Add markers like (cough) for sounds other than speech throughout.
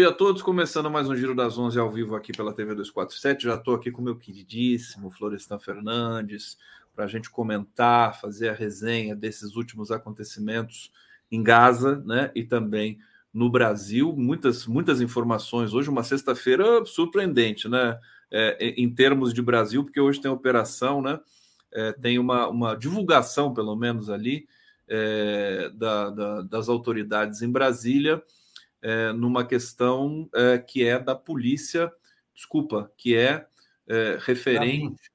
Dia a todos, começando mais um Giro das 11 ao vivo aqui pela TV 247. Já estou aqui com meu queridíssimo Florestan Fernandes para a gente comentar, fazer a resenha desses últimos acontecimentos em Gaza, né? E também no Brasil. Muitas, muitas informações. Hoje, uma sexta-feira surpreendente, né? É, em termos de Brasil, porque hoje tem operação, né? É, tem uma, uma divulgação, pelo menos ali, é, da, da, das autoridades em Brasília é, numa questão é, que é da polícia, desculpa, que é, é referente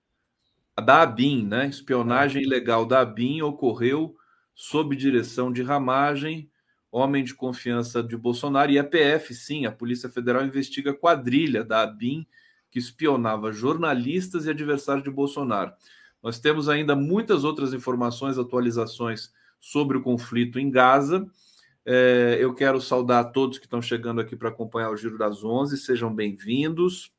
da ABIN, né? Espionagem é. ilegal da ABIN ocorreu sob direção de ramagem, homem de confiança de Bolsonaro, e a PF, sim, a Polícia Federal investiga a quadrilha da ABIN que espionava jornalistas e adversários de Bolsonaro. Nós temos ainda muitas outras informações, atualizações sobre o conflito em Gaza. É, eu quero saudar todos que estão chegando aqui para acompanhar o Giro das Onze. Sejam bem-vindos,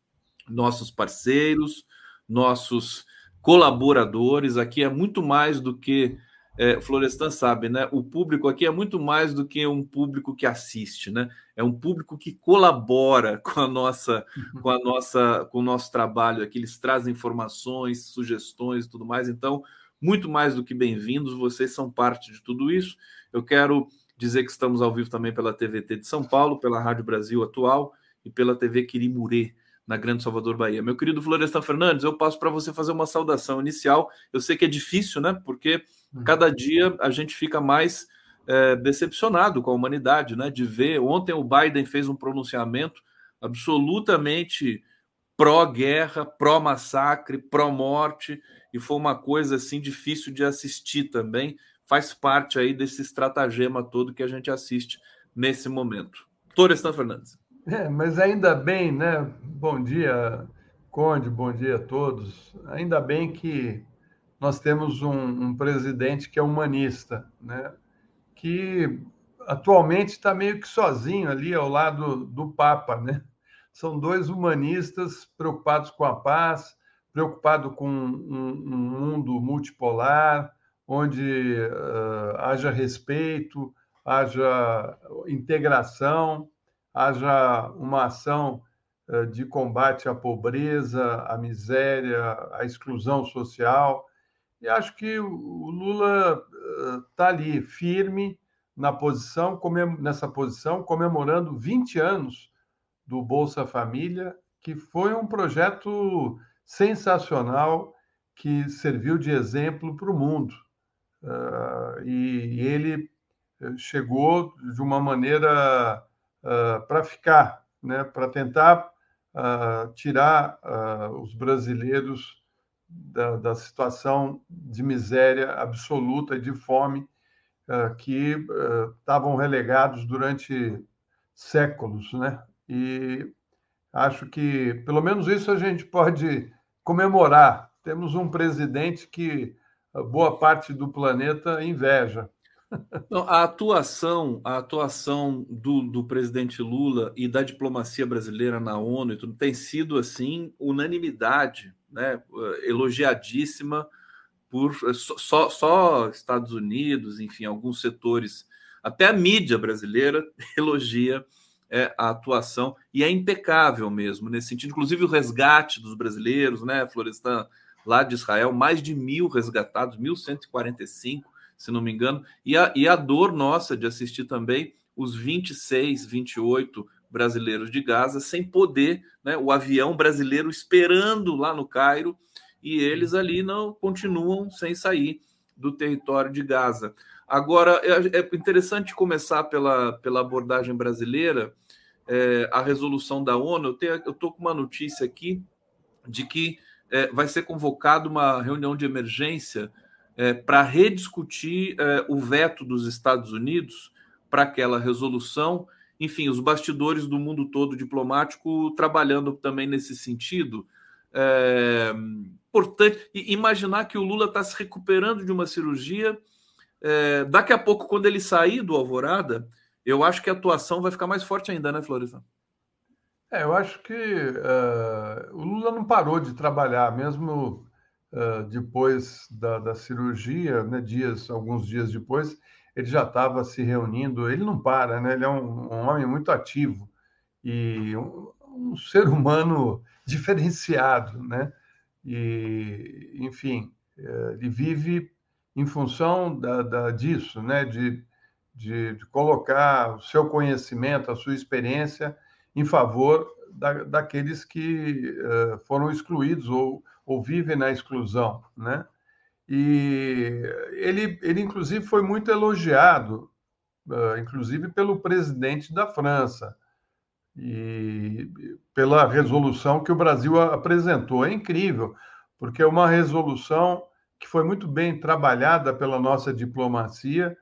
nossos parceiros, nossos colaboradores. Aqui é muito mais do que é, Florestan sabe, né? O público aqui é muito mais do que um público que assiste, né? É um público que colabora com a nossa, com a nossa, com o nosso trabalho aqui. Eles trazem informações, sugestões, e tudo mais. Então, muito mais do que bem-vindos. Vocês são parte de tudo isso. Eu quero Dizer que estamos ao vivo também pela TVT de São Paulo, pela Rádio Brasil Atual e pela TV Quirimurê, na Grande Salvador, Bahia. Meu querido Florestan Fernandes, eu passo para você fazer uma saudação inicial. Eu sei que é difícil, né? Porque uhum. cada dia a gente fica mais é, decepcionado com a humanidade, né? De ver. Ontem o Biden fez um pronunciamento absolutamente pró-guerra, pró-massacre, pró-morte, e foi uma coisa assim difícil de assistir também faz parte aí desse estratagema todo que a gente assiste nesse momento. Torestan Fernandes. É, mas ainda bem, né? Bom dia, Conde, bom dia a todos. Ainda bem que nós temos um, um presidente que é humanista, né? Que atualmente está meio que sozinho ali ao lado do Papa, né? São dois humanistas preocupados com a paz, preocupados com um, um mundo multipolar, onde uh, haja respeito, haja integração, haja uma ação uh, de combate à pobreza, à miséria, à exclusão social. E acho que o Lula está uh, ali, firme na posição, nessa posição, comemorando 20 anos do Bolsa Família, que foi um projeto sensacional que serviu de exemplo para o mundo. Uh, e, e, ele eh, chegou de uma maneira uh, para ficar, né, para tentar uh, tirar os brasileiros da, da, situação de miséria absoluta e de fome que estavam relegados durante séculos, né? E acho que pelo menos isso a gente pode comemorar. Temos um presidente que boa parte do planeta inveja. Não, a atuação, a atuação do, do presidente Lula e da diplomacia brasileira na ONU e tudo, tem sido assim unanimidade, né? Elogiadíssima por só, só Estados Unidos, enfim, alguns setores, até a mídia brasileira (laughs) elogia é, a atuação e é impecável mesmo nesse sentido, inclusive o resgate dos brasileiros, né, Florestan? Lá de Israel, mais de mil resgatados, 1.145, se não me engano, e a, e a dor nossa de assistir também os 26, 28 brasileiros de Gaza sem poder, né, o avião brasileiro esperando lá no Cairo e eles ali não continuam sem sair do território de Gaza. Agora, é, é interessante começar pela, pela abordagem brasileira, é, a resolução da ONU. Eu estou com uma notícia aqui de que é, vai ser convocada uma reunião de emergência é, para rediscutir é, o veto dos Estados Unidos para aquela resolução. Enfim, os bastidores do mundo todo diplomático trabalhando também nesse sentido. É, importante imaginar que o Lula está se recuperando de uma cirurgia. É, daqui a pouco, quando ele sair do Alvorada, eu acho que a atuação vai ficar mais forte ainda, né, Floresta? É, eu acho que uh, o Lula não parou de trabalhar, mesmo uh, depois da, da cirurgia, né, dias, alguns dias depois, ele já estava se reunindo. Ele não para, né? Ele é um, um homem muito ativo e um, um ser humano (laughs) diferenciado, né? E, enfim, é, ele vive em função da, da disso, né? De, de, de, colocar o seu conhecimento, a sua experiência em favor da, daqueles que uh, foram excluídos ou, ou vivem na exclusão, né? E ele, ele inclusive foi muito elogiado, uh, inclusive pelo presidente da França, e pela resolução que o Brasil apresentou. É incrível, porque é uma resolução que foi muito bem trabalhada pela nossa diplomacia,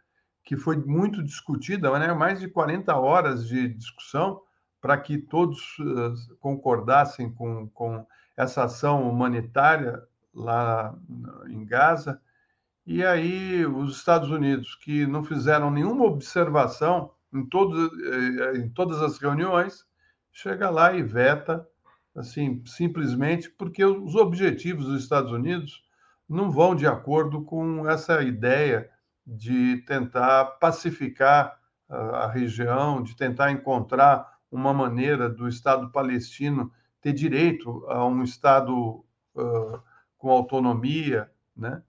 que foi muito discutida, né? mais de 40 horas de discussão para que todos uh, concordassem com, com essa ação humanitária lá em Gaza. E aí os Estados Unidos, que não fizeram nenhuma observação em, todo, eh, em todas as reuniões, chega lá e veta, assim, simplesmente porque os objetivos dos Estados Unidos não vão de acordo com essa ideia de tentar pacificar a região, de tentar encontrar uma maneira do Estado palestino ter direito a um Estado uh, com autonomia, né?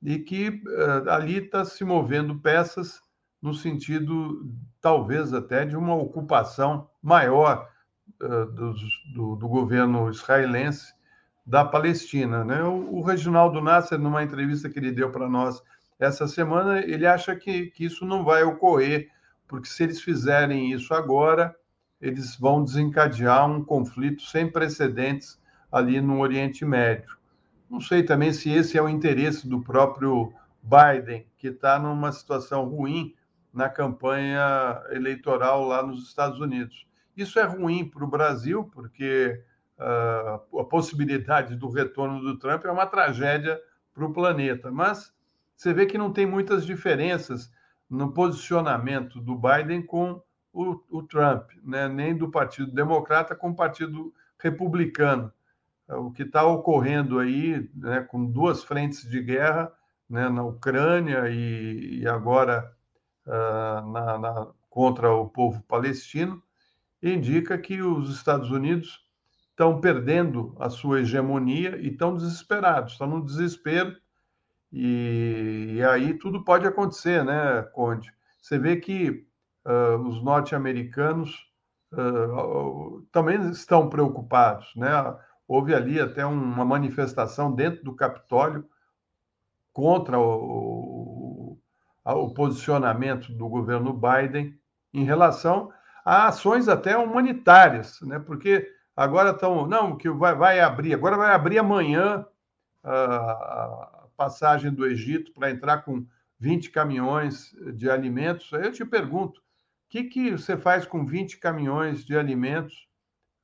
E que uh, ali está se movendo peças no sentido, talvez até, de uma ocupação maior uh, do, do, do, governo israelense da Palestina. Né? O, o Reginaldo Nasser, numa entrevista que ele deu para nós essa semana, ele acha que, que isso não vai ocorrer, porque se eles fizerem isso agora, eles vão desencadear um conflito sem precedentes ali no Oriente Médio. Não sei também se esse é o interesse do próprio Biden, que está numa situação ruim na campanha eleitoral lá nos Estados Unidos. Isso é ruim para o Brasil, porque uh, a possibilidade do retorno do Trump é uma tragédia para o planeta. Mas você vê que não tem muitas diferenças no posicionamento do Biden com o, o Trump, né? nem do Partido Democrata com o Partido Republicano. É, o que está ocorrendo aí, né, com duas frentes de guerra, né, na Ucrânia e, e agora uh, na, na, contra o povo palestino, indica que os Estados Unidos estão perdendo a sua hegemonia e estão desesperados, estão no desespero. E, e aí tudo pode acontecer, né, Conde? Você vê que uh, os norte-americanos uh, também estão preocupados, né? Houve ali até uma manifestação dentro do Capitólio contra o, o, o posicionamento do governo Biden em relação a ações até humanitárias, né? Porque agora estão, não, que vai, vai abrir, agora vai abrir amanhã a passagem do Egito para entrar com 20 caminhões de alimentos. Aí eu te pergunto, que, que você faz com 20 caminhões de alimentos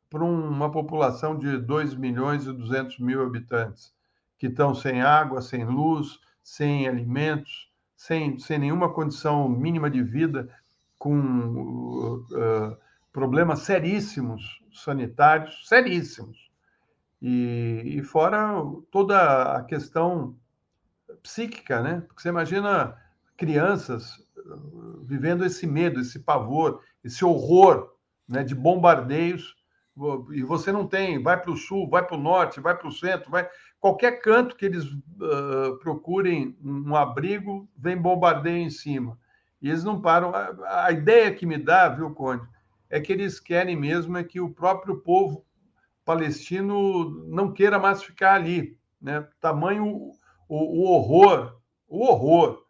para uma população de 2 milhões e 200 mil habitantes, que estão sem água, sem luz, sem alimentos, sem, sem nenhuma condição mínima de vida, com uh, problemas seríssimos sanitários, seríssimos. E, e fora toda a questão psíquica, né? Porque você imagina crianças vivendo esse medo, esse pavor, esse horror né, de bombardeios e você não tem, vai para o sul, vai para o norte, vai para o centro, vai qualquer canto que eles uh, procurem um abrigo, vem bombardeio em cima. E eles não param. A, a, ideia que me dá, viu, Conde, é que eles querem mesmo é que o próprio povo palestino não queira mais ficar ali, né? Tamanho o, o, horror, o horror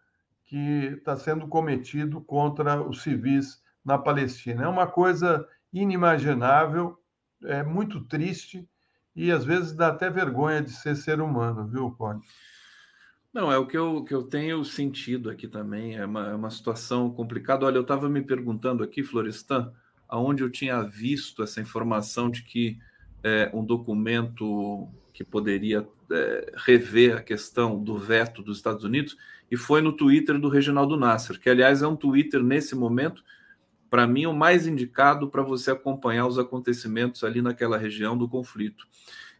que está sendo cometido contra os civis na Palestina. É uma coisa inimaginável é muito triste e às vezes dá até vergonha de ser ser humano, viu, Conde? Não, é o que eu, que eu tenho sentido aqui também. É uma, é uma situação complicada. Olha, eu estava me perguntando aqui, Florestan, aonde eu tinha visto essa informação de que é, um documento que poderia é, rever a questão do veto dos Estados Unidos, e foi no Twitter do Reginaldo Nasser, que, aliás, é um Twitter nesse momento para mim, o mais indicado para você acompanhar os acontecimentos ali naquela região do conflito.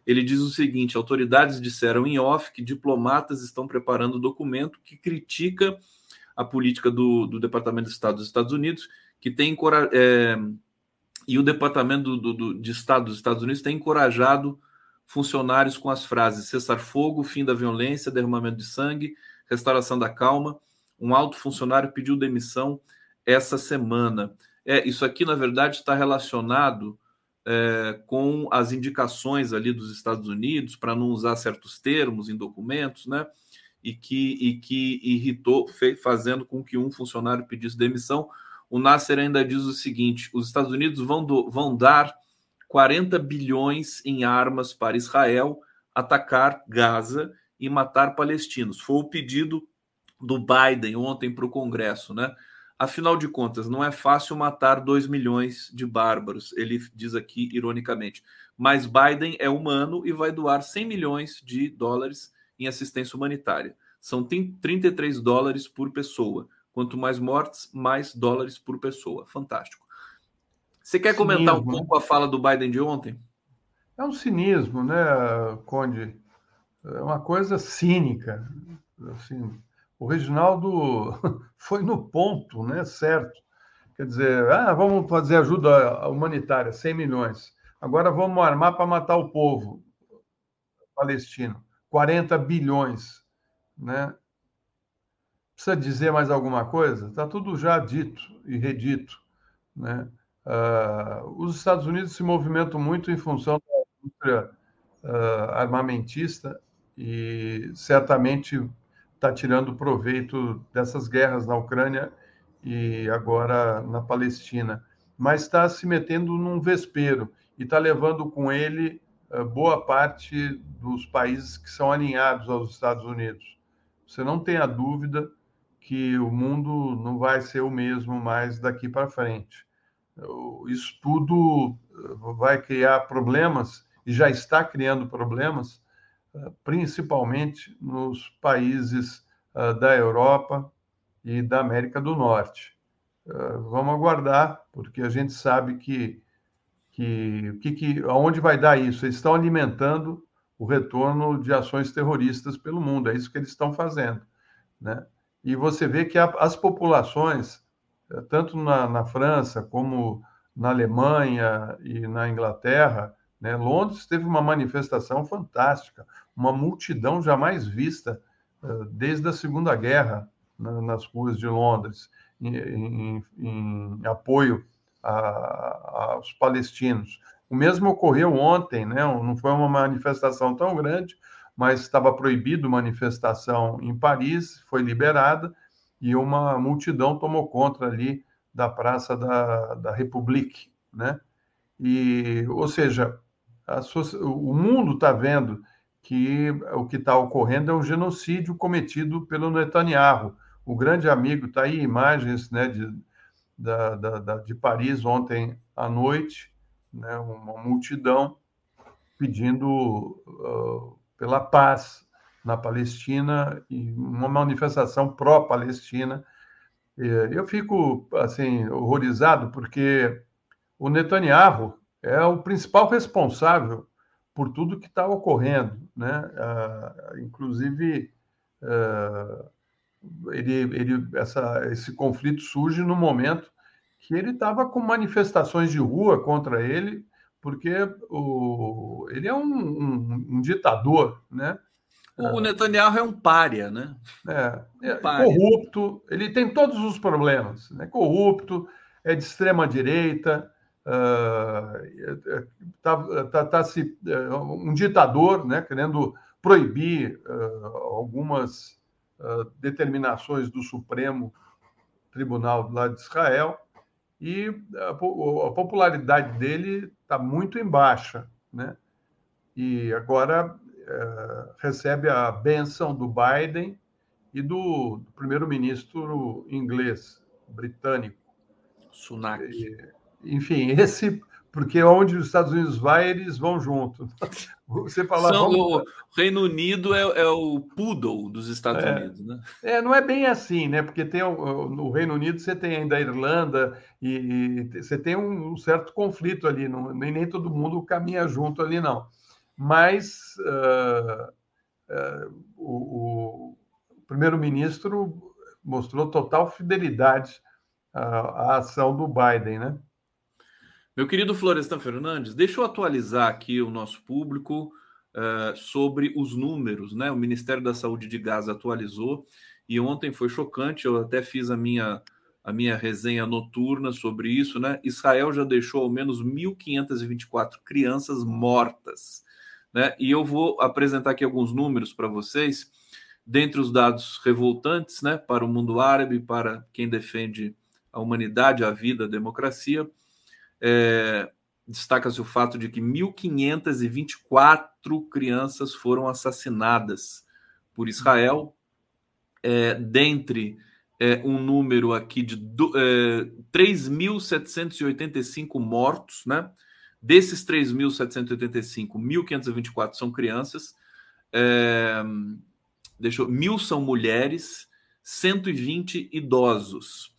Ele diz o seguinte: autoridades disseram em off que diplomatas estão preparando documento que critica a política do, do Departamento de Estado dos Estados Unidos, que tem é, E o Departamento do, do, de Estado dos Estados Unidos tem encorajado funcionários com as frases cessar fogo, fim da violência, derramamento de sangue, restauração da calma. Um alto funcionário pediu demissão essa semana. É, isso aqui, na verdade, está relacionado é, com as indicações ali dos Estados Unidos para não usar certos termos em documentos, né? E que, e que irritou, fazendo com que um funcionário pedisse demissão. O Nasser ainda diz o seguinte: os Estados Unidos vão, do, vão dar 40 bilhões em armas para Israel atacar Gaza e matar palestinos. Foi o pedido do Biden ontem para o Congresso, né? Afinal de contas, não é fácil matar 2 milhões de bárbaros, ele diz aqui ironicamente. Mas Biden é humano e vai doar 100 milhões de dólares em assistência humanitária. São 33 dólares por pessoa. Quanto mais mortes, mais dólares por pessoa. Fantástico. Você quer comentar cinismo, um pouco a fala do Biden de ontem? É um cinismo, né, Conde? É uma coisa cínica. Assim, o Reginaldo (laughs) foi no ponto, né? Certo. Quer dizer, ah, vamos fazer ajuda humanitária, 100 milhões. Agora vamos armar para matar o povo palestino, 40 bilhões, né? Precisa dizer mais alguma coisa? Está tudo já dito e redito, né? Uh, os Estados Unidos se movimentam muito em função da indústria uh, armamentista e certamente está tirando proveito dessas guerras na Ucrânia e agora na Palestina, mas está se metendo num vespeiro e está levando com ele uh, boa parte dos países que são alinhados aos Estados Unidos. Você não tenha dúvida que o mundo não vai ser o mesmo mais daqui para frente. Isso tudo uh, vai criar problemas e já está criando problemas principalmente nos países ah, da Europa e da América do Norte. Ah, vamos aguardar, porque a gente sabe que, que, que, que aonde vai dar isso? Eles estão alimentando o retorno de ações terroristas pelo mundo, é isso que eles estão fazendo. Né? E você vê que as populações, eh, tanto na, na França como na Alemanha e na Inglaterra, né? Londres teve uma manifestação fantástica, uma multidão jamais vista uh, desde a Segunda Guerra na, nas ruas de Londres, em, em, em apoio a, aos palestinos. O mesmo ocorreu ontem, né? não foi uma manifestação tão grande, mas estava proibido manifestação em Paris, foi liberada, e uma multidão tomou conta ali da Praça da, da République, né? E, ou seja, o mundo está vendo que o que está ocorrendo é um genocídio cometido pelo Netanyahu. O grande amigo, está aí imagens né, de, da, da, da, de Paris ontem à noite, né, uma multidão pedindo uh, pela paz na Palestina e uma manifestação pró-Palestina. Eu fico assim horrorizado porque o Netanyahu é o principal responsável por tudo que está ocorrendo, né? Ah, inclusive, ah, ele, ele, essa, esse conflito surge no momento que ele estava com manifestações de rua contra ele, porque o, ele é um, um, um ditador, né? O Netanyahu é um pária, né? É, é pária. corrupto, ele tem todos os problemas, né? Corrupto, é de extrema direita, está uh, tá, tá se uh, um ditador, né, querendo proibir uh, algumas determinações do Supremo Tribunal lá de Israel e a, popularidade dele está muito em baixa, né? E agora recebe a benção do Biden e do, do primeiro-ministro inglês britânico. Sunak. E, enfim, (laughs) esse porque onde os Estados Unidos vai, eles vão junto. Você fala, São, vamos... O Reino Unido é, é, o poodle dos Estados é, Unidos, né? É, não é bem assim, né? Porque tem no Reino Unido você tem ainda a Irlanda e, e você tem um, um, certo conflito ali, não, nem, nem todo mundo caminha junto ali, não. Mas uh, uh, o, o primeiro-ministro mostrou total fidelidade à, à ação do Biden, né? Meu querido Florestan Fernandes, deixa eu atualizar aqui o nosso público uh, sobre os números, né? O Ministério da Saúde de Gaza atualizou e ontem foi chocante. Eu até fiz a minha a minha resenha noturna sobre isso, né? Israel já deixou ao menos 1.524 crianças mortas, né? E eu vou apresentar aqui alguns números para vocês, dentre os dados revoltantes, né? Para o mundo árabe, para quem defende a humanidade, a vida, a democracia. É, Destaca-se o fato de que 1.524 crianças foram assassinadas por Israel, é, dentre é, um número aqui de é, 3.785 mortos, né? Desses 3.785, 1.524 são crianças, é, deixou, mil são mulheres, 120 idosos.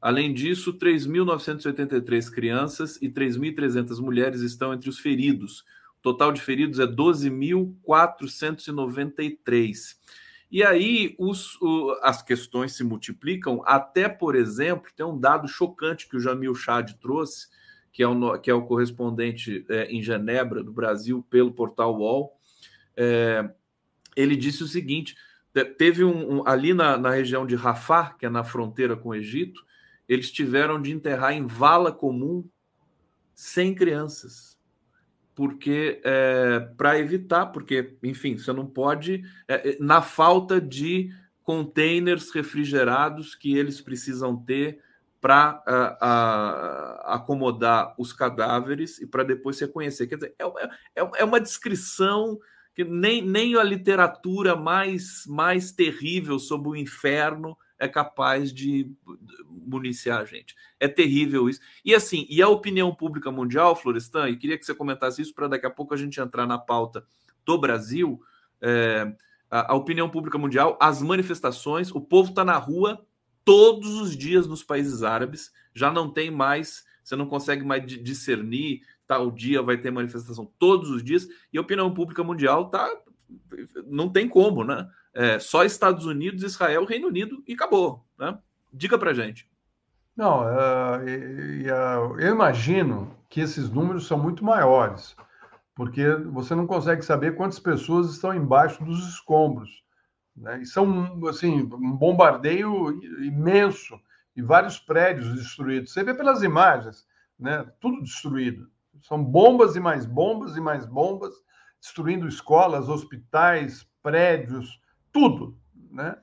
Além disso, 3.983 crianças e 3.300 mulheres estão entre os feridos. O total de feridos é 12.493. E aí os, as questões se multiplicam, até, por exemplo, tem um dado chocante que o Jamil Chad trouxe, que é o, que é o correspondente é, em Genebra, do Brasil, pelo portal UOL. É, ele disse o seguinte: teve um, um ali na, na, região de Rafah, que é na fronteira com o Egito, eles tiveram de enterrar em vala comum 100 crianças porque é, para evitar, porque, enfim, você não pode, é, é, na falta de containers refrigerados que eles precisam ter para acomodar os cadáveres e para depois reconhecer. Quer dizer, é, é, é uma descrição que nem, nem a literatura mais, mais terrível sobre o inferno é capaz de municiar a gente. É terrível isso. E assim, e a opinião pública mundial, Florestan, e queria que você comentasse isso para daqui a pouco a gente entrar na pauta do Brasil. É, a, a, opinião pública mundial, as manifestações, o povo está na rua todos os dias nos países árabes, já não tem mais, você não consegue mais discernir, tal dia vai ter manifestação todos os dias, e a opinião pública mundial tá não tem como, né? É, só Estados Unidos, Israel, Reino Unido e acabou. Né? Diga para gente. Não, uh, uh, eu imagino que esses números são muito maiores, porque você não consegue saber quantas pessoas estão embaixo dos escombros. Né? E são, assim, um bombardeio imenso e vários prédios destruídos. Você vê pelas imagens, né? tudo destruído. São bombas e mais bombas e mais bombas, destruindo escolas, hospitais, prédios, tudo, né?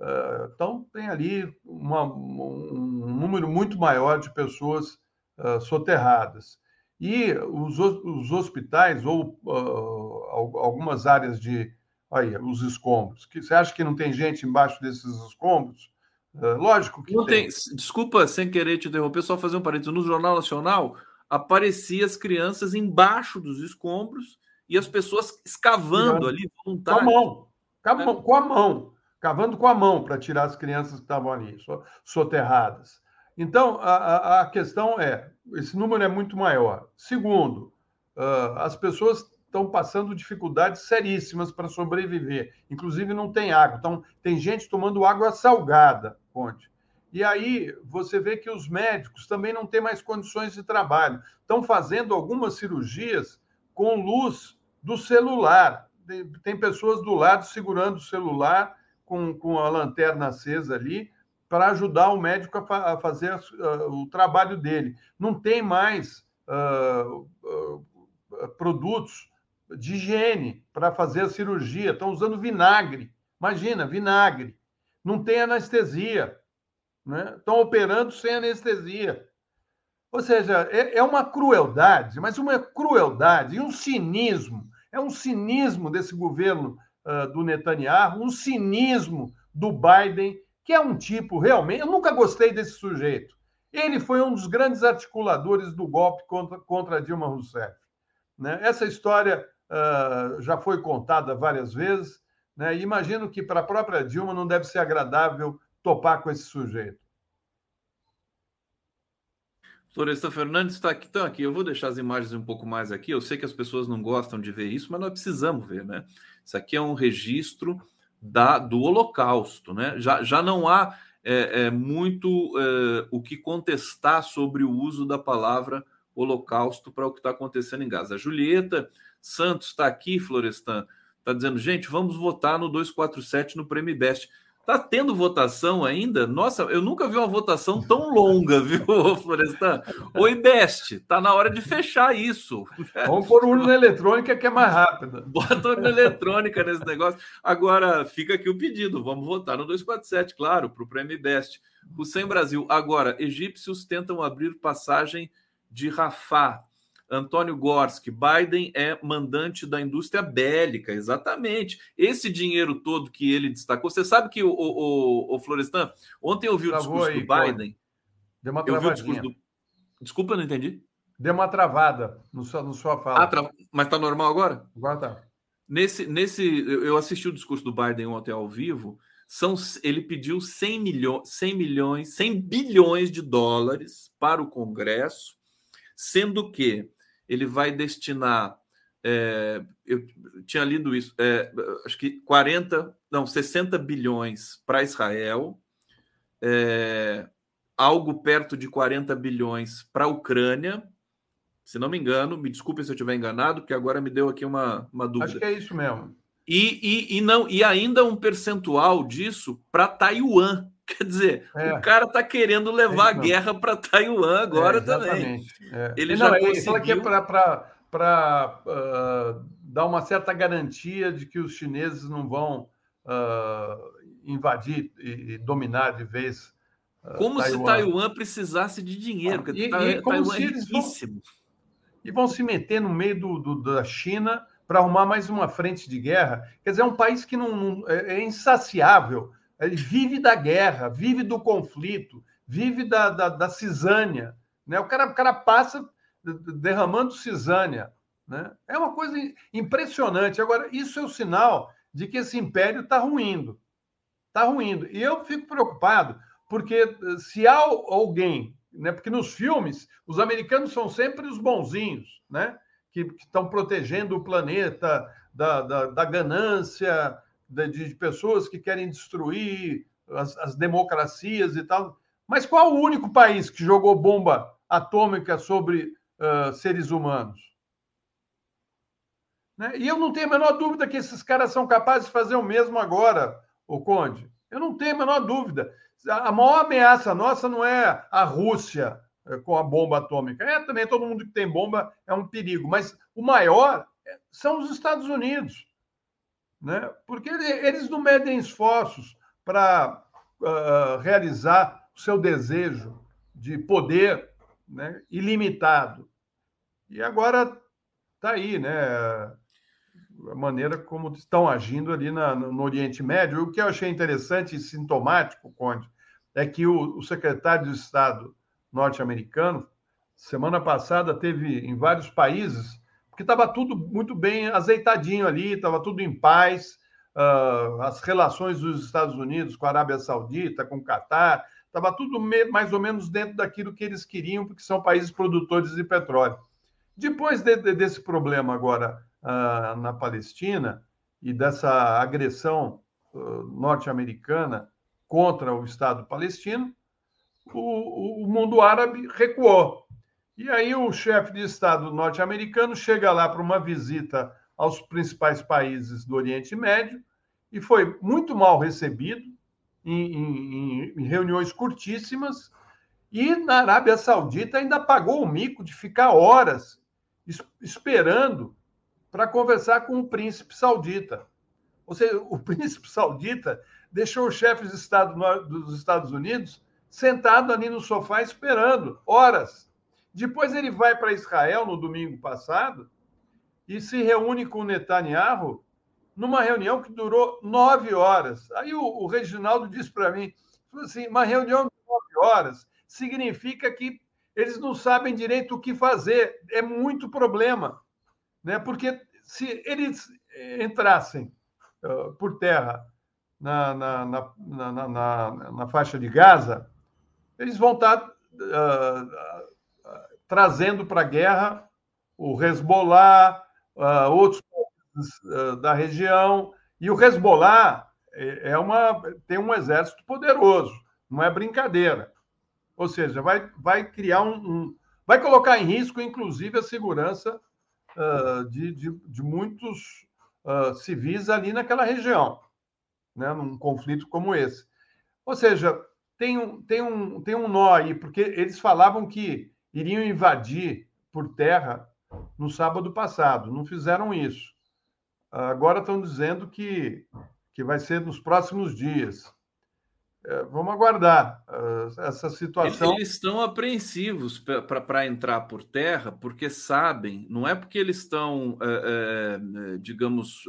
Uh, então tem ali uma, um número muito maior de pessoas uh, soterradas e os, os hospitais ou uh, algumas áreas de aí os escombros que você acha que não tem gente embaixo desses escombros lógico que não tem. tem. desculpa sem querer te interromper só fazer um parênteses no jornal nacional aparecia as crianças embaixo dos escombros e as pessoas escavando ali voluntários. Com a mão. Com a mão, cavando com a mão para tirar as crianças que estavam ali, soterradas. Então, a, a, questão é: esse número é muito maior. Segundo, uh, as pessoas estão passando dificuldades seríssimas para sobreviver. Inclusive, não tem água. Então, tem gente tomando água salgada, Conte. E aí você vê que os médicos também não têm mais condições de trabalho. Estão fazendo algumas cirurgias com luz do celular tem pessoas do lado segurando o celular com, com a lanterna acesa ali para ajudar o médico a, a fazer uh, o trabalho dele. Não tem mais uh, uh, produtos de higiene para fazer a cirurgia, estão usando vinagre. Imagina, vinagre. Não tem anestesia. Né? Estão operando sem anestesia. Ou seja, é, é uma crueldade, mas uma crueldade e um cinismo é um cinismo desse governo uh, do Netanyahu, um cinismo do Biden, que é um tipo realmente. Eu nunca gostei desse sujeito. Ele foi um dos grandes articuladores do golpe contra, contra Dilma Rousseff. Né? Essa história uh, já foi contada várias vezes. Né? Imagino que para a própria Dilma não deve ser agradável topar com esse sujeito. Floresta Fernandes está aqui, então aqui. Eu vou deixar as imagens um pouco mais aqui. Eu sei que as pessoas não gostam de ver isso, mas nós precisamos ver, né? Isso aqui é um registro da, do Holocausto, né? Já, já não há é, é, muito é, o que contestar sobre o uso da palavra holocausto para o que está acontecendo em Gaza. A Julieta Santos está aqui, Florestan, está dizendo, gente, vamos votar no 247 no Prêmio Best. Tá tendo votação ainda? Nossa, eu nunca vi uma votação tão longa, (laughs) viu, Florestan? Oi, Best, tá na hora de fechar isso. (laughs) Vamos pôr urna eletrônica que é mais rápida. (laughs) Bota urna eletrônica nesse negócio. Agora, fica aqui o pedido, vamos votar no 247, claro, para o Prêmio Best. O Sem Brasil. Agora, egípcios tentam abrir passagem de Rafah Antônio Gorski, Biden é mandante da indústria bélica, exatamente. Esse dinheiro todo que ele destacou. Você sabe que o, o, o Florestan, ontem eu vi o discurso aí, do Biden. Deu uma discurso do... Desculpa, eu não entendi. Deu uma travada no sua, no sua fala. Ah, tra... Mas tá normal agora? Agora tá. Nesse, nesse, eu assisti o discurso do Biden ontem ao vivo. São, ele pediu 100 milhões, 100 milhões, 100 bilhões de dólares para o Congresso, sendo que ele vai destinar. É, eu tinha lido isso, é, acho que 40, não, 60 bilhões para Israel, é, algo perto de 40 bilhões para a Ucrânia, se não me engano, me desculpe se eu estiver enganado, porque agora me deu aqui uma, uma dúvida. Acho que é isso mesmo. E, e, e não, e ainda um percentual disso para Taiwan. Quer dizer, é. o cara está querendo levar é a guerra para Taiwan agora é, também. É. Ele não, já ele conseguiu... fala que é para uh, dar uma certa garantia de que os chineses não vão uh, invadir e, e, dominar de vez. Uh, como Taiwan. se Taiwan precisasse de dinheiro, porque e, e como Taiwan se é riquíssimo. Vão, e vão se meter no meio do, do da China para arrumar mais uma frente de guerra. Quer dizer, é um país que não, não é, é insaciável ele vive da guerra, vive do conflito, vive da, da, da cisânia. Né? O, cara, o cara passa derramando cisânia. Né? É uma coisa impressionante. Agora, isso é o sinal de que esse império está ruindo. Está ruindo. E eu fico preocupado, porque se há alguém, né? porque nos filmes, os americanos são sempre os bonzinhos, né? que, que estão protegendo o planeta da, da, da ganância, de, de pessoas que querem destruir as, as, democracias e tal. Mas qual o único país que jogou bomba atômica sobre uh, seres humanos? Né? E eu não tenho a menor dúvida que esses caras são capazes de fazer o mesmo agora, o Conde. Eu não tenho a menor dúvida. A maior ameaça nossa não é a Rússia eh, com a bomba atômica. É também todo mundo que tem bomba é um perigo, mas o maior eh, são os Estados Unidos né? porque eles não medem esforços para uh, realizar o seu desejo de poder né? ilimitado. E agora está aí, né? A maneira como estão agindo ali na, no Oriente Médio. O que eu achei interessante e sintomático, Conde, é que o, o secretário de Estado norte-americano, semana passada, teve em vários países porque estava tudo muito bem azeitadinho ali, estava tudo em paz. Uh, as relações dos Estados Unidos com a Arábia Saudita, com o Catar, estava tudo mais ou menos dentro daquilo que eles queriam, porque são países produtores de petróleo. Depois de, de, desse problema agora uh, na Palestina e dessa agressão uh, norte-americana contra o Estado palestino, o, o mundo árabe recuou. E aí o chefe de Estado norte-americano chega lá para uma visita aos principais países do Oriente Médio e foi muito mal recebido em, em, em reuniões curtíssimas. E na Arábia Saudita ainda pagou o mico de ficar horas esperando para conversar com o príncipe saudita. Ou seja, o (laughs) príncipe saudita deixou o chefe de Estado dos Estados Unidos sentado ali no sofá esperando horas. Depois ele vai para Israel no domingo passado e se reúne com Netanyahu numa reunião que durou nove horas. Aí o, o Reginaldo disse para mim, assim, uma reunião de nove horas significa que eles não sabem direito o que fazer. É muito problema, né? Porque se eles entrassem uh, por terra na, na, na, na, faixa de Gaza, eles vão estar uh, trazendo para a guerra o Hezbollah, uh, outros uh, da região. E o Hezbollah é, é uma, tem um exército poderoso, não é brincadeira. Ou seja, vai, vai criar um, um vai colocar em risco, inclusive, a segurança uh, de, de, de, muitos civis ali naquela região, né, num conflito como esse. Ou seja, tem um, tem, um, tem um nó aí, porque eles falavam que iriam invadir por terra no sábado passado, não fizeram isso. Agora estão dizendo que, que vai ser nos próximos dias. É, vamos aguardar uh, essa situação. Eles estão apreensivos para entrar por terra, porque sabem, não é porque eles estão, é, é, digamos,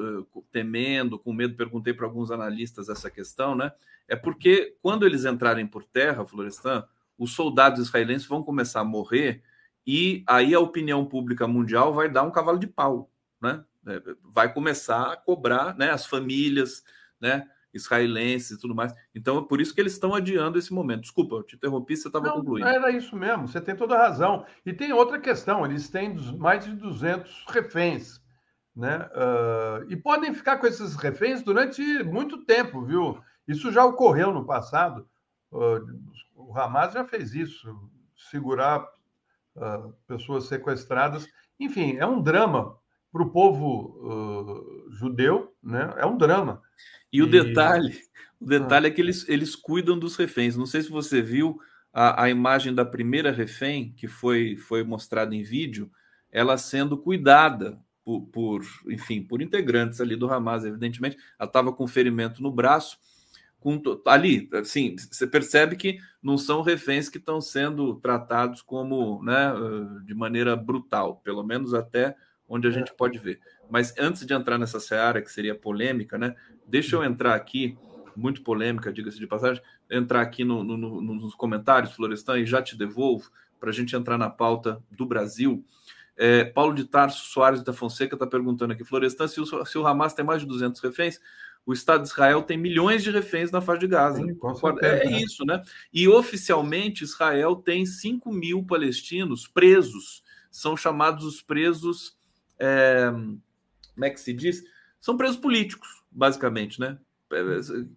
temendo, com medo. Perguntei para alguns analistas essa questão, né? É porque quando eles entrarem por terra, Florestan, os soldados israelenses vão começar a morrer e aí a opinião pública mundial vai dar um cavalo de pau, né? Vai começar a cobrar, né? As famílias, né? israelenses e tudo mais. Então é por isso que eles estão adiando esse momento. Desculpa, eu te interrompi, você estava concluindo. Era isso mesmo, você tem toda a razão. E tem outra questão: eles têm mais de 200 reféns. Né? Uh, e podem ficar com esses reféns durante muito tempo, viu? Isso já ocorreu no passado. Uh, o Hamas já fez isso, segurar uh, pessoas sequestradas. Enfim, é um drama para o povo judeu, né? É um drama. E o detalhe, o detalhe é que eles, eles cuidam dos reféns. Não sei se você viu a, a imagem da primeira refém que foi, foi mostrada em vídeo, ela sendo cuidada por, por, enfim, por integrantes ali do Hamas, evidentemente. Ela estava com ferimento no braço. Com, ali, assim, você percebe que não são reféns que estão sendo tratados como, né, de maneira brutal, pelo menos até onde a gente pode ver. Mas antes de entrar nessa seara, que seria polêmica, né? Deixa eu entrar aqui, muito polêmica, diga-se de passagem, entrar aqui no, no, no, nos comentários, Florestan, e já te devolvo para a gente entrar na pauta do Brasil. É, Paulo de Tarso Soares da Fonseca está perguntando aqui, Florestan, se o, se o Hamas tem mais de 200 reféns, o Estado de Israel tem milhões de reféns na faixa de Gaza. Sim, é, é isso, né? E oficialmente Israel tem 5 mil palestinos presos. São chamados os presos. É, como é que se diz? São presos políticos, basicamente, né?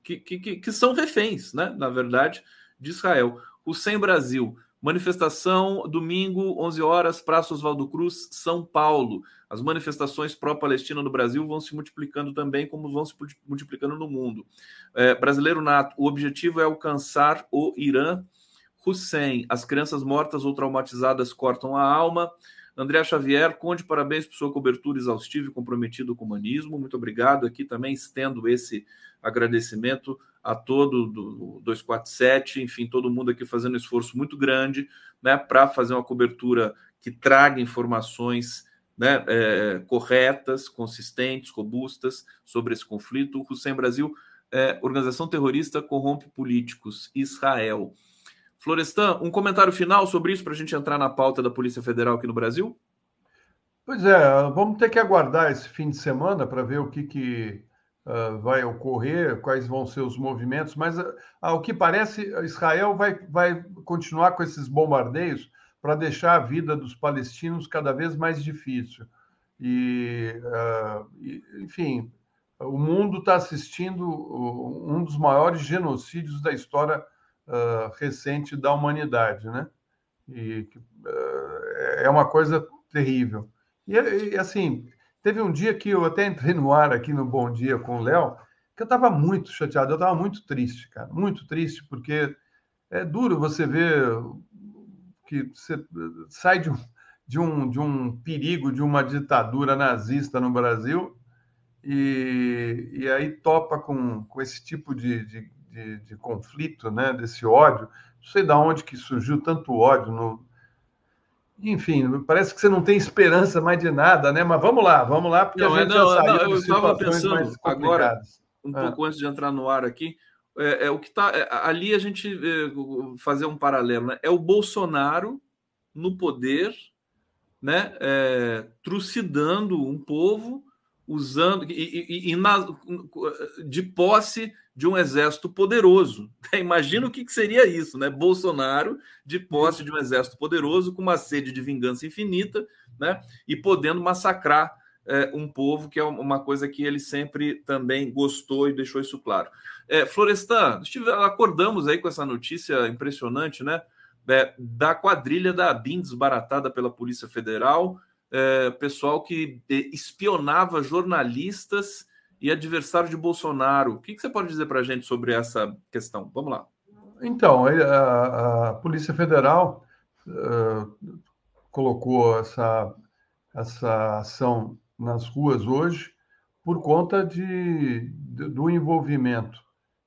Que, que, que são reféns, né? Na verdade, de Israel. O Sem Brasil, manifestação domingo, 11 horas, Praça Oswaldo Cruz, São Paulo. As manifestações pró-Palestina no Brasil vão se multiplicando também, como vão se multiplicando no mundo. É, brasileiro Nato, o objetivo é alcançar o Irã. Hussein, as crianças mortas ou traumatizadas cortam a alma. André Xavier, Conde, parabéns por sua cobertura exaustiva e comprometida com o humanismo. Muito obrigado. Aqui também estendo esse agradecimento a todo do 247, enfim, todo mundo aqui fazendo um esforço muito grande né, para fazer uma cobertura que traga informações né, é, corretas, consistentes, robustas sobre esse conflito. O Hussein Brasil, é, organização terrorista, corrompe políticos. Israel. Florestan, um comentário final sobre isso para a gente entrar na pauta da Polícia Federal aqui no Brasil? Pois é, vamos ter que aguardar esse fim de semana para ver o que, que uh, vai ocorrer, quais vão ser os movimentos, mas uh, ao que parece, Israel vai, vai continuar com esses bombardeios para deixar a vida dos palestinos cada vez mais difícil. E, uh, enfim, o mundo está assistindo um dos maiores genocídios da história recente da humanidade, né? E é uma coisa terrível. E, e, assim, teve um dia que eu até entrei no ar aqui no Bom Dia com o Léo, que eu estava muito chateado, eu estava muito triste, cara, muito triste, porque é duro você ver que você sai de um, de um, de um perigo de uma ditadura nazista no Brasil e, e aí topa com, com esse tipo de, de, de, de, conflito, né, desse ódio. Não sei de onde que surgiu tanto ódio. No... Enfim, parece que você não tem esperança mais de nada, né? Mas vamos lá, vamos lá, porque não, a gente não, já saiu não, eu estava pensando agora, um ah. pouco antes de entrar no ar aqui, é, é o que está é, ali a gente é, fazer um paralelo, né? É o Bolsonaro no poder, né? É, trucidando um povo usando e, e, e na, de posse de um exército poderoso. (laughs) Imagina o que, seria isso, né? Bolsonaro de posse de um exército poderoso com uma sede de vingança infinita, né? E podendo massacrar é, um povo que é uma coisa que ele sempre também gostou e deixou isso claro. É, Florestan, acordamos aí com essa notícia impressionante, né? é, da quadrilha da ABIN desbaratada pela Polícia Federal, é, pessoal que espionava jornalistas e adversário de Bolsonaro. O que, que você pode dizer para a gente sobre essa questão? Vamos lá. Então, a, a Polícia Federal uh, colocou essa, essa ação nas ruas hoje por conta de, de, do envolvimento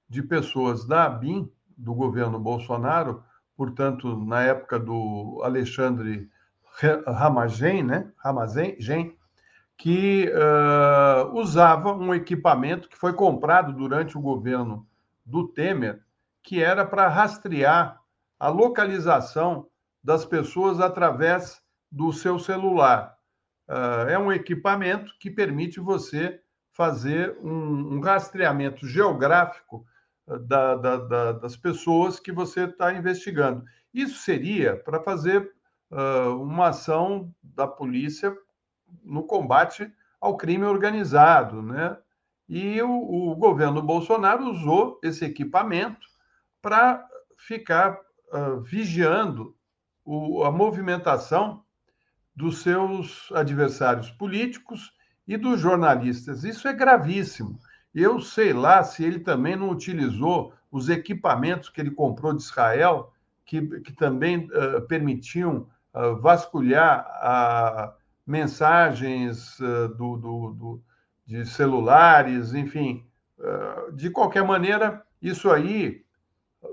de pessoas da ABIN, do governo Bolsonaro, portanto, na época do Alexandre Ramagen, né? Ramazen, que uh, usava um equipamento que foi comprado durante o governo do Temer, que era para rastrear a localização das pessoas através do seu celular. Uh, é um equipamento que permite você fazer um, um rastreamento geográfico uh, da, da, da, das pessoas que você está investigando. Isso seria para fazer uma ação da polícia no combate ao crime organizado, né? E o, o governo Bolsonaro usou esse equipamento para ficar uh, vigiando o, a movimentação dos seus adversários políticos e dos jornalistas. Isso é gravíssimo. Eu sei lá se ele também não utilizou os equipamentos que ele comprou de Israel, que, que também uh, permitiam vasculhar a mensagens uh, do, do, do, de celulares, enfim. Uh, de qualquer maneira, isso aí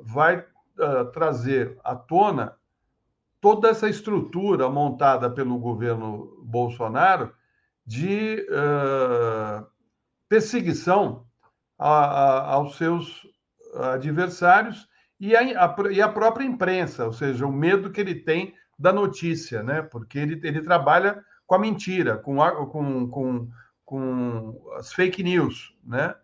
vai uh, trazer à tona toda essa estrutura montada pelo governo Bolsonaro de perseguição aos seus adversários e a própria imprensa, ou seja, o medo que ele tem da notícia, né? Porque ele, ele trabalha com a mentira, com, a, com, com, com as fake news, né?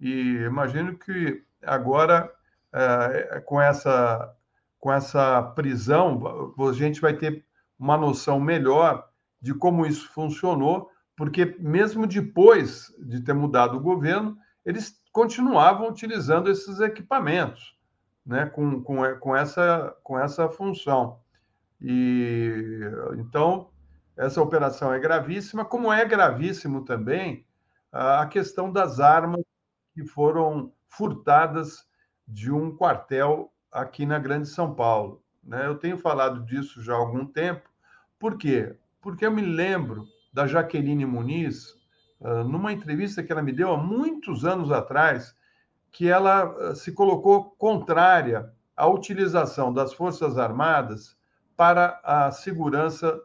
E imagino que agora, é, com, essa, com essa prisão, a gente vai ter uma noção melhor de como isso funcionou, porque mesmo depois de ter mudado o governo, eles continuavam utilizando esses equipamentos, né, com, com, com, essa, com essa função. E então essa operação é gravíssima, como é gravíssimo também a questão das armas que foram furtadas de um quartel aqui na Grande São Paulo. Né? Eu tenho falado disso já há algum tempo. Por quê? Porque eu me lembro da Jaqueline Muniz, ah, numa entrevista que ela me deu há muitos anos atrás, que ela ah, se colocou contrária à utilização das Forças Armadas para a segurança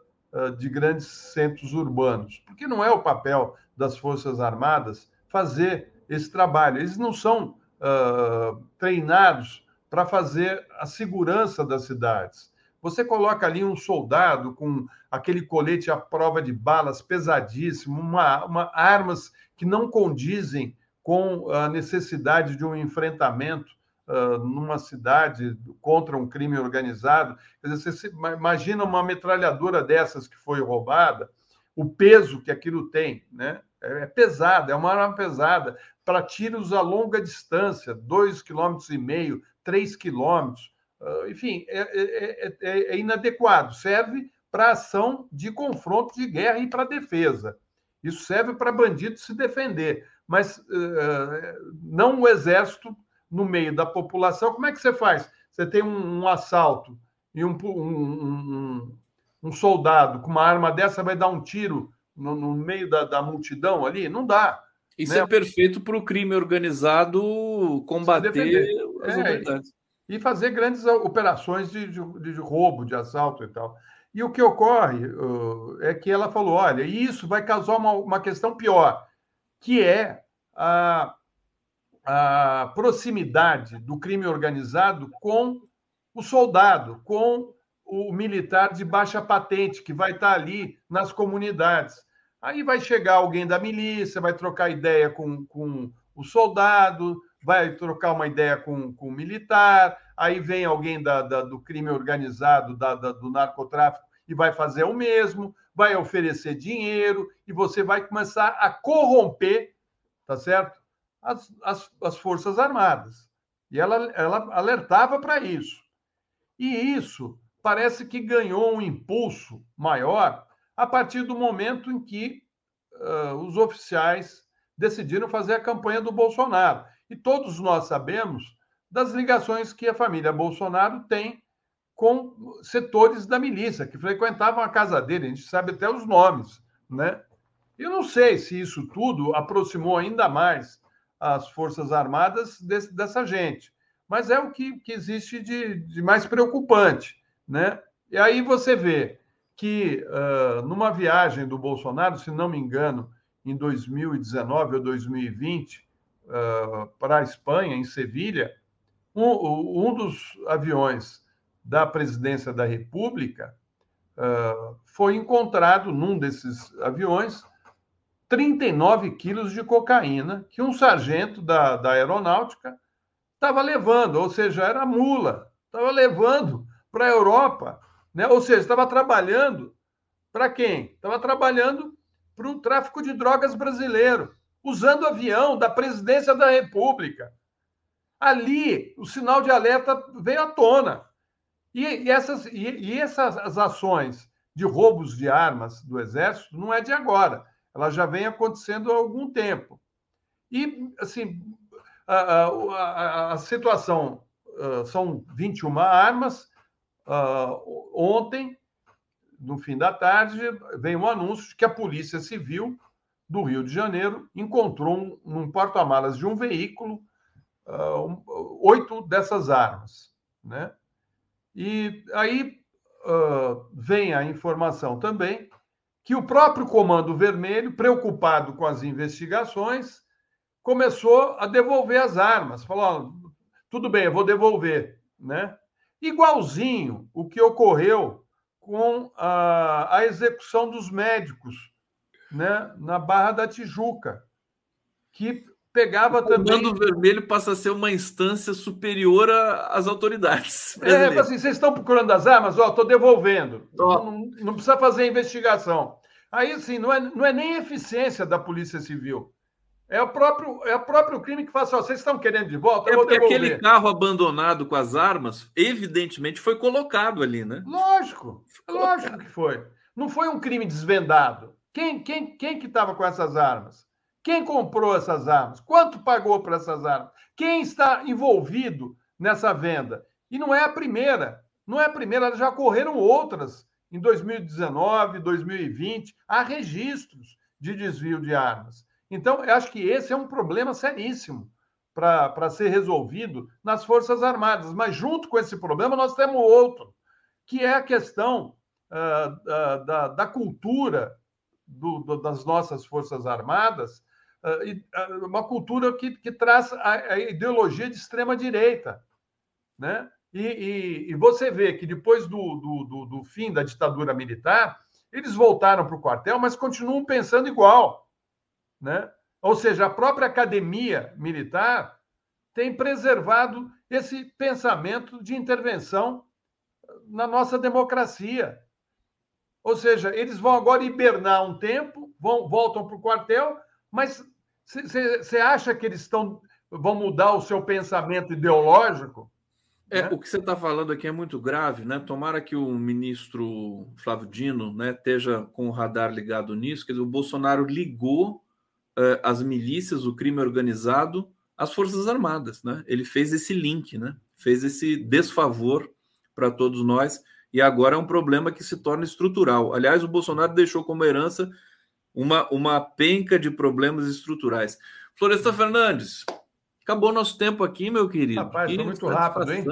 de grandes centros urbanos, porque não é o papel das Forças Armadas fazer esse trabalho. Eles não são uh, treinados para fazer a segurança das cidades. Você coloca ali um soldado com aquele colete à prova de balas pesadíssimo, uma, uma, armas que não condizem com a necessidade de um enfrentamento uh, numa cidade contra um crime organizado. Quer dizer, você imagina uma metralhadora dessas que foi roubada, o peso que aquilo tem, né? É, é pesada, é uma arma pesada para tiros a longa distância, dois quilômetros e meio, três quilômetros, uh, enfim, é, é, é, é inadequado. Serve para ação de confronto de guerra e para defesa. Isso serve para bandido se defender, mas uh, não o exército no meio da população, como é que você faz? Você tem um, um assalto e um, um, um, soldado com uma arma dessa vai dar um tiro no, no meio da, da, multidão ali? Não dá. Isso né? é perfeito para o crime organizado combater as é, E fazer grandes operações de, de, de, roubo, de assalto e tal. E o que ocorre uh, é que ela falou: olha, isso vai causar uma, uma questão pior, que é a a proximidade do crime organizado com o soldado, com o militar de baixa patente, que vai estar ali nas comunidades. Aí vai chegar alguém da milícia, vai trocar ideia com, com o soldado, vai trocar uma ideia com, com o militar, aí vem alguém da, da do crime organizado, da, da, do narcotráfico, e vai fazer o mesmo, vai oferecer dinheiro, e você vai começar a corromper, tá certo? As, as, as Forças Armadas. E ela, ela alertava para isso. E isso parece que ganhou um impulso maior a partir do momento em que uh, os oficiais decidiram fazer a campanha do Bolsonaro. E todos nós sabemos das ligações que a família Bolsonaro tem com setores da milícia que frequentavam a casa dele, a gente sabe até os nomes, né? Eu não sei se isso tudo aproximou ainda mais as Forças Armadas desse, dessa gente, mas é o que, que existe de, de, mais preocupante, né? E aí você vê que uh, numa viagem do Bolsonaro, se não me engano, em 2019 ou 2020, uh, para a Espanha, em Sevilha, um, um, dos aviões da presidência da República uh, foi encontrado num desses aviões 39 quilos de cocaína que um sargento da, da aeronáutica estava levando, ou seja, era mula, estava levando para a Europa, né? ou seja, estava trabalhando para quem? Estava trabalhando para o tráfico de drogas brasileiro, usando avião da presidência da República. Ali, o sinal de alerta veio à tona. E, e essas, e, e essas as ações de roubos de armas do Exército não é de agora, ela já vem acontecendo há algum tempo. E, assim, a, a, a situação uh, são 21 armas. Uh, ontem, no fim da tarde, veio um anúncio de que a Polícia Civil do Rio de Janeiro encontrou um, num porta-malas de um veículo uh, oito dessas armas, né? E aí uh, vem a informação também que o próprio Comando Vermelho, preocupado com as investigações, começou a devolver as armas. Falou: tudo bem, eu vou devolver, né? Igualzinho o que ocorreu com a, a execução dos médicos né, na Barra da Tijuca, que pegava o também. O Vermelho passa a ser uma instância superior às autoridades. É, assim, vocês estão procurando as armas? Ó, estou devolvendo. Não, não, precisa fazer investigação. Aí, assim, não é, não é nem eficiência da Polícia Civil. É o próprio, é o próprio crime que faz assim, vocês estão querendo de volta? É porque aquele carro abandonado com as armas, evidentemente, foi colocado ali, né? Lógico, lógico que foi. Não foi um crime desvendado. Quem, quem, quem que estava com essas armas? Quem comprou essas armas? Quanto pagou por essas armas? Quem está envolvido nessa venda? E não é a primeira. Não é a primeira, já ocorreram outras em 2019, 2020. Há registros de desvio de armas. Então, eu acho que esse é um problema seríssimo para ser resolvido nas Forças Armadas. Mas, junto com esse problema, nós temos outro, que é a questão uh, uh, da, da, cultura do, do, das nossas Forças Armadas, uma cultura que, que traz a, a, ideologia de extrema-direita. Né? E, e, e, você vê que depois do, do, do fim da ditadura militar, eles voltaram para o quartel, mas continuam pensando igual. Né? Ou seja, a própria academia militar tem preservado esse pensamento de intervenção na nossa democracia. Ou seja, eles vão agora hibernar um tempo, vão, voltam para o quartel, mas você acha que eles estão vão mudar o seu pensamento ideológico? É, né? O que você está falando aqui é muito grave, né? Tomara que o ministro Flávio Dino né, esteja com o radar ligado nisso. Quer dizer, o Bolsonaro ligou uh, as milícias, o crime organizado, as Forças Armadas. Né? Ele fez esse link, né? fez esse desfavor para todos nós, e agora é um problema que se torna estrutural. Aliás, o Bolsonaro deixou como herança uma, uma penca de problemas estruturais. Floresta Fernandes, acabou nosso tempo aqui, meu querido. Rapaz, foi muito rápido, hein?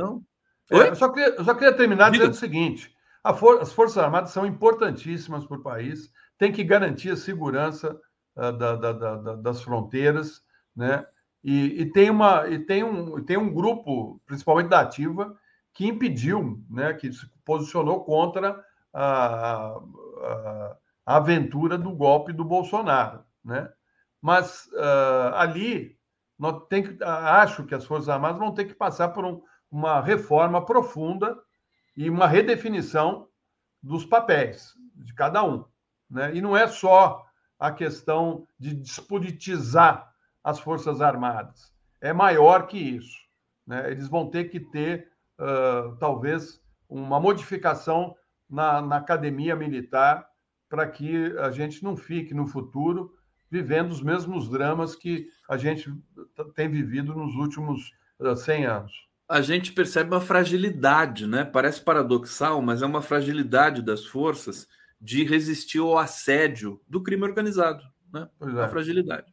É, eu, só queria, eu só queria terminar Diga. dizendo o seguinte: for, as Forças Armadas são importantíssimas para o país, tem que garantir a segurança da, da, da, das fronteiras, né? E, e, tem uma e tem um tem um grupo, principalmente da Ativa, que impediu, né? Que se posicionou contra a, a, a aventura do golpe do Bolsonaro, né? Mas uh, ali nós tem que, acho que as Forças Armadas vão ter que passar por um, uma reforma profunda e uma redefinição dos papéis de cada um. Né? E não é só a questão de despolitizar as Forças Armadas. É maior que isso. Né? Eles vão ter que ter, uh, talvez, uma modificação na, na academia militar para que a gente não fique no futuro vivendo os mesmos dramas que a gente tem vivido nos últimos 100 anos a gente percebe uma fragilidade, né? Parece paradoxal, mas é uma fragilidade das forças de resistir ao assédio do crime organizado, né? É. Uma fragilidade.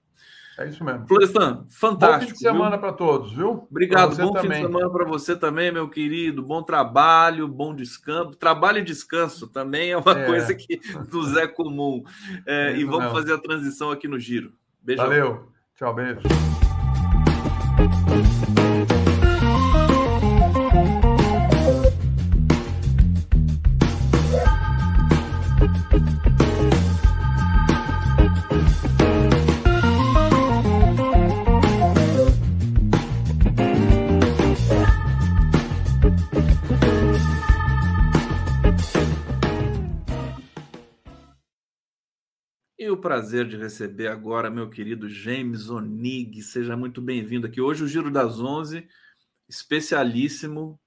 É isso mesmo. Florestan, fantástico. Bom fim de semana para todos, viu? Obrigado. Bom também. fim de semana para você também, meu querido. Bom trabalho, bom descanso. Trabalho e descanso também é uma é. coisa que nos é comum. É, é e vamos mesmo. fazer a transição aqui no giro. Beijo. Valeu. Tchau, beijo. Prazer de receber agora meu querido James Onig. Seja muito bem-vindo aqui. Hoje o Giro das Onze, especialíssimo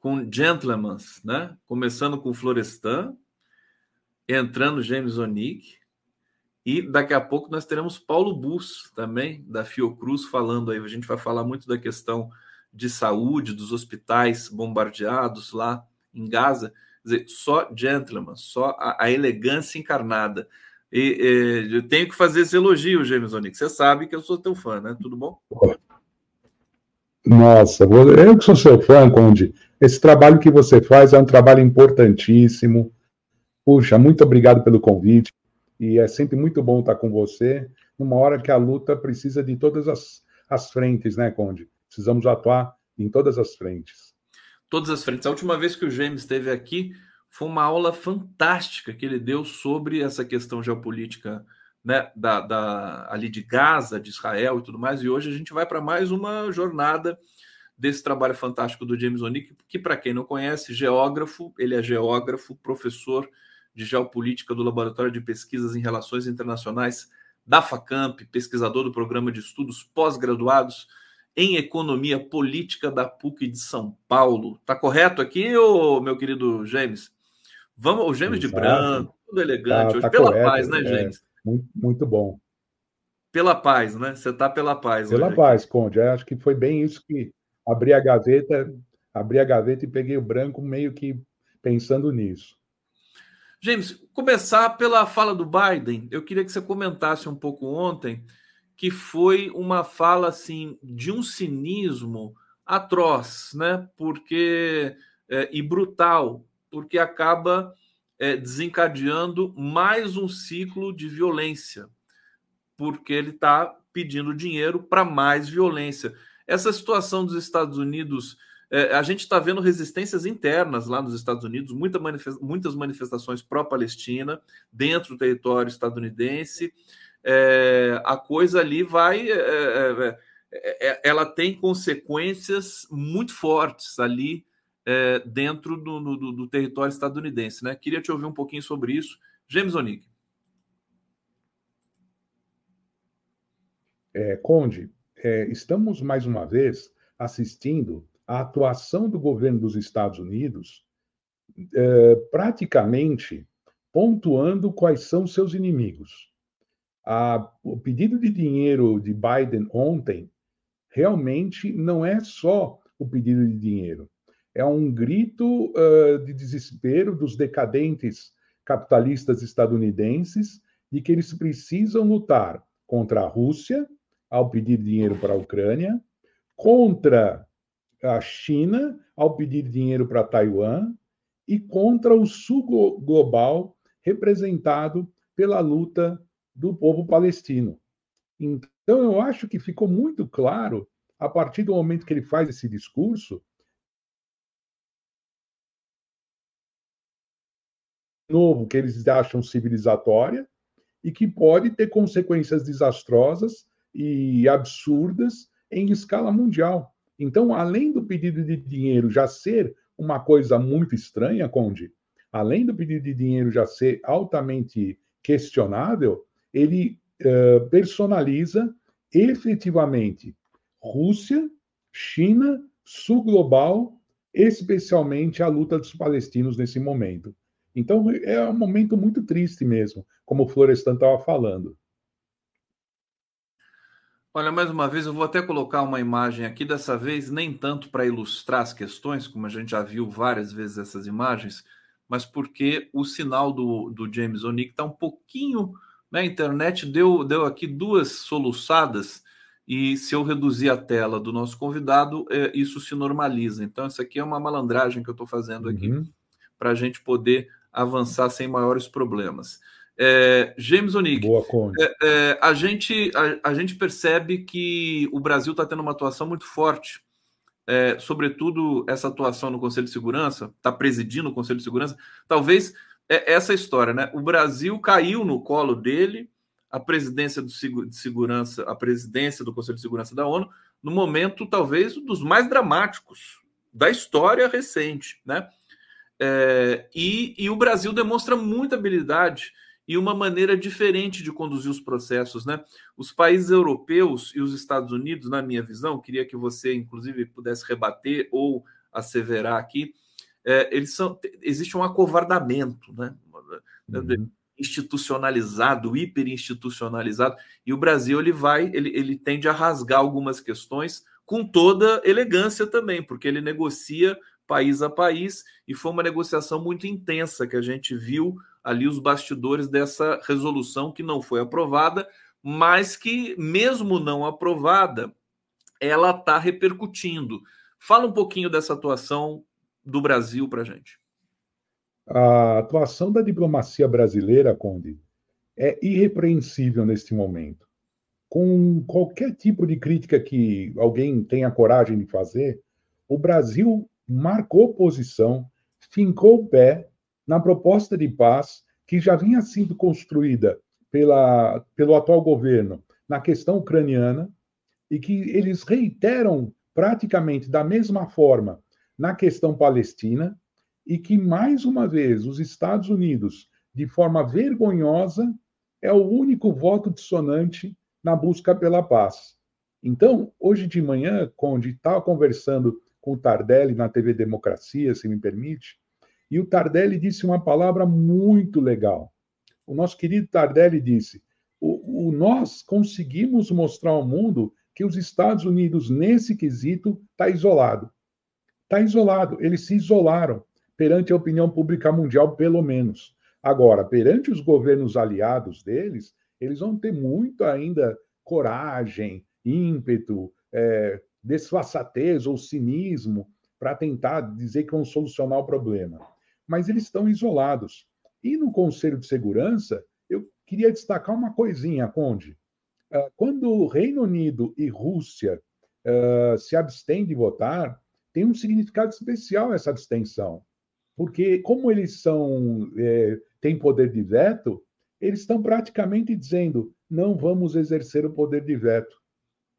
com Gentlemans, né? Começando com Florestan, entrando James Onig. E daqui a pouco nós teremos Paulo Bus também, da Fiocruz, falando aí. A gente vai falar muito da questão de saúde, dos hospitais bombardeados lá em Gaza. Quer dizer, só gentleman, só a, a elegância encarnada. E, e, eu tenho que fazer esse elogio, James Onick. Você sabe que eu sou teu fã, né? Tudo bom? Nossa, eu que sou seu fã, Conde. Esse trabalho que você faz é um trabalho importantíssimo. Puxa, muito obrigado pelo convite. E é sempre muito bom estar com você, numa hora que a luta precisa de todas as, as frentes, né, Conde? Precisamos atuar em todas as frentes. Todas as frentes. A última vez que o James esteve aqui, foi uma aula fantástica que ele deu sobre essa questão geopolítica né, da, da, ali de Gaza, de Israel e tudo mais. E hoje a gente vai para mais uma jornada desse trabalho fantástico do James Onick, que, para quem não conhece, geógrafo, ele é geógrafo, professor de geopolítica do Laboratório de Pesquisas em Relações Internacionais da FACAMP, pesquisador do programa de estudos pós-graduados em Economia Política da PUC de São Paulo. Tá correto aqui, ô, meu querido James? Vamos, o Gêmeos Exato. de branco, tudo elegante. Tá, Hoje, tá pela correto, paz, né, gente? É, muito, muito bom. Pela paz, né? Você está pela paz. Pela paz, aqui. Conde. Eu acho que foi bem isso que abri a gaveta, abri a gaveta e peguei o branco meio que pensando nisso. James, começar pela fala do Biden. Eu queria que você comentasse um pouco ontem, que foi uma fala assim de um cinismo atroz, né? Porque é, e brutal, porque acaba é, desencadeando mais um ciclo de violência, porque ele está pedindo dinheiro para mais violência. Essa situação dos Estados Unidos, é, a gente está vendo resistências internas lá nos Estados Unidos, muita muitas manifestações pró-Palestina dentro do território estadunidense. É, a coisa ali vai. É, é, é, ela tem consequências muito fortes ali é, dentro do, do, do, território estadunidense. Né? Queria te ouvir um pouquinho sobre isso. James Onig. É, Conde, é, estamos mais uma vez assistindo à atuação do governo dos Estados Unidos é, praticamente pontuando quais são seus inimigos. A, o pedido de dinheiro de Biden ontem realmente não é só o pedido de dinheiro é um grito uh, de desespero dos decadentes capitalistas estadunidenses de que eles precisam lutar contra a Rússia, ao pedir dinheiro para a Ucrânia, contra a China, ao pedir dinheiro para Taiwan, e contra o sul global representado pela luta do povo palestino. Então, eu acho que ficou muito claro, a partir do momento que ele faz esse discurso, novo que eles acham civilizatória e que pode ter consequências desastrosas e absurdas em escala mundial. Então, além do pedido de dinheiro já ser uma coisa muito estranha, Conde, além do pedido de dinheiro já ser altamente questionável, ele uh, personaliza efetivamente Rússia, China, Sul Global especialmente a luta dos palestinos nesse momento. Então, é um momento muito triste mesmo, como o Florestan estava falando. Olha, mais uma vez, eu vou até colocar uma imagem aqui, dessa vez nem tanto para ilustrar as questões, como a gente já viu várias vezes essas imagens, mas porque o sinal do, do James O'Nick está um pouquinho. Né, a internet deu, deu aqui duas soluçadas, e se eu reduzir a tela do nosso convidado, é, isso se normaliza. Então, isso aqui é uma malandragem que eu estou fazendo aqui uhum. para a gente poder avançar sem maiores problemas. É, James O'Neill, é, é, a, gente, a, a, gente percebe que o Brasil está tendo uma atuação muito forte, é, sobretudo essa atuação no Conselho de Segurança, está presidindo o Conselho de Segurança. Talvez é essa história, né? O Brasil caiu no colo dele a presidência do, de segurança, a presidência do Conselho de Segurança da ONU, no momento talvez um dos mais dramáticos da história recente, né? É, e, e, o Brasil demonstra muita habilidade e uma maneira diferente de conduzir os processos, né? Os países europeus e os Estados Unidos, na minha visão, queria que você, inclusive, pudesse rebater ou asseverar aqui, é, eles são, existe um acovardamento, né? Uhum. institucionalizado, hiperinstitucionalizado, e o Brasil ele vai, ele, ele tende a rasgar algumas questões com toda elegância também, porque ele negocia país a país, e foi uma negociação muito intensa que a gente viu ali os bastidores dessa resolução que não foi aprovada, mas que, mesmo não aprovada, ela está repercutindo. Fala um pouquinho dessa atuação do Brasil para a gente. A atuação da diplomacia brasileira, Conde, é irrepreensível neste momento. Com qualquer tipo de crítica que alguém tenha coragem de fazer, o Brasil marcou posição, fincou o pé na proposta de paz que já vinha sendo construída pela, pelo atual governo na questão ucraniana e que eles reiteram praticamente da mesma forma na questão palestina e que mais uma vez os Estados Unidos, de forma vergonhosa, é o único voto dissonante na busca pela paz. Então, hoje de manhã, Conde estava conversando com o Tardelli na TV Democracia, se me permite, e o Tardelli disse uma palavra muito legal. O nosso querido Tardelli disse: o, o nós conseguimos mostrar ao mundo que os Estados Unidos, nesse quesito, está isolado. Está isolado. Eles se isolaram perante a opinião pública mundial, pelo menos. Agora, perante os governos aliados deles, eles vão ter muito ainda coragem, ímpeto, é, desfaçatez ou cinismo para tentar dizer que vão solucionar o problema. Mas eles estão isolados. E no Conselho de Segurança, eu queria destacar uma coisinha, Conde. Ah, quando o Reino Unido e Rússia uh, se abstêm de votar, tem um significado especial essa abstenção. Porque, como eles são é, têm poder de veto, eles estão praticamente dizendo: não vamos exercer o poder de veto.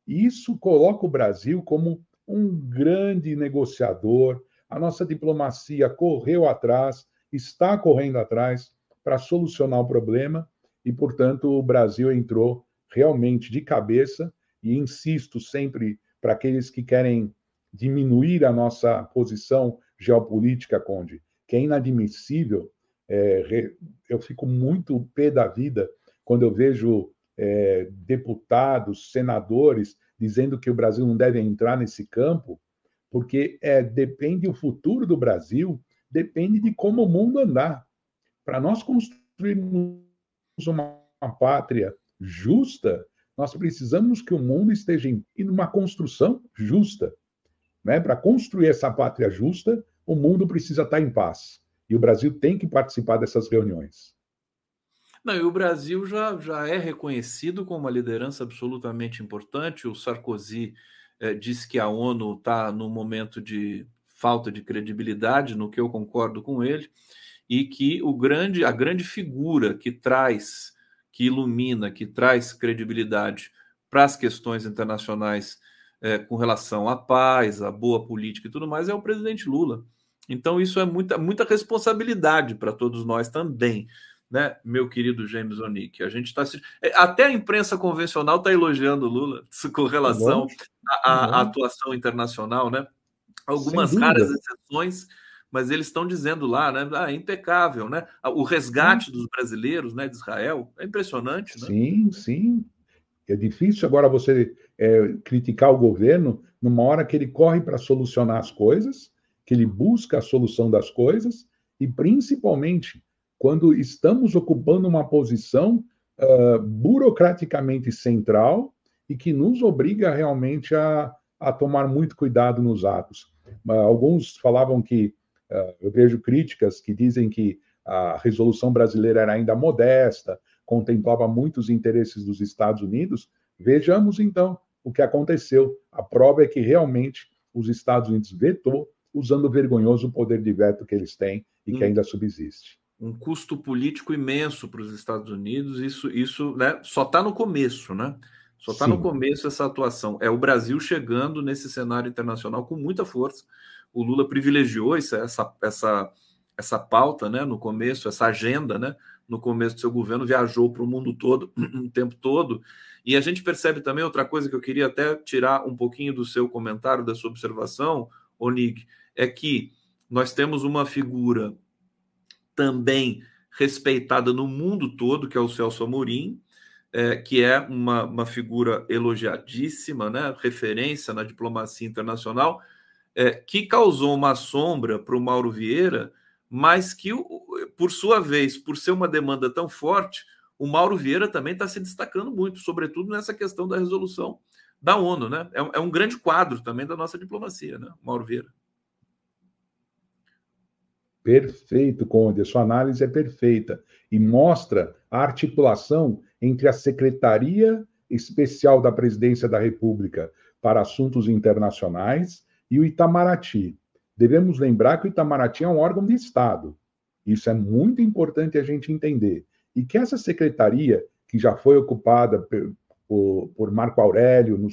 Isso coloca o Brasil como um grande negociador. A nossa diplomacia correu atrás, está correndo atrás para solucionar o problema e, portanto, o Brasil entrou realmente de cabeça. E insisto sempre para aqueles que querem diminuir a nossa posição geopolítica, Conde, que é inadmissível. É, eu fico muito pé da vida quando eu vejo é, deputados, senadores dizendo que o Brasil não deve entrar nesse campo, porque é, depende o futuro do Brasil, depende de como o mundo andar. Para nós construirmos uma, uma pátria justa, nós precisamos que o mundo esteja em, em uma construção justa. Né? Para construir essa pátria justa, o mundo precisa estar em paz. E o Brasil tem que participar dessas reuniões. Não, e o Brasil já, já é reconhecido como uma liderança absolutamente importante. O Sarkozy é, disse que a ONU está no momento de falta de credibilidade, no que eu concordo com ele, e que o grande, a grande figura que traz, que ilumina, que traz credibilidade para as questões internacionais é, com relação à paz, à boa política e tudo mais é o presidente Lula. Então, isso é muita, muita responsabilidade para todos nós também né, meu querido James O'Nick? A gente está é, até a imprensa convencional está elogiando Lula (laughs) com relação à, atuação internacional, né? algumas raras exceções, mas eles estão dizendo lá, né? Ah, é impecável, né? O resgate sim. dos brasileiros, né, de Israel, é impressionante, né? Sim, sim. É difícil agora você é, criticar o governo numa hora que ele corre para solucionar as coisas, que ele busca a solução das coisas, e principalmente quando estamos ocupando uma posição uh, burocraticamente central e que nos obriga realmente a, a tomar muito cuidado nos atos. Uh, alguns falavam que, uh, eu vejo críticas que dizem que a resolução brasileira era ainda modesta, contemplava muitos interesses dos Estados Unidos. Vejamos então o que aconteceu. A prova é que realmente os Estados Unidos vetou, usando o vergonhoso poder de veto que eles têm e que hum. ainda subsiste. Um custo político imenso para os Estados Unidos, isso, isso né, só está no começo, né? Só está no começo essa atuação. É o Brasil chegando nesse cenário internacional com muita força. O Lula privilegiou essa, essa, essa, essa pauta né, no começo, essa agenda, né? No começo do seu governo, viajou para o mundo todo, (clears throat) o tempo todo. E a gente percebe também outra coisa que eu queria até tirar um pouquinho do seu comentário, da sua observação, Onig, é que nós temos uma figura também respeitada no mundo todo, que é o Celso Amorim, é, que é uma, uma figura elogiadíssima, né, referência na diplomacia internacional, é, que causou uma sombra para o Mauro Vieira, mas que, por sua vez, por ser uma demanda tão forte, o Mauro Vieira também está se destacando muito, sobretudo nessa questão da resolução da ONU, né? É, é um grande quadro também da nossa diplomacia, né, Mauro Vieira? Perfeito, Conde. A sua análise é perfeita e mostra a articulação entre a Secretaria Especial da Presidência da República para Assuntos Internacionais e o Itamaraty. Devemos lembrar que o Itamaraty é um órgão de Estado. Isso é muito importante a gente entender. E que essa secretaria, que já foi ocupada por, por Marco Aurélio, no,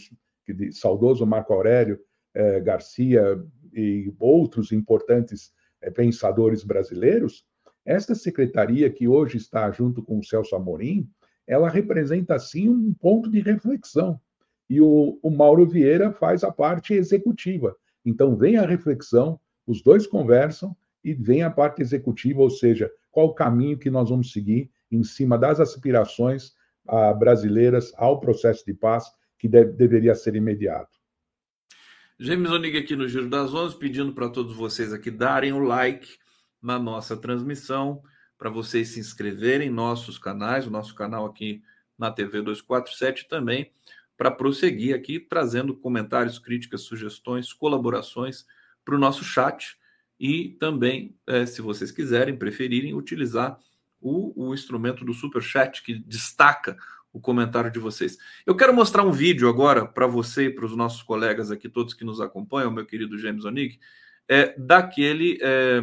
saudoso Marco Aurélio eh, Garcia e outros importantes pensadores brasileiros, esta secretaria que hoje está junto com o Celso Amorim, ela representa, sim, um ponto de reflexão. E o, o Mauro Vieira faz a parte executiva. Então, vem a reflexão, os dois conversam e vem a parte executiva, ou seja, qual o caminho que nós vamos seguir em cima das aspirações ah, brasileiras ao processo de paz, que deve, deveria ser imediato. James Onig aqui no Giro das Onze, pedindo para todos vocês aqui darem o like na nossa transmissão para vocês se inscreverem em nossos canais, o nosso canal aqui na TV 247 também, para prosseguir aqui trazendo comentários, críticas, sugestões, colaborações para o nosso chat. E também, é, se vocês quiserem, preferirem, utilizar o, o instrumento do Super Chat que destaca o comentário de vocês. Eu quero mostrar um vídeo agora para você e para os nossos colegas aqui, todos que nos acompanham, meu querido James Onig, é, daquele é,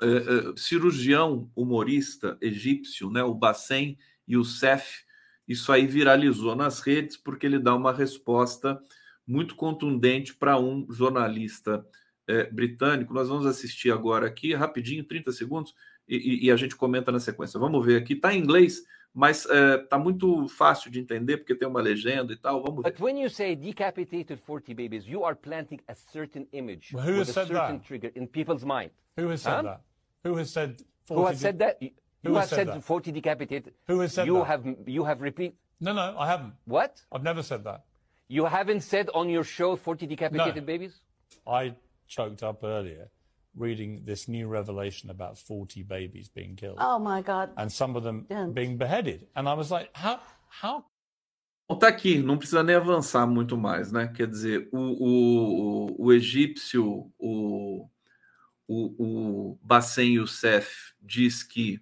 é, é, cirurgião humorista egípcio, né, o Bassem Youssef, isso aí viralizou nas redes porque ele dá uma resposta muito contundente para um jornalista é, britânico. Nós vamos assistir agora aqui, rapidinho, 30 segundos, e, e a gente comenta na sequência. Vamos ver aqui, está em inglês, mas eh, está é, muito fácil de entender porque tem uma legenda e tal. Vamos ver. But when you say decapitated 40 babies, you are planting a certain image well, who has with a certain that? trigger in people's mind. Who has said huh? that? Who has said? 40 Who has said that? You Who have has said, said that? 40 decapitated. Who has said you that? have you have repeat No, no, I haven't. what? I've never said that. You haven't said on your show 40 decapitated No. babies? I choked up earlier reading this new revelation about 40 babies being killed Oh my God. and some of them Yeah. being beheaded. And I was like, how, how Bom, tá aqui, não precisa nem avançar muito mais, né? Quer dizer, o, o, o egípcio, o, o, o Bassem Youssef diz que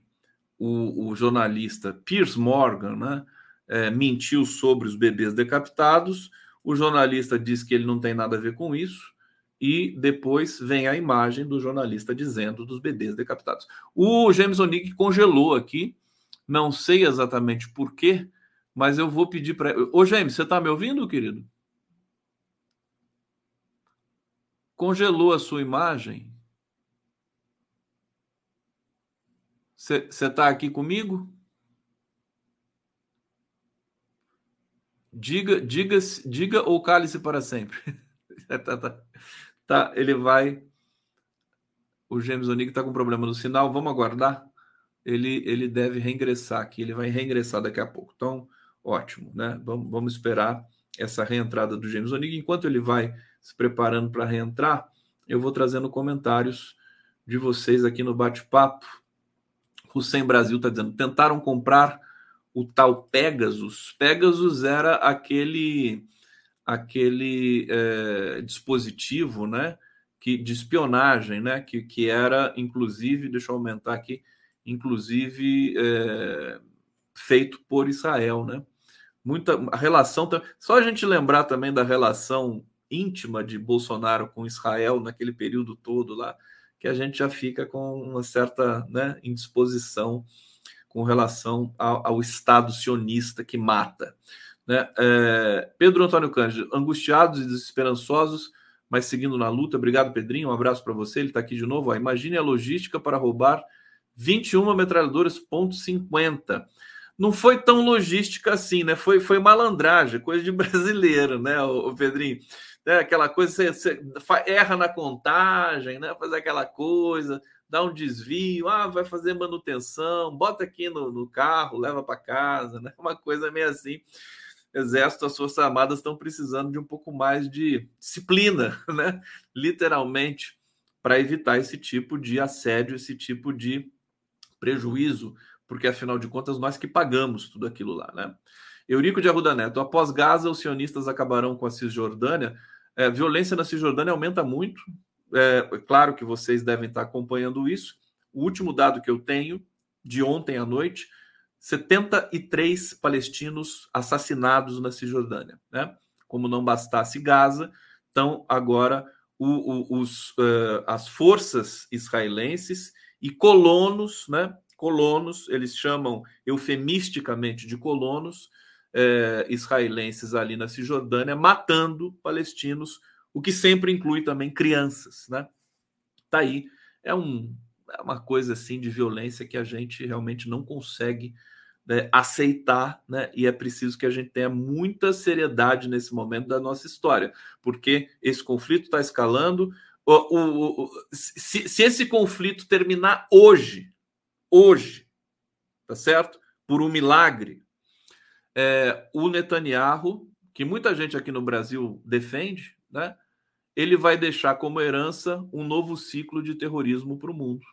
o, o jornalista Piers Morgan, né, é, mentiu sobre os bebês decapitados. O jornalista diz que ele não tem nada a ver com isso. E depois vem a imagem do jornalista dizendo dos bebês decapitados. O James Onig congelou aqui, não sei exatamente por quê, mas eu vou pedir para. Ô, James, você está me ouvindo, querido? Congelou a sua imagem? Você está aqui comigo? Diga, diga, diga ou cale-se para sempre. (laughs) tá, tá, tá, ele vai. O James O'Neill está com problema no sinal. Vamos aguardar. Ele, ele deve reingressar aqui. Ele vai reingressar daqui a pouco. Então, ótimo, né? Vamos, vamos esperar essa reentrada do James O'Neill. Enquanto ele vai se preparando para reentrar, eu vou trazendo comentários de vocês aqui no bate-papo. Hussein Brasil está dizendo: tentaram comprar o tal Pegasus. Pegasus era aquele aquele é, dispositivo, né, que de espionagem, né, que, que era inclusive, deixa eu aumentar aqui, inclusive é, feito por Israel, né? Muita a relação, só a gente lembrar também da relação íntima de Bolsonaro com Israel naquele período todo lá, que a gente já fica com uma certa né, indisposição com relação ao, ao Estado sionista que mata. Né? É, Pedro Antônio Cândido, angustiados e desesperançosos, mas seguindo na luta. Obrigado, Pedrinho. Um abraço para você. Ele está aqui de novo. Ó. Imagine a logística para roubar 21 metralhadoras ponto .50. Não foi tão logística assim, né? Foi, foi malandragem, coisa de (laughs) brasileiro, né, o, Pedrinho? né, aquela coisa, você, você erra na contagem, né, faz aquela coisa, dá um desvio, ah, vai fazer manutenção, bota aqui no, no carro, leva para casa, né, (laughs) uma coisa meio assim. Exército, as Forças Armadas estão precisando de um pouco mais de disciplina, (laughs) né, literalmente, para evitar esse tipo de assédio, esse tipo de prejuízo, porque afinal de contas nós que pagamos tudo aquilo lá, né? Eurico de Arruda Neto, após Gaza, os sionistas acabarão com a Cisjordânia. É, violência na Cisjordânia aumenta muito. É, é, claro que vocês devem estar acompanhando isso. O último dado que eu tenho, de ontem à noite, 73 palestinos assassinados na Cisjordânia. Né? Como não bastasse Gaza, então agora o, o, os, uh, as forças israelenses e colonos, né? Colonos, eles chamam eufemisticamente de colonos, é, israelenses ali na Cisjordânia matando palestinos, o que sempre inclui também crianças, né? Tá aí é, um, é uma coisa assim de violência que a gente realmente não consegue né, aceitar, né? E é preciso que a gente tenha muita seriedade nesse momento da nossa história, porque esse conflito está escalando. O, o, o, se, se esse conflito terminar hoje, hoje, tá certo? Por um milagre, é, o Netanyahu, que muita gente aqui no Brasil defende, né? Ele vai deixar como herança um novo ciclo de terrorismo para o mundo.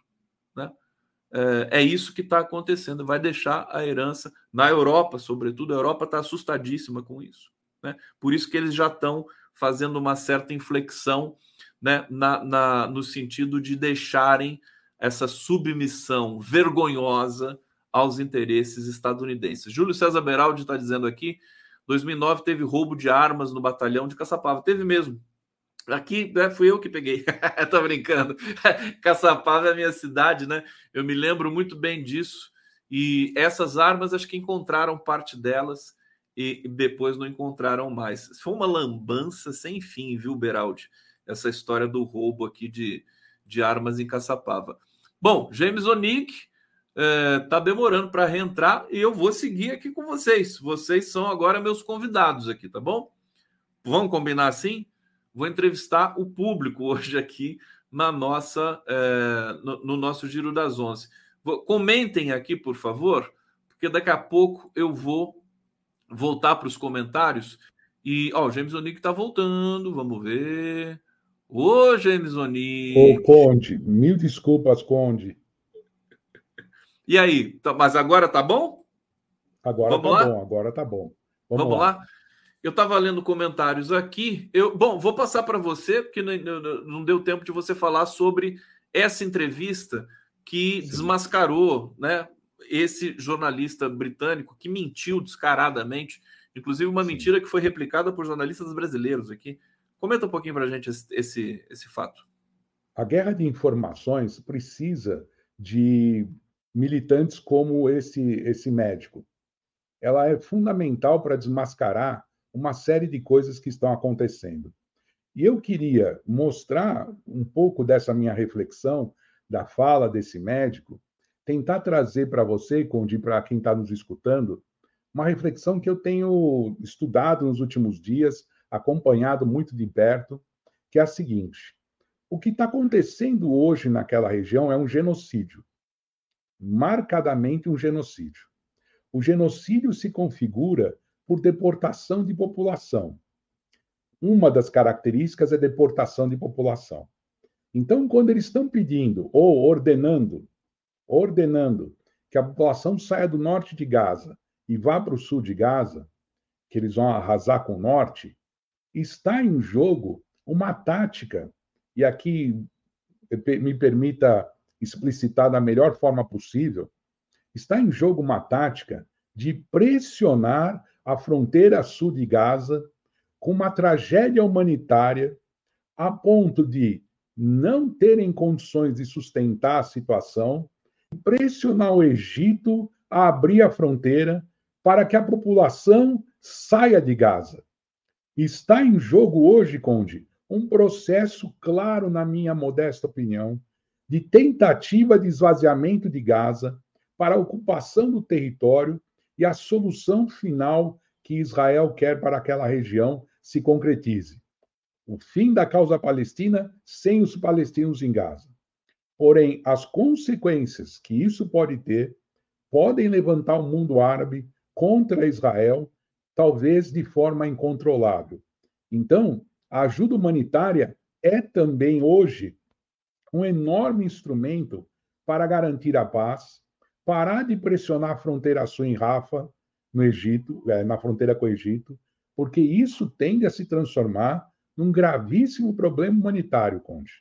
É, é isso que está acontecendo. Vai deixar a herança na Europa, sobretudo. A Europa está assustadíssima com isso. Né? Por isso que eles já estão fazendo uma certa inflexão né, na, na, no sentido de deixarem essa submissão vergonhosa aos interesses estadunidenses. Júlio César Beraldi está dizendo aqui: 2009 teve roubo de armas no batalhão de Caçapava. Teve mesmo. Aqui né, fui eu que peguei. (laughs) Tô brincando. (laughs) Caçapava é a minha cidade, né? Eu me lembro muito bem disso. E essas armas, acho que encontraram parte delas e depois não encontraram mais. Foi uma lambança sem fim, viu, Beraldi? Essa história do roubo aqui de, de armas em Caçapava. Bom, James Onick é, demorando para reentrar e eu vou seguir aqui com vocês. Vocês são agora meus convidados aqui, tá bom? Vamos combinar assim? Vou entrevistar o público (laughs) hoje aqui na nossa é, no, no, nosso Giro das Onze. Comentem aqui, por favor, porque daqui a pouco eu vou voltar para os comentários. E, ó, o James está voltando, vamos ver. Ô, James Onick. Ô, Conde, mil desculpas, Conde. E aí, tá, mas agora tá bom? Agora Vamos tá lá? bom, agora tá bom. Vamos, Vamos lá. lá. Eu estava lendo comentários aqui. Eu, bom, vou passar para você, porque não, não, deu tempo de você falar sobre essa entrevista que Sim. desmascarou né, esse jornalista britânico que mentiu descaradamente, inclusive uma Sim. mentira que foi replicada por jornalistas brasileiros aqui. Comenta um pouquinho para a gente esse, esse, esse fato. A guerra de informações precisa de militantes como esse, esse médico. Ela é fundamental para desmascarar uma série de coisas que estão acontecendo. E eu queria mostrar um pouco dessa minha reflexão, da fala desse médico, tentar trazer para você, Conde, para quem está nos escutando, uma reflexão que eu tenho estudado nos últimos dias, acompanhado muito de perto, que é a seguinte: O que está acontecendo hoje naquela região é um genocídio. Marcadamente um genocídio. O genocídio se configura por deportação de população. Uma das características é deportação de população. Então, quando eles estão pedindo ou ordenando, ordenando que a população saia do norte de Gaza e vá para o sul de Gaza, que eles vão arrasar com o norte, está em jogo uma tática, e aqui me permita explicitar da melhor forma possível, está em jogo uma tática de pressionar a fronteira sul de Gaza com uma tragédia humanitária a ponto de não terem condições de sustentar a situação, pressionar o Egito a abrir a fronteira para que a população saia de Gaza. Está em jogo hoje, Conde, um processo claro, na minha modesta opinião, de tentativa de esvaziamento de Gaza para a ocupação do território e a solução final que Israel quer para aquela região se concretize. O fim da causa palestina sem os palestinos em Gaza. Porém, as consequências que isso pode ter podem levantar o mundo árabe contra Israel, talvez de forma incontrolável. Então, a ajuda humanitária é também hoje um enorme instrumento para garantir a paz, parar de pressionar a fronteira sul em Rafa, no Egito, é, na fronteira com o Egito, porque isso tende a se transformar num gravíssimo problema humanitário, Conde.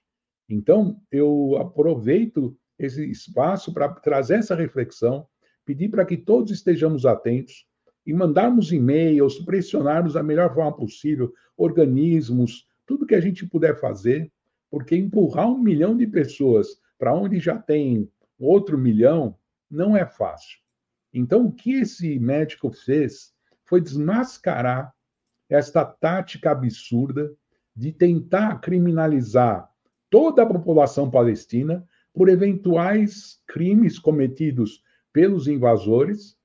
Então, eu aproveito esse espaço para trazer essa reflexão pedir para que todos estejamos atentos e mandarmos e-mails, pressionarmos da melhor forma possível, organismos, tudo que a gente puder fazer, porque empurrar um milhão de pessoas para onde já tem outro milhão não é fácil. Então, o que esse médico fez foi desmascarar esta tática absurda de tentar criminalizar toda a população palestina por eventuais crimes cometidos pelos invasores,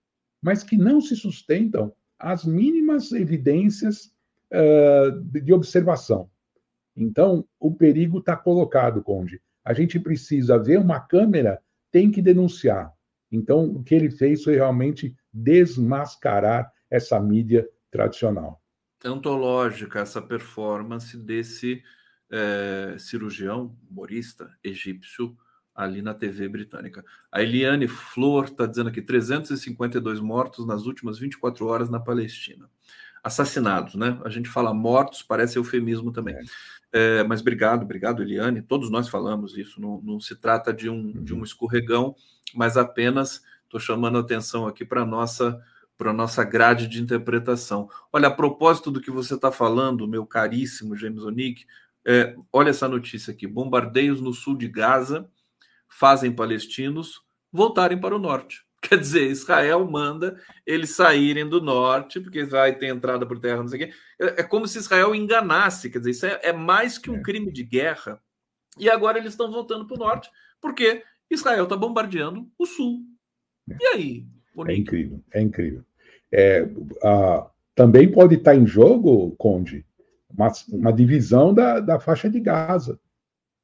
mas que não se sustentam as mínimas evidências uh, de observação. Então, o perigo está colocado, Conde. A gente precisa ver uma câmera, tem que denunciar. Então, o que ele fez foi realmente desmascarar essa mídia tradicional. Antológica essa performance desse é, cirurgião, humorista egípcio, ali na TV britânica. A Eliane Flor está dizendo aqui: 352 mortos nas últimas 24 horas na Palestina. Assassinados, né? A gente fala mortos, parece eufemismo também. É. É, mas obrigado, obrigado, Eliane. Todos nós falamos isso. Não, não se trata de um, uhum. de um escorregão, mas apenas estou chamando a atenção aqui para a nossa para nossa grade de interpretação. Olha, a propósito do que você está falando, meu caríssimo James Onick, é, olha essa notícia aqui: bombardeios no sul de Gaza fazem palestinos voltarem para o norte. (laughs) Quer dizer, Israel manda eles saírem do norte, porque vai ter entrada por terra, não sei o quê. É, é como se Israel enganasse, quer dizer, isso é, é mais que um é. crime de guerra. E agora eles estão voltando para o norte, porque Israel está bombardeando o sul. E aí? Bonito. É incrível, é incrível. É, a, também pode estar em jogo, Conde, uma, uma divisão da, da faixa de Gaza.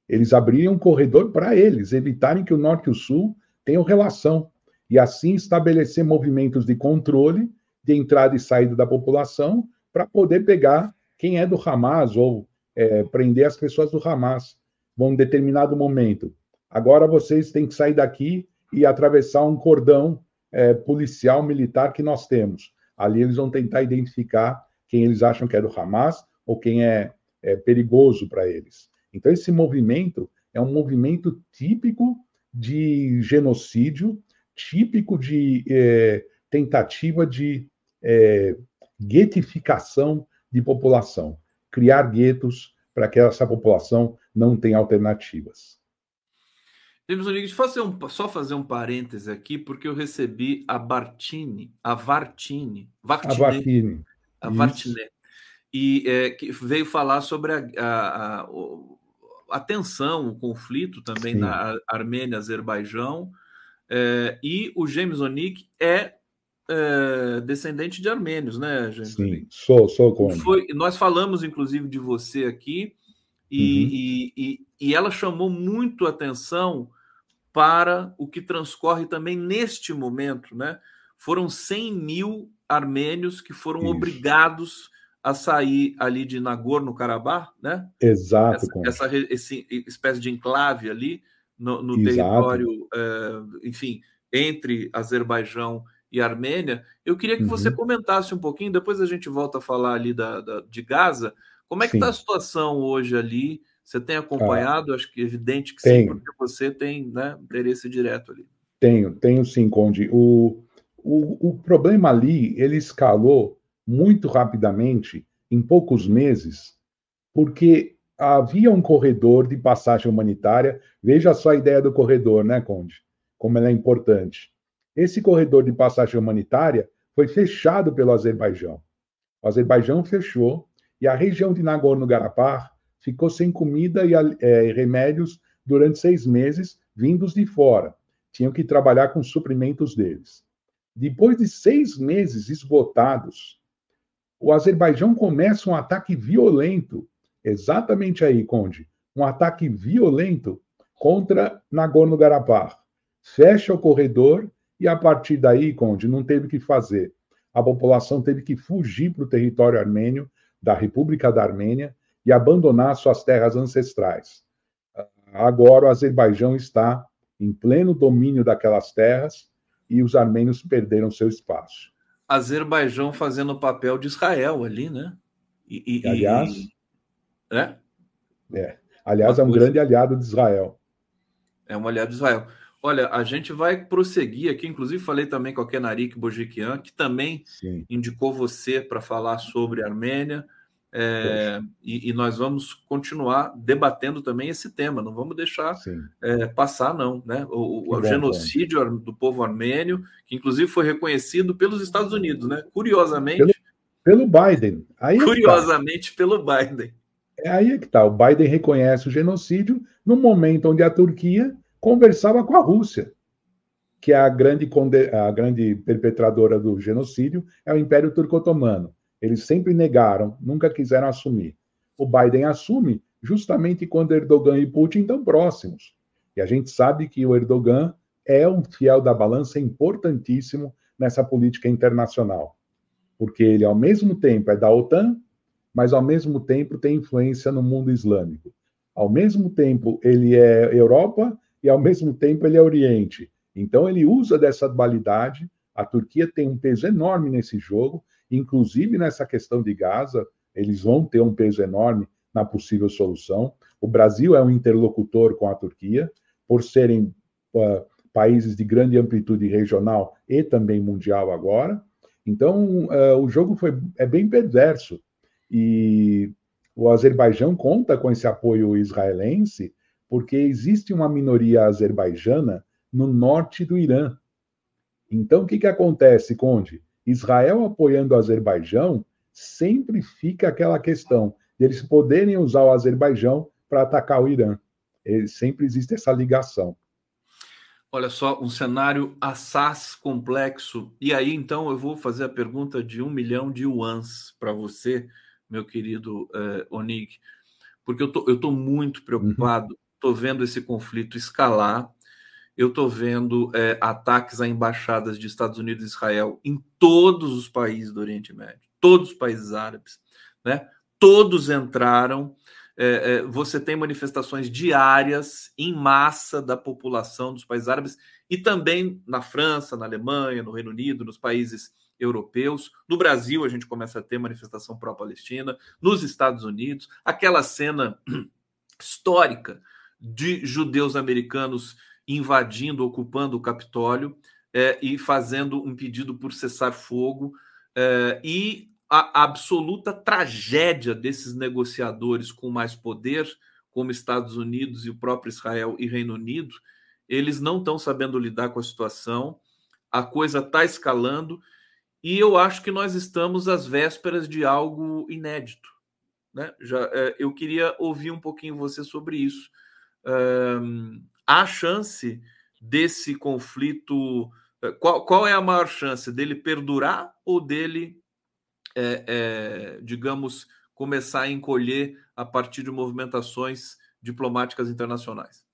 Eles abriram um corredor para eles, evitarem que o norte e o sul tenham relação, e assim estabelecer movimentos de controle de entrada e saída da população para poder pegar quem é do Hamas ou é, prender as pessoas do Hamas num determinado momento. Agora vocês têm que sair daqui e atravessar um cordão é, policial militar que nós temos. Ali eles vão tentar identificar quem eles acham que é do Hamas ou quem é, é perigoso para eles. Então, esse movimento é um movimento típico de genocídio, típico de é, tentativa de é, guetificação de população, criar guetos para que essa população não tenha alternativas. James Onigui, fazer um, só fazer um parêntese aqui, porque eu recebi a Bartini, a Vartini, Vartine, a Vartine, a Vartine, e é, que veio falar sobre a, a, a, a tensão, o conflito também Sim. na Armênia, Azerbaijão, é, e o James Onik é, é, descendente de armênios, né, James? Sim, sou, sou como. Foi, nós falamos, inclusive, de você aqui e, uhum. e, e, e ela chamou muito atenção para o que transcorre também neste momento, né? Foram 100 mil armênios que foram Isso. obrigados a sair ali de Nagorno-Karabakh, né? Exato. Essa, essa espécie de enclave ali no, no território, é, enfim, entre Azerbaijão e Armênia. Eu queria que uhum. você comentasse um pouquinho, depois a gente volta a falar ali da, da de Gaza. Como é que está a situação hoje ali? Você tem acompanhado? Ah, Acho que é evidente que tenho. sim, porque você tem né, interesse direto ali. Tenho, tenho sim, Conde. O, o, o problema ali, ele escalou muito rapidamente, em poucos meses, porque havia um corredor de passagem humanitária. Veja só a ideia do corredor, né, Conde? Como ela é importante. Esse corredor de passagem humanitária foi fechado pelo Azerbaijão. O Azerbaijão fechou e a região de Nagorno-Karabakh ficou sem comida e é, remédios durante seis meses, vindos de fora. Tinham que trabalhar com suprimentos deles. Depois de seis meses esgotados, o Azerbaijão começa um ataque violento, exatamente aí, Conde, um ataque violento contra Nagorno-Karabakh. Fecha o corredor e a partir daí, Conde, não teve o que fazer. A população teve que fugir para o território armênio, da República da Armênia, e abandonar suas terras ancestrais. Agora o Azerbaijão está em pleno domínio daquelas terras e os armênios perderam seu espaço. Azerbaijão fazendo o papel de Israel ali, né? E, e aliás, e... É? é? Aliás, Uma é um coisa... grande aliado de Israel. É um aliado de Israel. Olha, a gente vai prosseguir aqui. Inclusive, falei também com a Kenarik Bojikian, que também Sim. indicou você para falar sobre a Armênia. É, e, e, nós vamos continuar debatendo também esse tema, não vamos deixar é, passar, não. Né? O, o, genocídio bom. do povo armênio, que inclusive foi reconhecido pelos Estados Unidos, né? Curiosamente. Pelo, pelo Biden. Aí é tá. curiosamente, tá. pelo Biden. É aí é que está. O Biden reconhece o genocídio no momento onde a Turquia conversava com a Rússia, que é a grande, a grande perpetradora do genocídio, é o Império Turco-Otomano. Eles sempre negaram, nunca quiseram assumir. O Biden assume justamente quando Erdogan e Putin estão próximos. E a gente sabe que o Erdogan é um fiel da balança importantíssimo nessa política internacional. Porque ele, ao mesmo tempo, é da OTAN, mas ao mesmo tempo tem influência no mundo islâmico. Ao mesmo tempo, ele é Europa e ao mesmo tempo ele é Oriente. Então ele usa dessa dualidade. A Turquia tem um peso enorme nesse jogo Inclusive, nessa questão de Gaza, eles vão ter um peso enorme na possível solução. O Brasil é um interlocutor com a Turquia, por serem uh, países de grande amplitude regional e também mundial agora. Então, uh, o jogo foi, é bem perverso. E o Azerbaijão conta com esse apoio israelense, porque existe uma minoria azerbaijana no norte do Irã. Então, o que, que acontece, Conde? Israel apoiando o Azerbaijão, sempre fica aquela questão de eles poderem usar o Azerbaijão para atacar o Irã. sempre existe essa ligação. Olha só, um cenário assaz complexo. E aí, então, eu vou fazer a pergunta de um milhão de yuans para você, meu querido eh, Onig, porque eu tô, estou tô muito preocupado, estou uhum. vendo esse conflito escalar, eu estou vendo é, ataques a embaixadas de Estados Unidos e Israel em todos os países do Oriente Médio, todos os países árabes, né? Todos entraram. É, é, você tem manifestações diárias em massa da população dos países árabes e também na França, na Alemanha, no Reino Unido, nos países europeus. No Brasil, a gente começa a ter manifestação pró-Palestina. Nos Estados Unidos, aquela cena (clears throat) histórica de judeus americanos invadindo, ocupando o Capitólio é, e fazendo um pedido por cessar fogo é, e a absoluta tragédia desses negociadores com mais poder, como Estados Unidos e o próprio Israel e Reino Unido, eles não estão sabendo lidar com a situação, a coisa está escalando e eu acho que nós estamos às vésperas de algo inédito. Né? Já, é, eu queria ouvir um pouquinho você sobre isso há chance desse conflito. Eh, qual, qual é a maior chance dele perdurar ou dele, é, é, digamos, começar a encolher a partir de movimentações diplomáticas internacionais?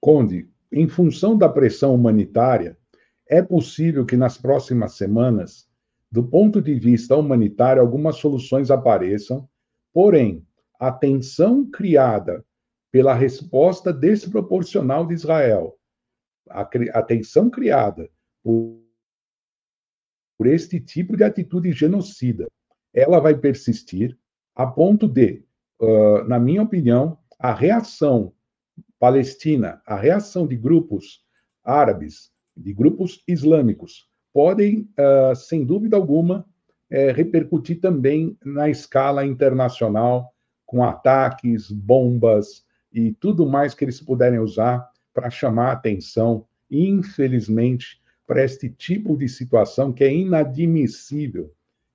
Conde, em função da pressão humanitária, é possível que nas próximas semanas, do ponto de vista humanitário, algumas soluções apareçam, porém, a tensão criada pela resposta desproporcional de Israel, a, a tensão criada por, por este tipo de atitude genocida, ela vai persistir a ponto de, uh, na minha opinião, a reação palestina, a reação de grupos árabes, de grupos islâmicos, podem, uh, sem dúvida alguma, é, repercutir também na escala internacional, com ataques, bombas e tudo mais que eles puderem usar para chamar atenção, infelizmente, para este tipo de situação que é inadmissível.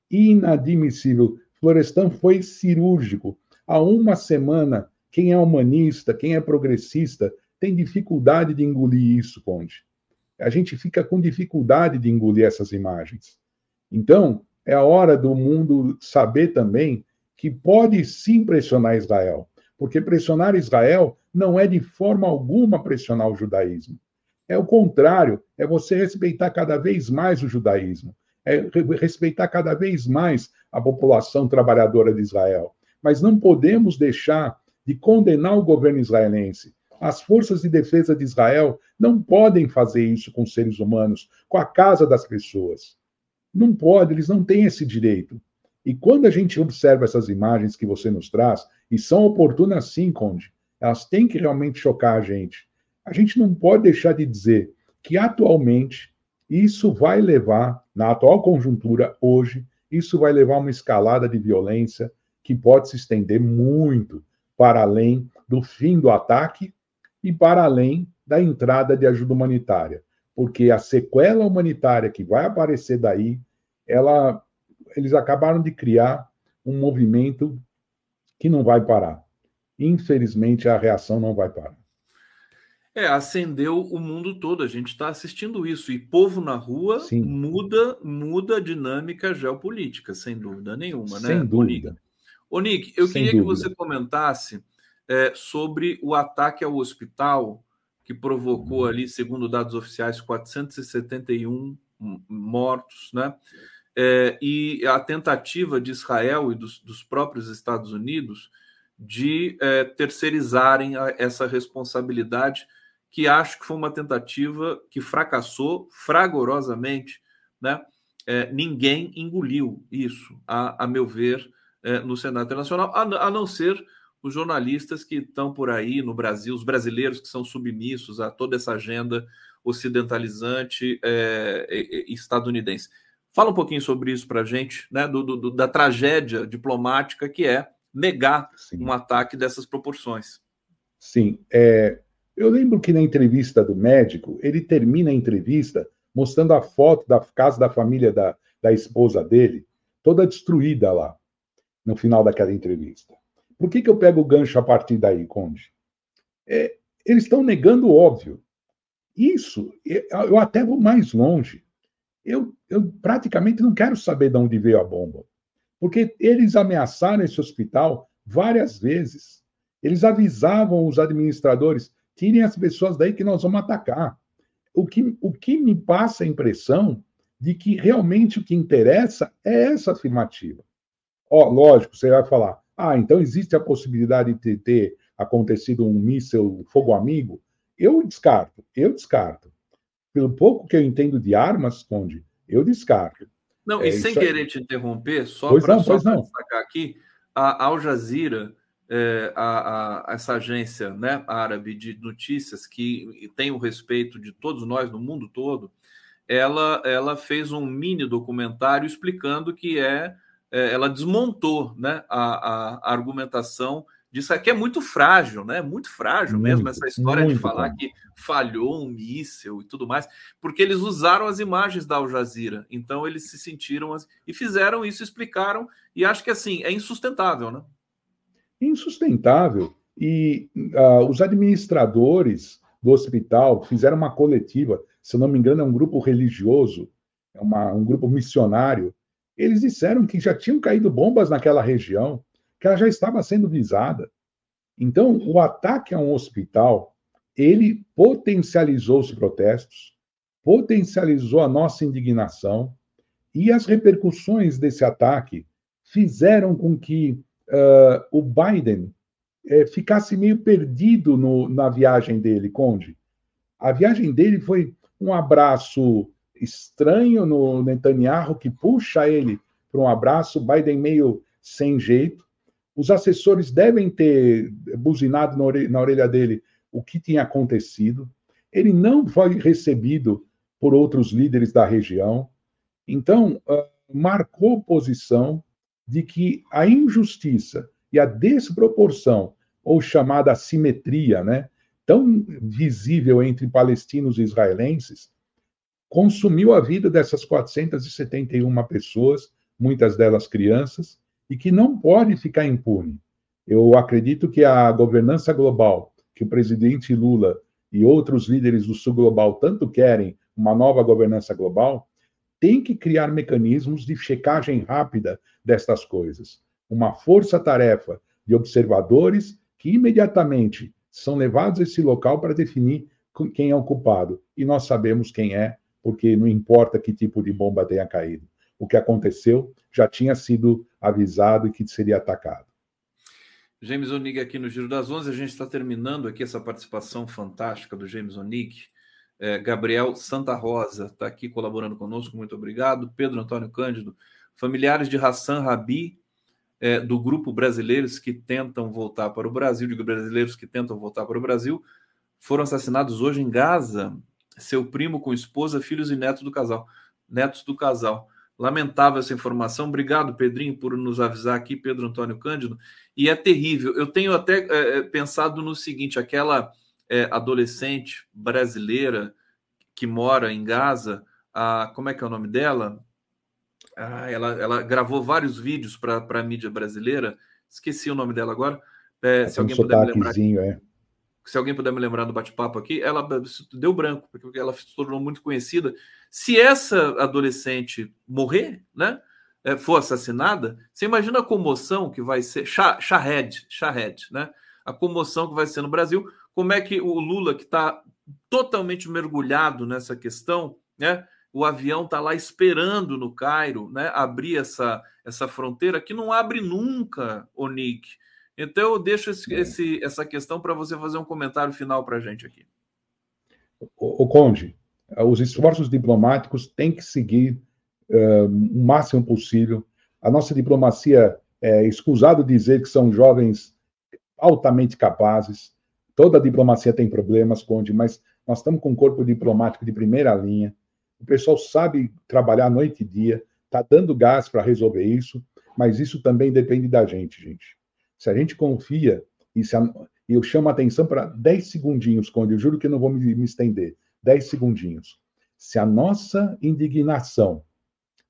Inadmissível. Florestan foi cirúrgico. Há uma semana, quem é humanista, quem é progressista, tem dificuldade de engolir isso, Conde. A gente fica com dificuldade de engolir essas imagens. Então, é a hora do mundo saber também que pode sim pressionar Israel, porque pressionar Israel não é de forma alguma pressionar o judaísmo. É o contrário, é você respeitar cada vez mais o judaísmo, é respeitar cada vez mais a população trabalhadora de Israel. Mas não podemos deixar de condenar o governo israelense. As forças de defesa de Israel não podem fazer isso com seres humanos, com a casa das pessoas. Não pode, eles não têm esse direito. E quando a gente observa essas imagens que você nos traz, e são oportunas sim, Conde, elas têm que realmente chocar a gente. A gente não pode deixar de dizer que atualmente isso vai levar, na atual conjuntura, hoje, isso vai levar a uma escalada de violência que pode se estender muito para além do fim do ataque e para além da entrada de ajuda humanitária, porque a sequela humanitária que vai aparecer daí, ela, eles acabaram de criar um movimento que não vai parar. Infelizmente, a reação não vai parar. É, acendeu o mundo todo. A gente está assistindo isso. E povo na rua Sim. muda muda a dinâmica geopolítica, sem dúvida nenhuma, né? Sem dúvida. Ô, Nick, eu sem queria dúvida. que você comentasse é, sobre o ataque ao hospital que provocou ali, segundo dados oficiais, 471 mortos, né? É, e a tentativa de Israel e dos, dos próprios Estados Unidos de é, terceirizarem a, essa responsabilidade que acho que foi uma tentativa que fracassou fragorosamente, né? É, ninguém engoliu isso, a, a meu ver, é, no Senado Internacional, a, a, não ser os jornalistas que estão por aí no Brasil, os brasileiros que são submissos a toda essa agenda ocidentalizante é, estadunidense. Fala um pouquinho sobre isso para a gente, né? Do, do, da tragédia diplomática que é negar Sim. um ataque dessas proporções. Sim, é, eu lembro que na entrevista do médico, ele termina a entrevista mostrando a foto da casa da família da, da esposa dele, toda destruída lá, no final daquela entrevista. Por que, que eu pego o gancho a partir daí, Conde? É, eles estão negando o óbvio. Isso, eu até vou mais longe. Eu, eu praticamente não quero saber de onde veio a bomba. Porque eles ameaçaram esse hospital várias vezes. Eles avisavam os administradores: tirem as pessoas daí que nós vamos atacar. O que, o que me passa a impressão de que realmente o que interessa é essa afirmativa. Ó, lógico, você vai falar, ah, então existe a possibilidade de ter acontecido um míssil fogo amigo? Eu descarto, eu descarto. Pelo pouco que eu entendo de armas, Conde, eu descarto. Não, é, e sem querer aí. te interromper, só para destacar aqui, a Al Jazeera é, a, a, essa agência né, árabe de notícias que tem o respeito de todos nós no mundo todo, ela, ela fez um mini documentário explicando que é, é ela desmontou né, a, a, argumentação disso aqui é muito frágil, né? Muito frágil muito, mesmo essa história de falar bom. que falhou um míssil e tudo mais, porque eles usaram as imagens da Al Jazeera, então eles se sentiram e fizeram isso, explicaram e acho que assim é insustentável, né? insustentável. E uh, os administradores do hospital fizeram uma coletiva, se não me engano, é um grupo religioso, é uma, um grupo missionário, Eles disseram que já tinham caído bombas naquela região, que ela já estava sendo visada. Então, o ataque a um hospital, ele potencializou os protestos, potencializou a nossa indignação, e as repercussões desse ataque fizeram com que uh, o Biden uh, ficasse meio perdido no, na viagem dele, Conde. A viagem dele foi um abraço estranho no Netanyahu, que puxa ele para um abraço, Biden meio sem jeito. Os assessores devem ter buzinado na orelha, na orelha dele o que tinha acontecido. Ele não foi recebido por outros líderes da região. Então, uh, marcou posição de que a injustiça e a desproporção, ou chamada assimetria, né, tão visível entre palestinos e israelenses, consumiu a vida dessas 471 pessoas, muitas delas crianças, e que não pode ficar impune. Eu acredito que a governança global, que o presidente Lula e outros líderes do Sul Global tanto querem, uma nova governança global, tem que criar mecanismos de checagem rápida destas coisas. Uma força-tarefa de observadores que imediatamente são levados a esse local para definir quem é o culpado. E nós sabemos quem é, porque não importa que tipo de bomba tenha caído. O que aconteceu já tinha sido avisado e que seria atacado. James Onig aqui no Giro das Onze. A gente está terminando aqui essa participação fantástica do James Onig. É, Gabriel Santa Rosa está aqui colaborando conosco, muito obrigado. Pedro Antônio Cândido, familiares de Hassan Rabi, é, do grupo Brasileiros que tentam voltar para o Brasil, de brasileiros que tentam voltar para o Brasil, foram assassinados hoje em Gaza. Seu primo com esposa, filhos e netos do casal. Netos do casal. Lamentável essa informação. Obrigado, Pedrinho, por nos avisar aqui, Pedro Antônio Cândido. E é terrível. Eu tenho até é, é pensado no seguinte: aquela é, adolescente brasileira que mora em Gaza, a, como é que é o nome dela? Ah, ela, ela gravou vários vídeos para a mídia brasileira. Esqueci o nome dela agora. É, se alguém puder me lembrar. É. Se alguém puder me lembrar do bate-papo aqui, ela deu branco, porque ela se tornou muito conhecida. Se essa adolescente morrer, né? É, for assassinada, você imagina a comoção que vai ser. Shahed, Shahed, né? A comoção que vai ser no Brasil como é que o Lula, que está totalmente mergulhado nessa questão, né? O avião está lá esperando no Cairo, né? Abrir essa, essa fronteira que não abre nunca, o Nick. Então eu deixo esse, esse, essa questão para você fazer um comentário final para a gente aqui. O, o, Conde, os esforços diplomáticos têm que seguir uh, o máximo possível. A nossa diplomacia é escusado dizer que são jovens altamente capazes, Toda diplomacia tem problemas, Conde, mas nós estamos com um corpo diplomático de primeira linha. O pessoal sabe trabalhar noite e dia, está dando gás para resolver isso, mas isso também depende da gente, gente. Se a gente confia, e se a, eu chamo a atenção para 10 segundinhos, Conde, eu juro que não vou me, me estender. 10 segundinhos. Se a nossa indignação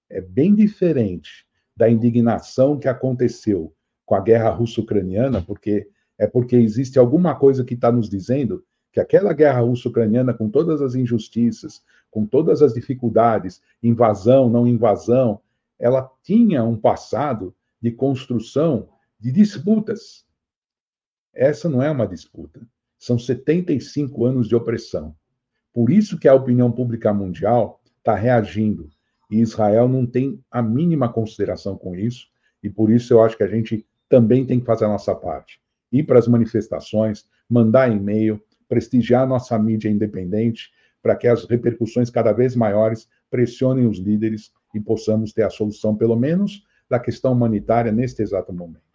é bem diferente da indignação que aconteceu com a guerra russo-ucraniana, porque é porque existe alguma coisa que está nos dizendo que aquela guerra russo-ucraniana, com todas as injustiças, com todas as dificuldades, invasão, não invasão, ela tinha um passado de construção de disputas. Essa não é uma disputa. São 75 anos de opressão. Por isso que a opinião pública mundial está reagindo. E Israel não tem a mínima consideração com isso. E por isso eu acho que a gente também tem que fazer a nossa parte ir para as manifestações, mandar e-mail, prestigiar nossa mídia independente, para que as repercussões cada vez maiores pressionem os líderes e possamos ter a solução, pelo menos, da questão humanitária neste exato momento.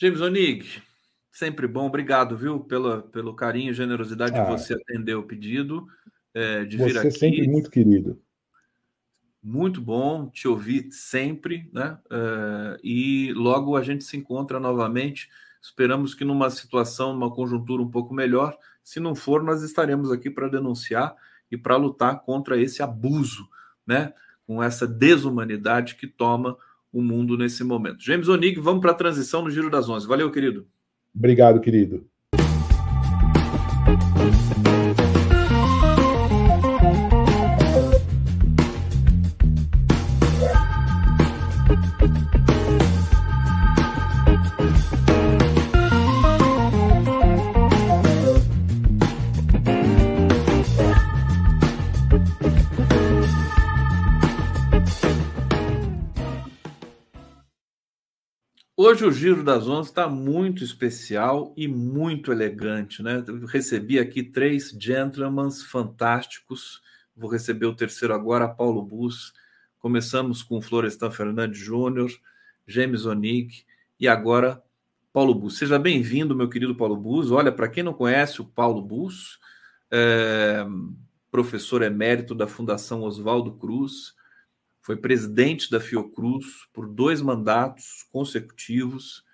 James Onig, sempre bom, obrigado, viu, pela, pelo carinho e generosidade ah, de você atender o pedido, é, de vir aqui. Você sempre muito querido muito bom te ouvir sempre, né? Uh, e logo a gente se encontra novamente. Esperamos que numa situação, numa conjuntura um pouco melhor. Se não for, nós estaremos aqui para denunciar e para lutar contra esse abuso, né? Com essa desumanidade que toma o mundo nesse momento. James Onig, vamos para a transição no Giro das Onze. Valeu, querido. Obrigado, querido. Hoje o Giro das Onze está muito especial e muito elegante, né? Eu recebi aqui três gentlemen fantásticos. Vou receber o terceiro agora, Paulo Bus. Começamos com Florestan Fernandes Júnior, James Onig e agora Paulo Bus. Seja bem-vindo, meu querido Paulo Bus. Olha, para quem não conhece o Paulo Bus, é professor emérito da Fundação Oswaldo Cruz, foi presidente da Fiocruz por dois mandatos consecutivos,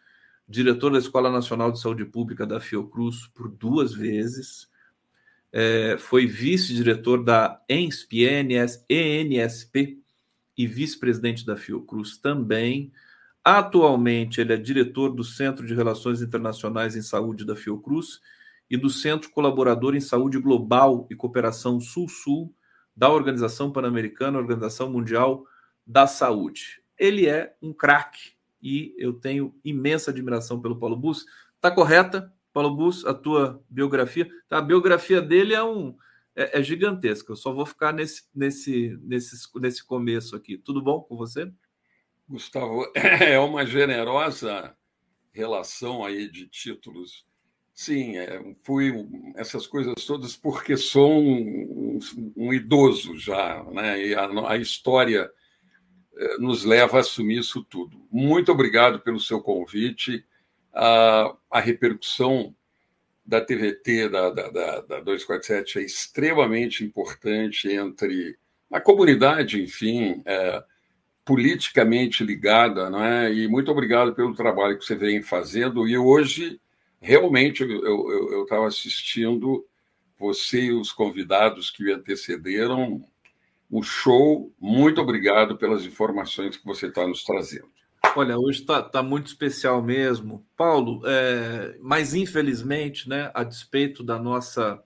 diretor da Escola Nacional de Saúde Pública da Fiocruz por duas vezes, é, foi vice-diretor da ENSP, ENS, ENSP e vice-presidente da Fiocruz também. Atualmente, ele é diretor do Centro de Relações Internacionais em Saúde da Fiocruz e do Centro Colaborador em Saúde Global e Cooperação Sul-Sul da Organização Pan-Americana, Organização Mundial da Saúde. Ele é um craque e eu tenho imensa admiração pelo Paulo Bus. Tá correta, Paulo Bus, a tua biografia? Tá, a biografia dele é um é, é gigantesca. Eu só vou ficar nesse nesse nesse nesse começo aqui. Tudo bom com você? Gustavo, (laughs) é uma generosa relação aí de títulos Sim, é, fui essas coisas todas porque sou um, um, idoso já, né? E a, a, história eh, nos leva a assumir isso tudo. Muito obrigado pelo seu convite. A, a repercussão da TVT, da, da, da, da 247, é extremamente importante entre a comunidade, enfim, é, politicamente ligada, não é? E muito obrigado pelo trabalho que você vem fazendo. E hoje realmente eu estava assistindo você e os convidados que me antecederam. Um show. Muito obrigado pelas informações que você está nos trazendo. Olha, hoje está tá muito especial mesmo. Paulo, é, mas infelizmente, né, a despeito da nossa,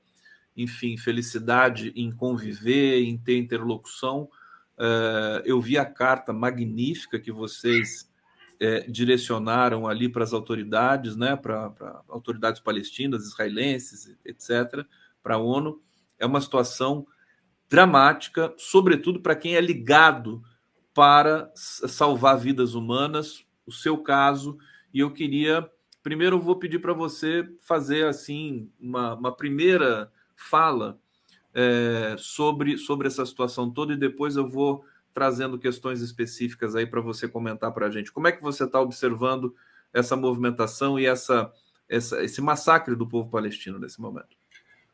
enfim, felicidade em conviver, em ter interlocução, é, eu vi a carta magnífica que vocês é, direcionaram ali para as autoridades, né, para, autoridades palestinas, israelenses, etc., para a ONU. É uma situação dramática, sobretudo para quem é ligado para salvar vidas humanas, o seu caso, e eu queria, primeiro eu vou pedir para você fazer assim uma, uma primeira fala é, sobre, sobre essa situação toda e depois eu vou trazendo questões específicas aí para você comentar para a gente. Como é que você está observando essa movimentação e essa, essa, esse massacre do povo palestino nesse momento?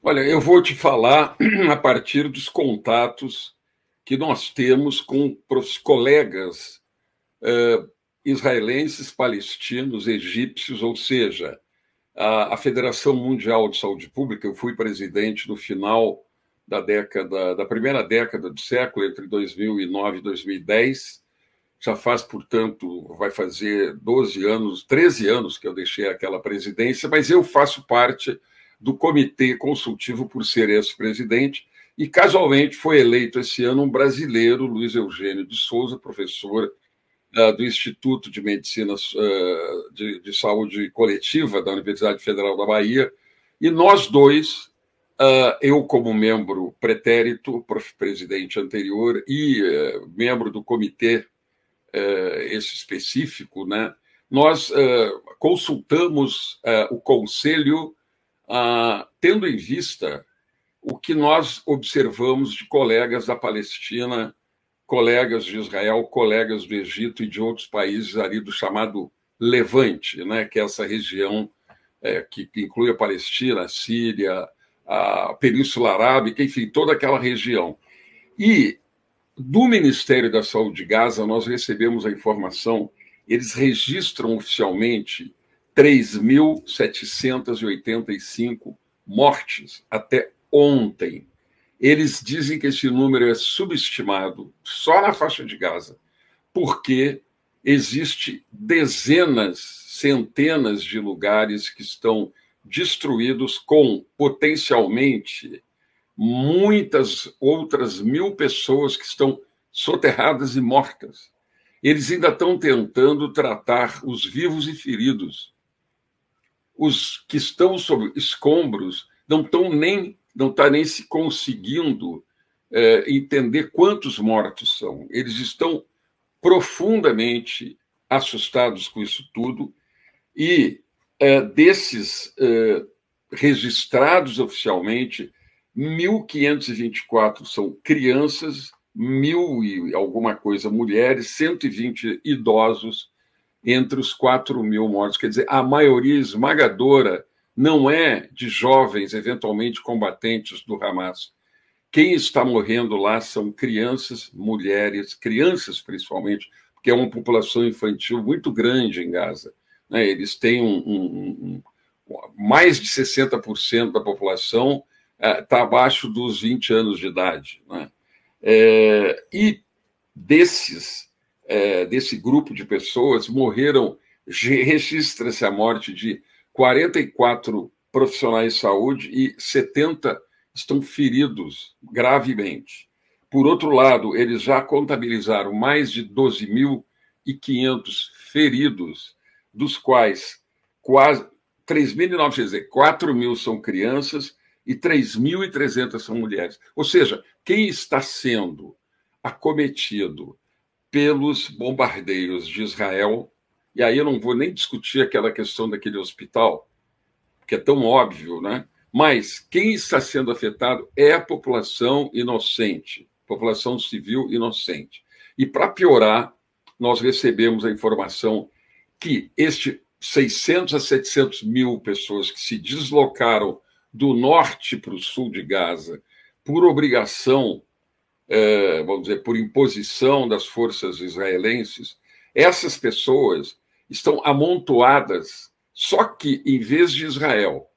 Olha, eu vou te falar (clears throat) a partir dos contatos que nós temos com os colegas uh, israelenses, palestinos, egípcios, ou seja, a, a Federação Mundial de Saúde Pública. Eu fui presidente no final da década, da primeira década do século, entre 2009 e 2010. Já faz, portanto, vai fazer 12 anos, 13 anos que eu deixei aquela presidência, mas eu faço parte do comitê consultivo por ser ex-presidente e casualmente foi eleito esse ano um brasileiro, Luiz Eugênio de Souza, professor uh, do Instituto de Medicina uh, de, de Saúde Coletiva da Universidade Federal da Bahia, e nós dois eu, como membro pretérito, presidente anterior e uh, membro do comitê, uh, esse específico, né, nós consultamos o conselho tendo em vista o que nós observamos de colegas da Palestina, colegas de Israel, colegas do Egito e de outros países ali do chamado Levante, né, que é essa região que inclui a Palestina, a Síria, a Península Arábica, enfim, toda aquela região. E do Ministério da Saúde de Gaza, nós recebemos a informação, eles registram oficialmente 3.785 mortes até ontem. Eles dizem que esse número é subestimado só na faixa de Gaza, porque existe dezenas, centenas de lugares que estão destruídos com potencialmente muitas outras mil pessoas que estão soterradas e mortas. Eles ainda estão tentando tratar os vivos e feridos. Os que estão sob escombros não estão nem não está nem se conseguindo é, entender quantos mortos são. Eles estão profundamente assustados com isso tudo, e desses é, registrados oficialmente, 1.524 são crianças, mil e alguma coisa mulheres, 120 idosos entre os 4 mil mortos. Quer dizer, a maioria esmagadora não é de jovens, eventualmente combatentes do Hamas. Quem está morrendo lá são crianças, mulheres, crianças principalmente, porque é uma população infantil muito grande em Gaza. Né? Eles têm um, um, um, mais de 60% da população está é, abaixo dos 20 anos de idade. Né? É, e desses, é, desse grupo de pessoas, morreram, registra-se a morte de 44 profissionais de saúde e 70 estão feridos gravemente. Por outro lado, eles já contabilizaram mais de 12.500 feridos, dos quais quase 3.900, 4 mil são crianças e 3.300 são mulheres. Ou seja, quem está sendo acometido pelos bombardeios de Israel, e aí eu não vou nem discutir aquela questão daquele hospital, que é tão óbvio, né? Mas quem está sendo afetado é a população inocente, população civil inocente. E para piorar, nós recebemos a informação que este 600 a 700 mil pessoas que se deslocaram do norte para o sul de Gaza, por obrigação, é, vamos dizer, por imposição das forças israelenses, essas pessoas estão amontoadas, só que em vez de Israel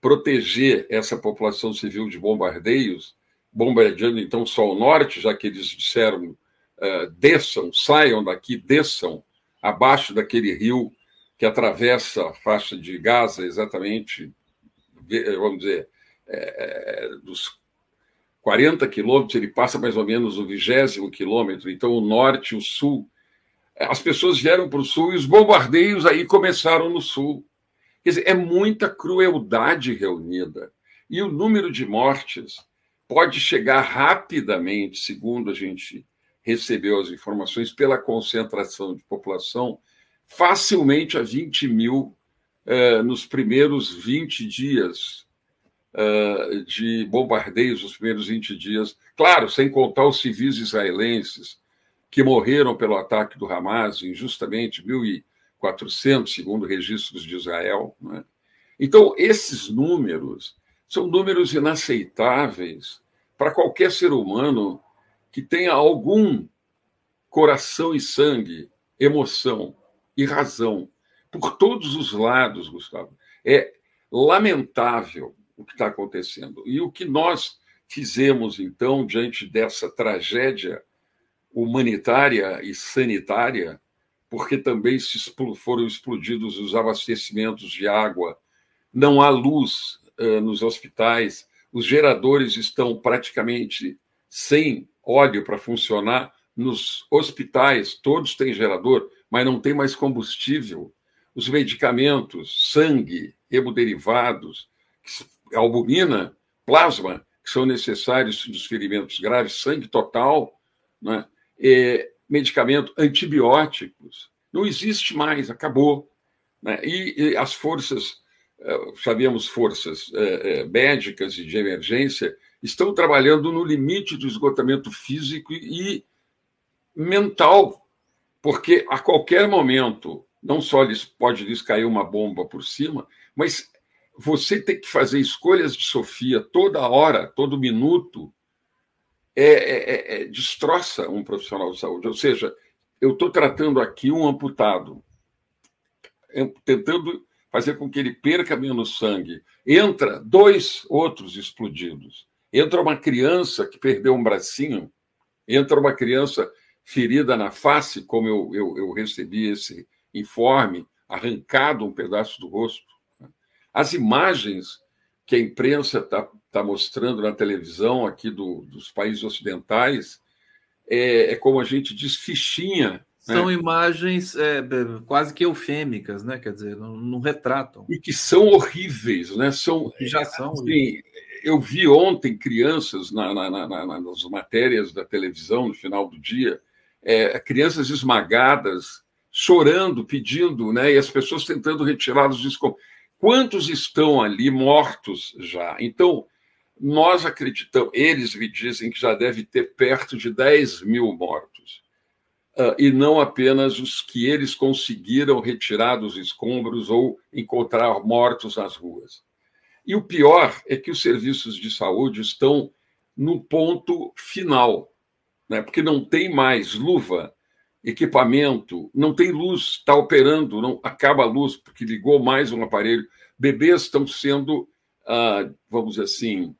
proteger essa população civil de bombardeios, bombardeando então só o norte, já que eles disseram uh, desçam, saiam daqui, desçam abaixo daquele rio que atravessa a faixa de Gaza, exatamente vamos dizer, é dos 40 quilômetros, ele passa mais ou menos o vigésimo quilômetro, então o norte e o sul. As pessoas vieram para o sul e os bombardeios aí começaram no sul. Quer dizer, é muita crueldade reunida. E o número de mortes pode chegar rapidamente, segundo a gente recebeu as informações, pela concentração de população, facilmente a 20 mil é, nos primeiros 20 dias é, de bombardeios, os primeiros 20 dias, claro, sem contar os civis israelenses que morreram pelo ataque do Hamas, injustamente, 1.400, segundo registros de Israel. Né? Então, esses números são números inaceitáveis para qualquer ser humano que tenha algum coração e sangue, emoção e razão por todos os lados, Gustavo. É lamentável o que está acontecendo. E o que nós fizemos, então, diante dessa tragédia humanitária e sanitária, porque também foram explodidos os abastecimentos de água, não há luz uh, nos hospitais, os geradores estão praticamente sem óleo para funcionar nos hospitais, todos têm gerador, mas não tem mais combustível os medicamentos, sangue, hemoderivados, albumina, plasma, que são necessários nos ferimentos graves, sangue total, né? É, medicamento, antibióticos. Não existe mais, acabou. Né? E, e, as forças, é, sabemos, forças é, é, médicas e de emergência, estão trabalhando no limite do esgotamento físico e mental, porque a qualquer momento não só lhes, pode lhes cair uma bomba por cima, mas você tem que fazer escolhas de Sofia toda hora, todo minuto, é, é, é, é destroça um profissional de saúde. Ou seja, eu estou tratando aqui um amputado, tentando fazer com que ele perca menos sangue. Entra dois outros explodidos. Entra uma criança que perdeu um bracinho, entra uma criança ferida na face, como eu, eu, eu recebi esse informe, arrancado um pedaço do rosto. As imagens que a imprensa está tá mostrando na televisão aqui do, dos países ocidentais é, é, como a gente diz, fichinha. Né? São né? imagens é, quase que eufêmicas, né? Quer dizer, não, não, retratam. E que são horríveis, né? São, já são. Assim, eu vi ontem crianças na, na, na, nas matérias da televisão no final do dia, é, crianças esmagadas chorando, pedindo, né? E as pessoas tentando retirá-los de escombros. Quantos estão ali mortos já? Então, nós acreditamos, eles me dizem que já deve ter perto de 10 mil mortos. Uh, e não apenas os que eles conseguiram retirar dos escombros ou encontrar mortos nas ruas. E o pior é que os serviços de saúde estão no ponto final, né? porque não tem mais luva, equipamento, não tem luz, está operando, não acaba a luz porque ligou mais um aparelho. Bebês estão sendo, ah, vamos dizer assim,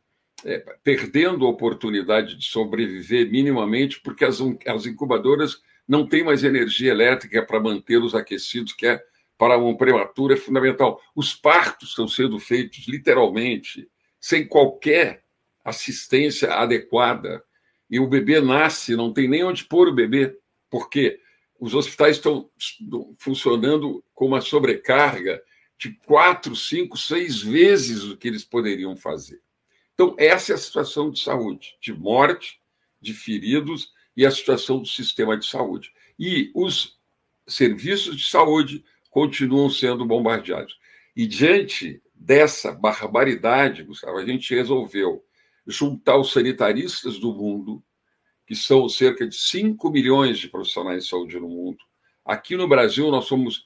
é, perdendo a oportunidade de sobreviver minimamente porque as, as incubadoras não têm mais energia elétrica para mantê-los aquecidos, que é para um prematuro é fundamental. Os partos estão sendo feitos literalmente sem qualquer assistência adequada e o bebê nasce, não tem nem onde pôr o bebê porque os hospitais estão funcionando com uma sobrecarga de quatro, cinco, seis vezes o que eles poderiam fazer. Então, essa é a situação de saúde, de morte, de feridos e a situação do sistema de saúde. E os serviços de saúde continuam sendo bombardeados. E diante dessa barbaridade, Gustavo, a gente resolveu juntar os sanitaristas do mundo, que são cerca de 5 milhões de profissionais de saúde no mundo. Aqui no Brasil, nós somos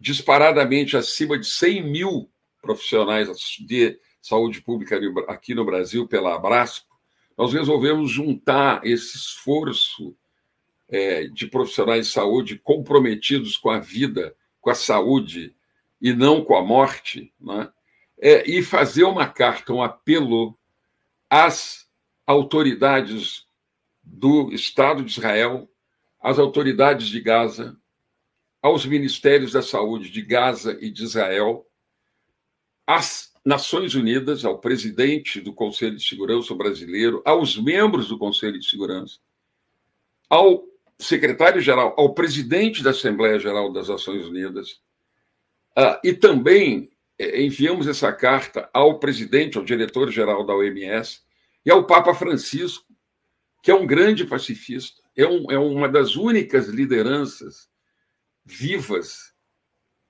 disparadamente acima de 100 mil profissionais de saúde pública aqui no Brasil, pela Abrasco. Nós resolvemos juntar esse esforço é, de profissionais de saúde comprometidos com a vida, com a saúde e não com a morte, né? É, e fazer uma carta, um apelo às autoridades do Estado de Israel, às autoridades de Gaza, aos ministérios da saúde de Gaza e de Israel, às Nações Unidas, ao presidente do Conselho de Segurança brasileiro, aos membros do Conselho de Segurança, ao secretário-geral, ao presidente da Assembleia Geral das Nações Unidas, uh, e também eh, enviamos essa carta ao presidente, ao diretor-geral da OMS e ao Papa Francisco, que é um grande pacifista, é, um, é uma das únicas lideranças vivas,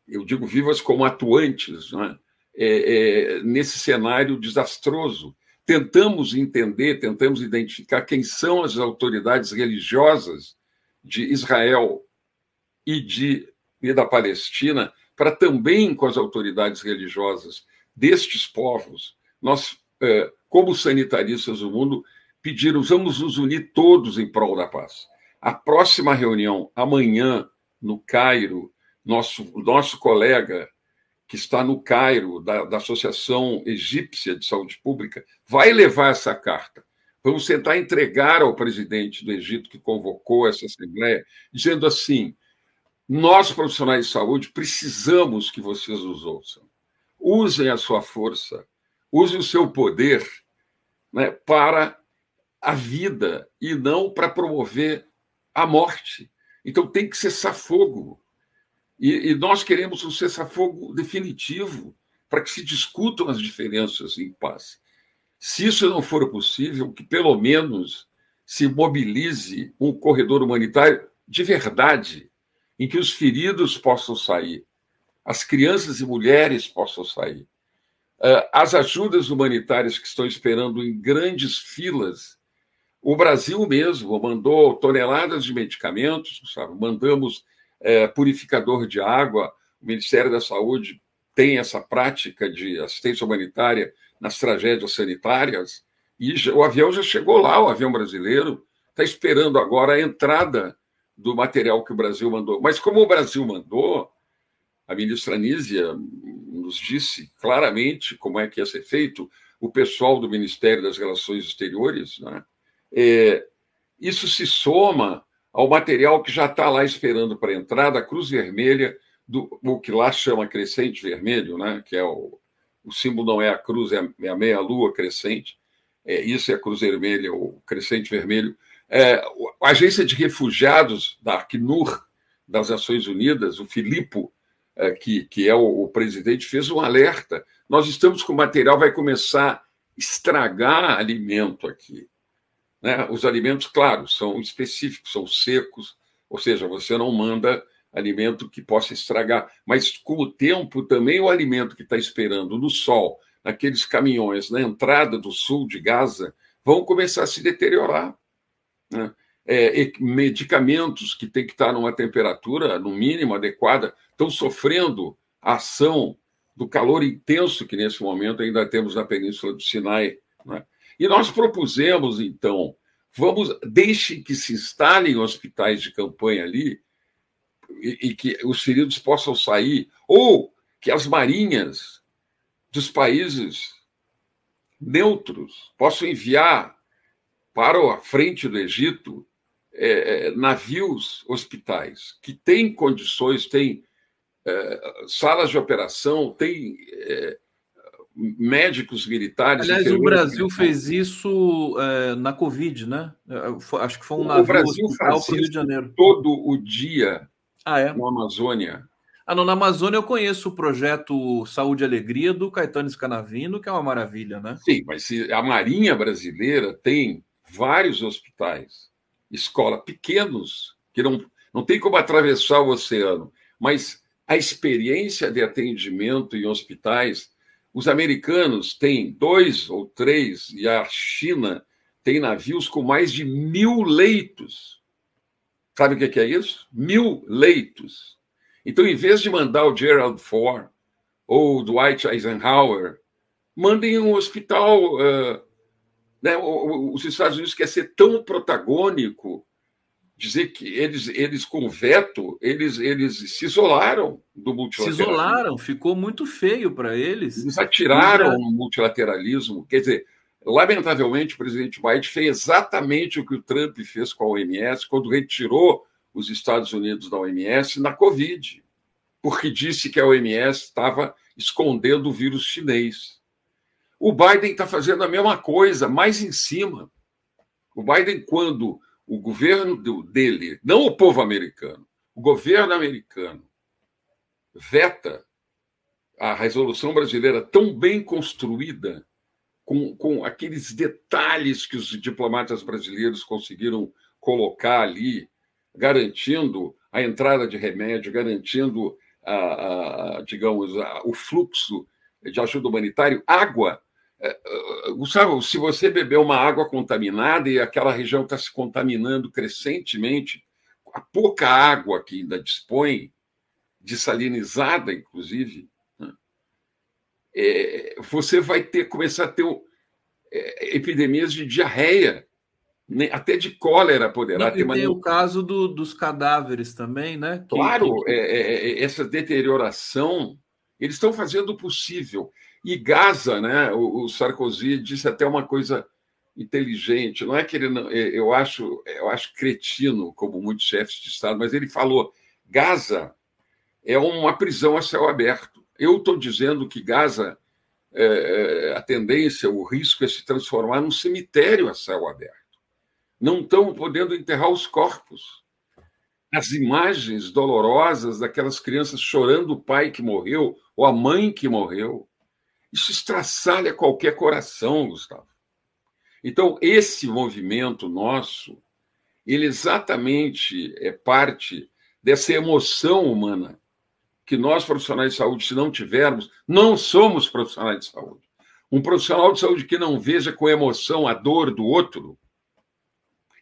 eu digo vivas como atuantes, é? É, é, nesse cenário desastroso. Tentamos entender, tentamos identificar quem são as autoridades religiosas de Israel e, de, e da Palestina, para também com as autoridades religiosas destes povos, nós, é, como sanitaristas do mundo, pediram, vamos nos unir todos em prol da paz. A próxima reunião, amanhã, no Cairo, nosso, nosso colega que está no Cairo, da, da Associação Egípcia de Saúde Pública, vai levar essa carta. Vamos tentar entregar ao presidente do Egito, que convocou essa Assembleia, dizendo assim: nós, profissionais de saúde, precisamos que vocês nos ouçam. Usem a sua força, usem o seu poder né, para a vida e não para promover a morte. Então tem que cessar fogo. E, e nós queremos um cessar-fogo definitivo para que se discutam as diferenças em paz. Se isso não for possível, que pelo menos se mobilize um corredor humanitário de verdade, em que os feridos possam sair, as crianças e mulheres possam sair, ah, as ajudas humanitárias que estão esperando em grandes filas o Brasil mesmo mandou toneladas de medicamentos, sabe? mandamos é, purificador de água, o Ministério da Saúde tem essa prática de assistência humanitária nas tragédias sanitárias, e o avião já chegou lá, o avião brasileiro, está esperando agora a entrada do material que o Brasil mandou. Mas como o Brasil mandou, a ministra Nízia nos disse claramente como é que ia ser feito, o pessoal do Ministério das Relações Exteriores, né? É, isso se soma ao material que já está lá esperando para entrar da Cruz Vermelha, do, o que lá chama crescente vermelho, né? que é o, o símbolo não é a cruz, é a, é a meia-lua crescente. É, isso é a Cruz Vermelha, o crescente vermelho. É, a agência de refugiados da Acnur, das Nações Unidas, o Filipo, é, que, que é o, o, presidente, fez um alerta. Nós estamos com material, vai começar a estragar alimento aqui. Né? Os alimentos, claro, são específicos, são secos, ou seja, você não manda alimento que possa estragar. Mas com o tempo também o alimento que está esperando no sol, naqueles caminhões na entrada do sul de Gaza, vão começar a se deteriorar. Né? É, medicamentos que têm que estar numa temperatura, no mínimo, adequada, estão sofrendo a ação do calor intenso que nesse momento ainda temos na Península do Sinai. Né? E nós propusemos, então, vamos deixe que se instalem hospitais de campanha ali e, e que os feridos possam sair, ou que as marinhas dos países neutros possam enviar para a frente do Egito é, é navios hospitais que têm condições, têm é, salas de operação, têm é, médicos militares. Aliás, o Brasil fez isso é, na Covid, né? É, acho que foi um navio o Brasil para o Rio de Janeiro. Todo o dia ah, é? na Amazônia. Ah, não, na Amazônia eu conheço o projeto Saúde e Alegria do Caetano Scanavino, que é uma maravilha, né? Sim, mas a Marinha Brasileira tem vários hospitais, escola pequenos, que não, não tem como atravessar o oceano, mas a experiência de atendimento em hospitais, os americanos têm dois ou três, e a China tem navios com mais de mil leitos. Sabe o que é isso? Mil leitos. Então, em vez de mandar o Gerald Ford ou o Dwight Eisenhower, mandem um hospital. Uh, né? Os Estados Unidos quer ser tão protagônico, dizer que eles, eles com veto, eles, eles se isolaram do multilateralismo. Se isolaram, ficou muito feio para eles. Eles atiraram o multilateralismo. Quer dizer, lamentavelmente, o presidente Biden fez exatamente o que o Trump fez com a OMS quando retirou os Estados Unidos da OMS na Covid, porque disse que a OMS estava escondendo o vírus chinês. O Biden está fazendo a mesma coisa, mais em cima. O Biden, quando o governo dele, não o povo americano, o governo americano veta a resolução brasileira tão bem construída, com, com aqueles detalhes que os diplomatas brasileiros conseguiram colocar ali, garantindo a entrada de remédio, garantindo, a, a digamos, a, o fluxo de ajuda humanitária, água. É, é, Gustavo, se você beber uma água contaminada e aquela região está se contaminando crescentemente, a pouca água que ainda dispõe, dessalinizada, inclusive, né, é, você vai ter começar a ter é, epidemias de diarreia até de cólera poderá e ter. Tem o caso do, dos cadáveres também, né? Claro, que... É, é, essa deterioração, eles estão fazendo o possível. E Gaza, né? O, o, Sarkozy disse até uma coisa inteligente. Não é que ele não, é, eu acho, eu acho cretino, como muitos chefes de Estado, mas ele falou: Gaza é uma prisão a céu aberto. Eu estou dizendo que Gaza, é, a tendência, o risco é se transformar num cemitério a céu aberto não estão podendo enterrar os corpos. As imagens dolorosas daquelas crianças chorando o pai que morreu ou a mãe que morreu, isso estraçalha qualquer coração, Gustavo. Então, esse movimento nosso, ele exatamente é parte dessa emoção humana que nós, profissionais de saúde, se não tivermos, não somos profissionais de saúde. Um profissional de saúde que não veja com emoção a dor do outro,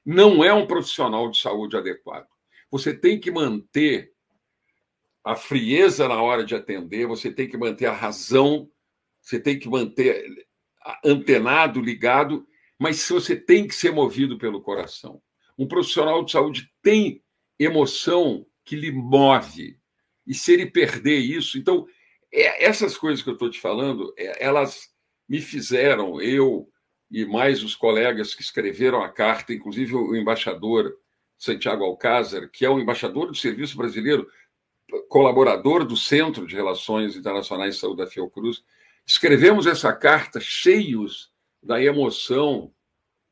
não é um profissional de saúde adequado. Você tem que manter a frieza na hora de atender, você tem que manter a razão, você tem que manter antenado, ligado, mas você tem que ser movido pelo coração. Um profissional de saúde tem emoção que lhe move. E se ele perder isso, então é, essas coisas que eu estou te falando, é, elas me fizeram, eu e mais os colegas que escreveram a carta, inclusive o embaixador Santiago Alcázar, que é o embaixador do Serviço Brasileiro, colaborador do Centro de Relações Internacionais de Saúde da Fiocruz, escrevemos essa carta cheios da emoção,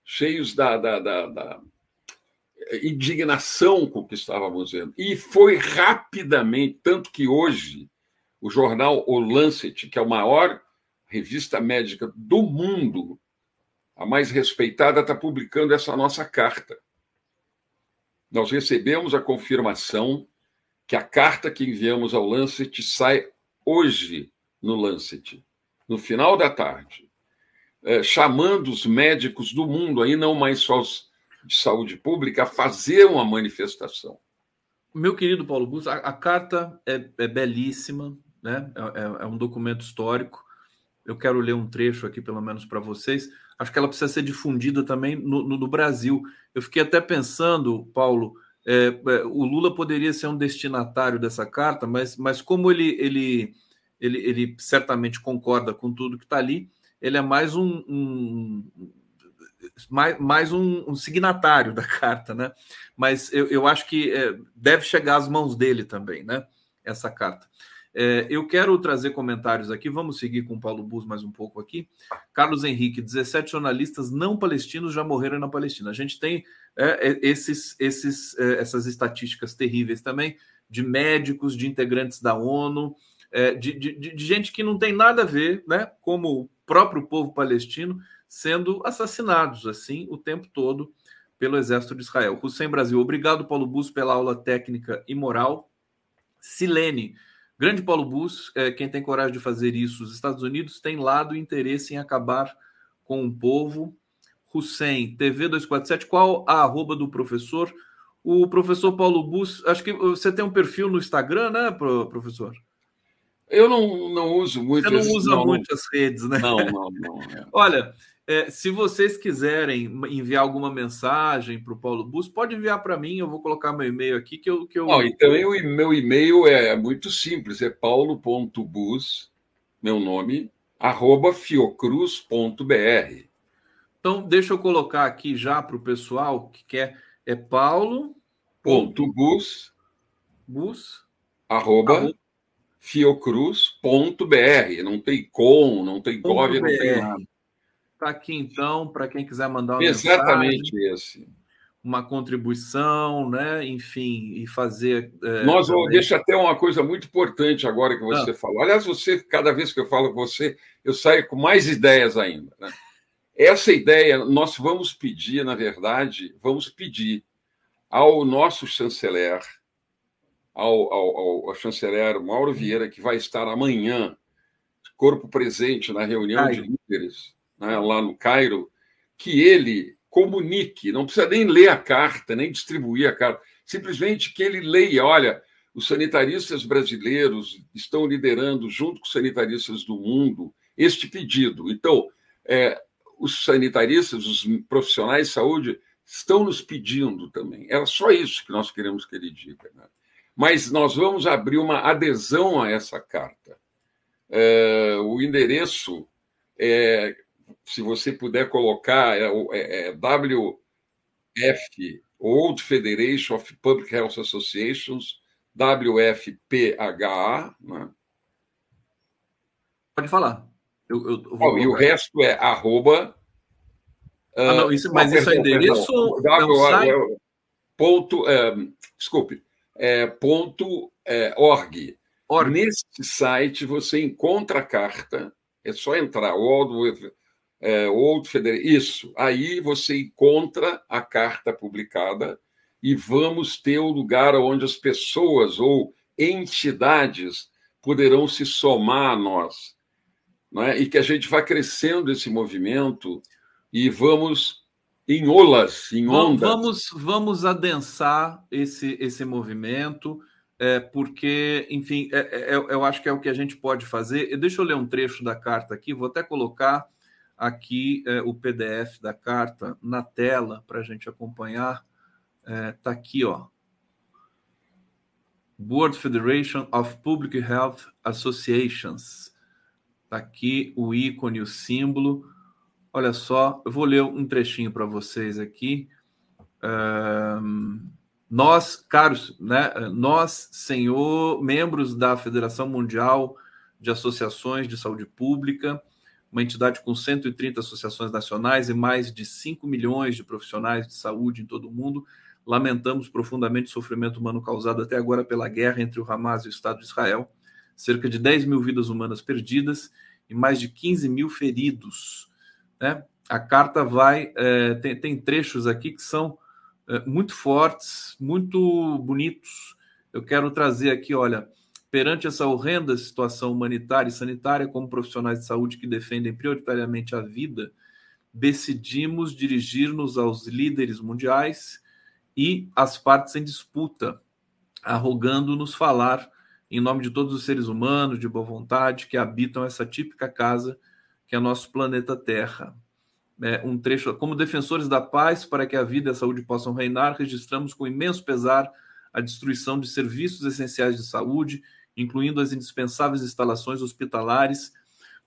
cheios da, da, da, da indignação com o que estávamos vendo. E foi rapidamente, tanto que hoje o jornal O Lancet, que é a maior revista médica do mundo, a mais respeitada, está publicando essa nossa carta. Nós recebemos a confirmação que a carta que enviamos ao Lancet sai hoje no Lancet, no final da tarde, é, chamando os médicos do mundo, aí não mais só os de saúde pública, a fazer uma manifestação. Meu querido Paulo Bus, a, a carta é, é, belíssima, né? É, é, é, um documento histórico. Eu quero ler um trecho aqui, pelo menos para vocês. Acho que ela precisa ser difundida também no, no, no Brasil. Eu fiquei até pensando, Paulo, é, é, o Lula poderia ser um destinatário dessa carta, mas, mas como ele, ele, ele, ele certamente concorda com tudo que está ali, ele é mais um, um mais, mais um, um, signatário (laughs) da carta, né? Mas eu, eu acho que é, deve chegar às mãos dele também, né? Essa carta. É, eu quero trazer comentários aqui. Vamos seguir com o Paulo Bus mais um pouco aqui. Carlos Henrique, 17 jornalistas não palestinos já morreram na Palestina. A gente tem é, é esses, esses, é, essas estatísticas terríveis também de médicos, de integrantes da ONU, é, de, de, de gente que não tem nada a ver, né? Como o próprio povo palestino sendo assassinados assim o tempo todo pelo exército de Israel. Hussein Brasil, obrigado, Paulo Bus, pela aula técnica e moral. Silene, grande Paulo Bus, é, quem tem coragem de fazer isso? Os Estados Unidos têm lado interesse em acabar com o povo. Hussein, TV 247, qual a arroba do professor? O professor Paulo Bus, acho que você tem um perfil no Instagram, né, professor? Eu não, não uso muito. Você não usa não, muitas redes, né? Não, não, não. É. (laughs) Olha, é, se vocês quiserem enviar alguma mensagem para o Paulo Bus, pode enviar para mim, eu vou colocar meu e-mail aqui que eu. Que eu... Oh, e também o meu e-mail é muito simples, é paulo.bus, meu nome, arroba fiocruz.br. Então, deixa eu colocar aqui já para o pessoal que quer. É paulo. Ponto bus. Bus. Arroba. arroba fiocruz.br. Não tem com, não tem gov, não tem nada. Está aqui então, para quem quiser mandar uma Exatamente mensagem, esse. Uma contribuição, né? Enfim, e fazer. É, Nós também... deixa até uma coisa muito importante agora que você ah. falou. Aliás, você, cada vez que eu falo com você, eu saio com mais ideias ainda. Né? Essa ideia, nós vamos pedir, na verdade, vamos pedir ao nosso chanceler, ao, ao, ao chanceler Mauro Vieira, que vai estar amanhã, corpo presente na reunião Ai. de líderes né, lá no Cairo, que ele comunique, não precisa nem ler a carta, nem distribuir a carta, simplesmente que ele leia, olha, os sanitaristas brasileiros estão liderando, junto com os sanitaristas do mundo, este pedido. Então, é, os sanitaristas, os profissionais de saúde, estão nos pedindo também. Era só isso que nós queremos que ele diga. Né? Mas nós vamos abrir uma adesão a essa carta. É, o endereço é se você puder colocar, é, é, é WF, World Federation of Public Health Associations, WFPHA. Né? Pode falar. Eu, eu, eu oh, e o resto é arroba. Ah, não, isso, mas isso é endereço ou é um site? Ponto, é, desculpe, é, ponto é, org. org. Nesse site você encontra a carta, é só entrar, World é, outro federal. Isso. Aí você encontra a carta publicada e vamos ter o lugar onde as pessoas ou entidades poderão se somar a nós. Né? E que a gente vá crescendo esse movimento e vamos em olas, em ondas. Vamos, vamos adensar esse, esse movimento, é, porque, enfim, é, é, eu acho que é o que a gente pode fazer. Deixa eu ler um trecho da carta aqui, vou até colocar aqui é, o PDF da carta na tela para a gente acompanhar. Está é, aqui, ó. World Federation of Public Health Associations. Está aqui o ícone, o símbolo. Olha só, eu vou ler um trechinho para vocês aqui. Um, nós, caros, né, nós, senhor, membros da Federação Mundial de Associações de Saúde Pública, uma entidade com 130 associações nacionais e mais de 5 milhões de profissionais de saúde em todo o mundo, lamentamos profundamente o sofrimento humano causado até agora pela guerra entre o Hamas e o Estado de Israel, cerca de 10 mil vidas humanas perdidas e mais de 15 mil feridos. Né? A carta vai. É, tem, tem, trechos aqui que são é, muito fortes, muito bonitos. eu quero trazer aqui, olha, perante essa horrenda situação humanitária e sanitária, como profissionais de saúde que defendem prioritariamente a vida, decidimos dirigir-nos aos líderes mundiais e às partes em disputa, arrogando-nos falar em nome de todos os seres humanos de boa vontade que habitam essa típica casa que é nosso planeta Terra. É, um trecho como defensores da paz para que a vida e a saúde possam reinar, registramos com imenso pesar a destruição de serviços essenciais de saúde, incluindo as indispensáveis instalações hospitalares.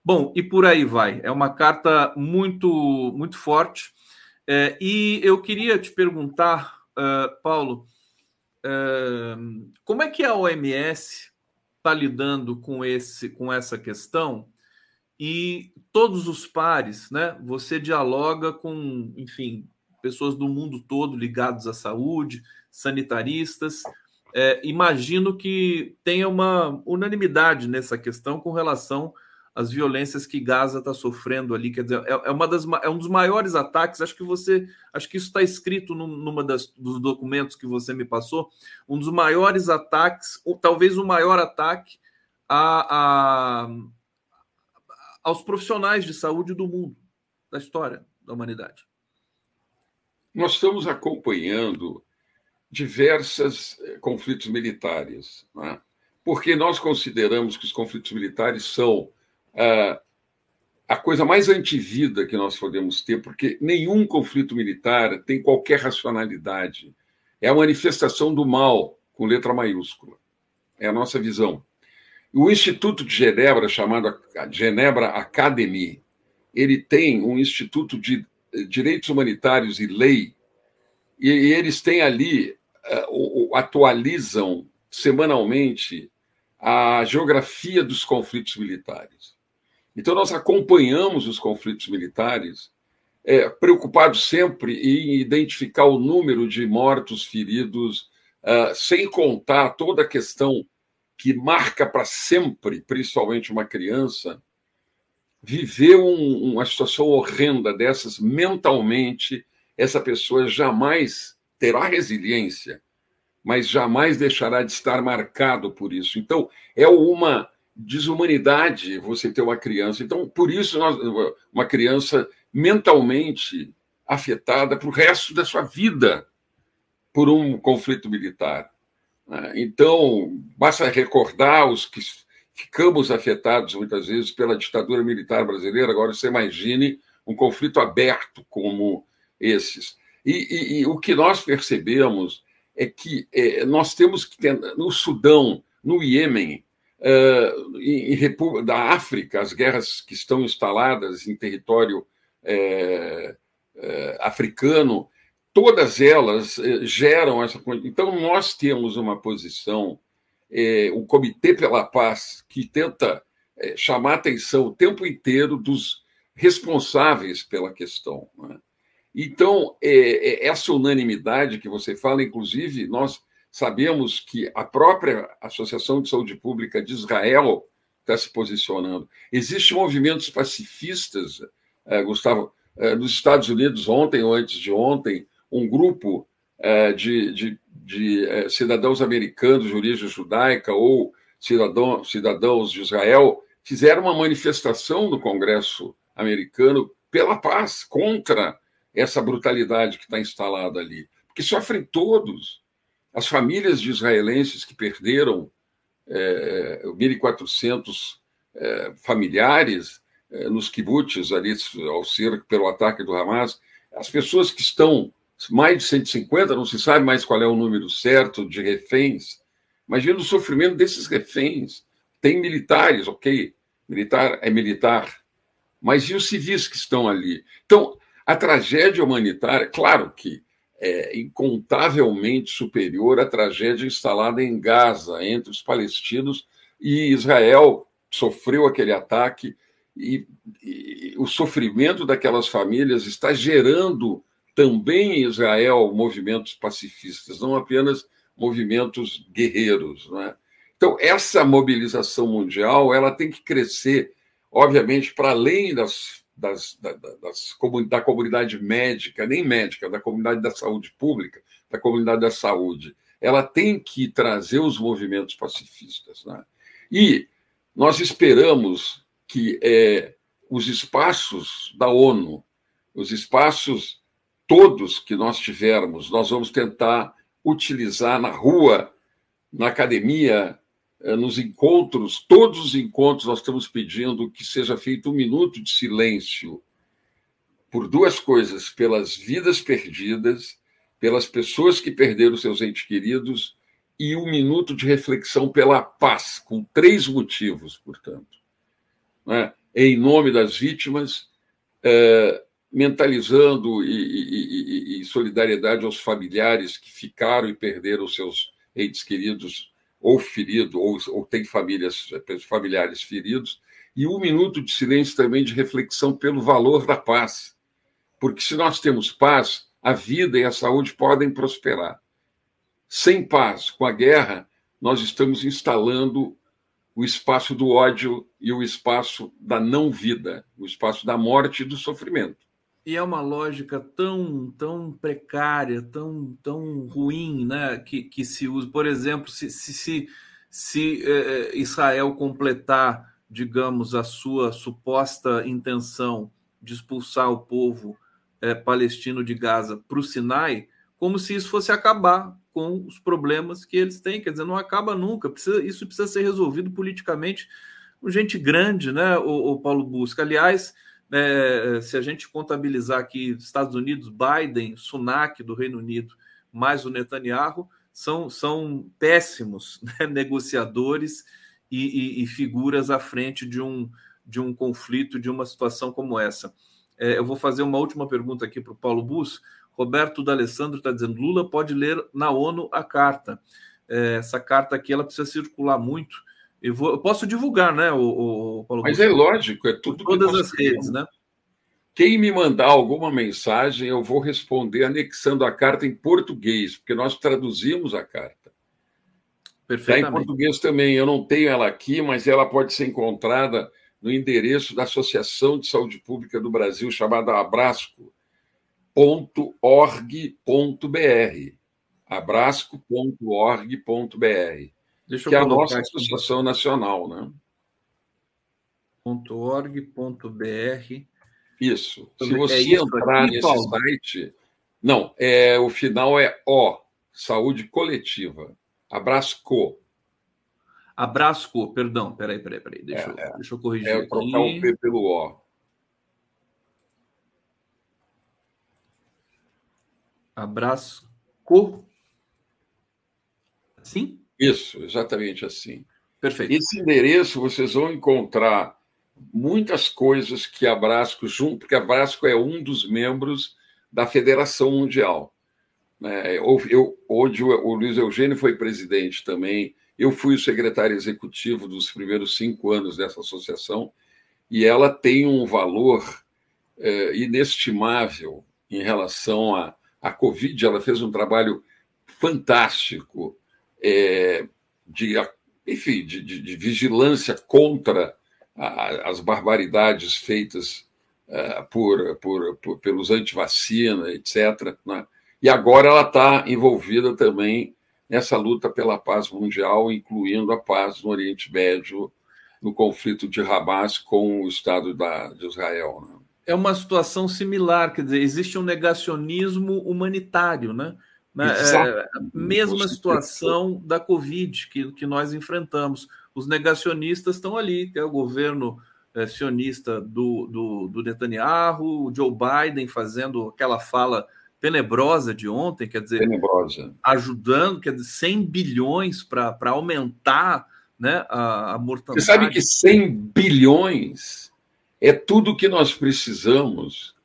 Bom, e por aí vai. É uma carta muito muito forte. É, e eu queria te perguntar, uh, Paulo, uh, como é que a OMS está lidando com esse com essa questão? E todos os pares, né? Você dialoga com, enfim, pessoas do mundo todo ligados à saúde, sanitaristas. É, imagino que tenha uma unanimidade nessa questão com relação às violências que Gaza está sofrendo ali. Quer dizer, é, é, uma das, é um dos maiores ataques. Acho que você, acho que isso está escrito num, numa das, dos documentos que você me passou. Um dos maiores ataques, ou talvez o maior ataque a, a aos profissionais de saúde do mundo, da história da humanidade. Nós estamos acompanhando diversos eh, conflitos militares, né? porque nós consideramos que os conflitos militares são ah, a coisa mais antivida que nós podemos ter, porque nenhum conflito militar tem qualquer racionalidade. É a manifestação do mal, com letra maiúscula. É a nossa visão. O Instituto de Genebra, chamado Genebra Academy, ele tem um Instituto de Direitos Humanitários e Lei, e, eles têm ali, uh, atualizam semanalmente a geografia dos conflitos militares. Então, nós acompanhamos os conflitos militares, é, preocupados sempre em identificar o número de mortos, feridos, uh, sem contar toda a questão que marca para sempre, principalmente uma criança, viver um, uma situação horrenda dessas mentalmente, essa pessoa jamais terá resiliência, mas jamais deixará de estar marcado por isso. Então, é uma desumanidade você ter uma criança. Então, por isso, nós, uma criança mentalmente afetada para o resto da sua vida por um conflito militar. Né? Então, basta recordar os que ficamos afetados muitas vezes pela ditadura militar brasileira. Agora, você imagine um conflito aberto como esses. E, e, e o que nós percebemos é que é, nós temos que ter, no Sudão, no Iêmen, uh, em, em da África, as guerras que estão instaladas em território é, é, africano, todas elas eh, geram essa. Então, nós temos uma posição, eh, o Comitê pela Paz, que tenta eh, chamar atenção o tempo inteiro dos responsáveis pela questão. Né? Então, essa unanimidade que você fala, inclusive, nós sabemos que a própria Associação de Saúde Pública de Israel está se posicionando. Existem movimentos pacifistas, Gustavo, nos Estados Unidos, ontem ou antes de ontem, um grupo é, de, de, de é, cidadãos americanos de origem judaica ou cidadão, cidadãos de Israel fizeram uma manifestação no Congresso americano pela paz, contra essa brutalidade que está instalada ali. Porque sofrem todos. As famílias de israelenses que perderam é, 1.400 é, familiares é, nos kibbutz ali ao cerco pelo ataque do Hamas, as pessoas que estão mais de 150, não se sabe mais qual é o número certo de reféns. Imagina o sofrimento desses reféns. Tem militares, ok, militar é militar, mas e os civis que estão ali? Então, a tragédia humanitária, claro que é incontavelmente superior à tragédia instalada em Gaza, entre os palestinos e Israel, sofreu aquele ataque e, e o sofrimento daquelas famílias está gerando também em Israel movimentos pacifistas, não apenas movimentos guerreiros. Né? Então, essa mobilização mundial ela tem que crescer, obviamente, para além das, das, das, das, da comunidade médica, nem médica, da comunidade da saúde pública, da comunidade da saúde. ela tem que trazer os movimentos pacifistas. Né? E nós esperamos que é, os espaços da ONU, os espaços todos que nós tivermos, nós vamos tentar utilizar na rua, na academia, eh, nos encontros, todos os encontros nós estamos pedindo que seja feito um minuto de silêncio por duas coisas: pelas vidas perdidas, pelas pessoas que perderam seus entes queridos, e um minuto de reflexão pela paz, com três motivos, portanto. Né? Em nome das vítimas, é, mentalizando e, e, e, solidariedade aos familiares que ficaram e perderam seus entes queridos ou feridos, ou, ou têm famílias, familiares feridos, e um minuto de silêncio também de reflexão pelo valor da paz. Porque se nós temos paz, a vida e a saúde podem prosperar. Sem paz, com a guerra, nós estamos instalando o espaço do ódio e o espaço da não vida, o espaço da morte e do sofrimento. E é uma lógica tão, tão precária, tão, tão ruim, né? Que, que se usa. Por exemplo, se, se, se, se eh, Israel completar, digamos, a sua suposta intenção de expulsar o povo eh, palestino de Gaza para o Sinai, como se isso fosse acabar com os problemas que eles têm. Quer dizer, não acaba nunca. Precisa, isso precisa ser resolvido politicamente com gente grande, né? O, o Paulo Busca. Aliás é, se a gente contabilizar aqui Estados Unidos, Biden, Sunak do Reino Unido, mais o Netanyahu, são, são péssimos (laughs) né, negociadores e, e, e, figuras à frente de um, de um conflito, de uma situação como essa. É, eu vou fazer uma última pergunta aqui para o Paulo Bus. Roberto D'Alessandro está dizendo: Lula pode ler na ONU a carta. É, essa carta aqui ela precisa circular muito eu, vou, eu posso divulgar, né, o, o Paulo Mas é lógico, é tudo. Todas as redes, né? Quem me mandar alguma mensagem, eu vou responder anexando a carta em português, porque nós traduzimos a carta. Perfeitamente. Está em português também. Eu não tenho ela aqui, mas ela pode ser encontrada no endereço da Associação de Saúde Pública do Brasil, chamada abrasco.org.br. abrasco.org.br. Deixa que é a nossa aqui. Associação Nacional, né? .org.br. Isso. Se você é entrar aqui, nesse Paulo? site. Não, é, o final é O, Saúde Coletiva. Abrasco. Abrasco, perdão. Peraí, peraí, peraí. Deixa, é, eu, é. deixa eu corrigir. É trocar o P pelo O. Abrasco. Sim? Isso, exatamente assim. Perfeito. Esse endereço vocês vão encontrar muitas coisas que a Brasco, junto, porque a Brasco é um dos membros da Federação Mundial. Né? Eu, onde o Luiz Eugênio foi presidente também, eu fui o secretário executivo dos primeiros cinco anos dessa associação, e ela tem um valor é, inestimável em relação à, à Covid. Ela fez um trabalho fantástico é, de, enfim, de, de, de, vigilância contra a, as barbaridades feitas uh, por, por, por, pelos antivacina, etc. Né? E agora ela está envolvida também nessa luta pela paz mundial, incluindo a paz no Oriente Médio, no conflito de Hamas com o Estado da, de Israel. Né? É uma situação similar, quer dizer, existe um negacionismo humanitário, né? Né? É, mesma situação da Covid que, que nós enfrentamos. Os negacionistas estão ali, que é o governo é, sionista do, do, do Netanyahu, o Joe Biden fazendo aquela fala tenebrosa de ontem, quer dizer, tenebrosa. ajudando, quer dizer, 100 bilhões para aumentar né, a, a mortandade. Você sabe que 100 bilhões é tudo que nós precisamos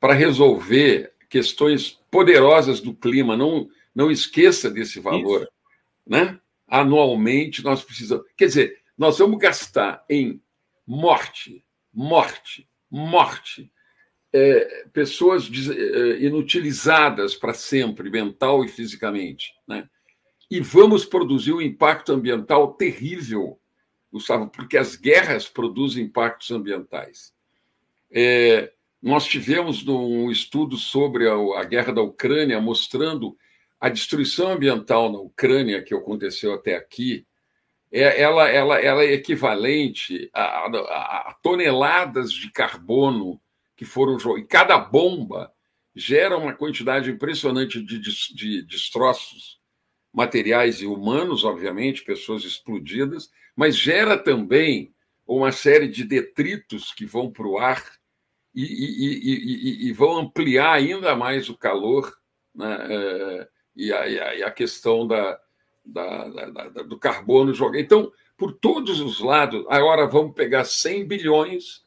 para resolver questões poderosas do clima. Não, não esqueça desse valor. Isso. Né? Anualmente nós precisamos. Quer dizer, nós vamos gastar em morte, morte, morte. É, pessoas é, inutilizadas para sempre, mental e fisicamente. Né? E vamos produzir um impacto ambiental terrível, Gustavo, porque as guerras produzem impactos ambientais. É, nós tivemos um estudo sobre a, guerra da Ucrânia mostrando a destruição ambiental na Ucrânia que aconteceu até aqui, é, ela, ela, ela é equivalente a, a, a toneladas de carbono que foram jogadas. E cada bomba gera uma quantidade impressionante de, de, de destroços materiais e humanos, obviamente, pessoas explodidas, mas gera também uma série de detritos que vão para o ar e, e, e, e, vão ampliar ainda mais o calor né? É, e, a, e, a, questão da, da, da, da, do carbono jogado. Então, por todos os lados, agora vamos pegar 100 bilhões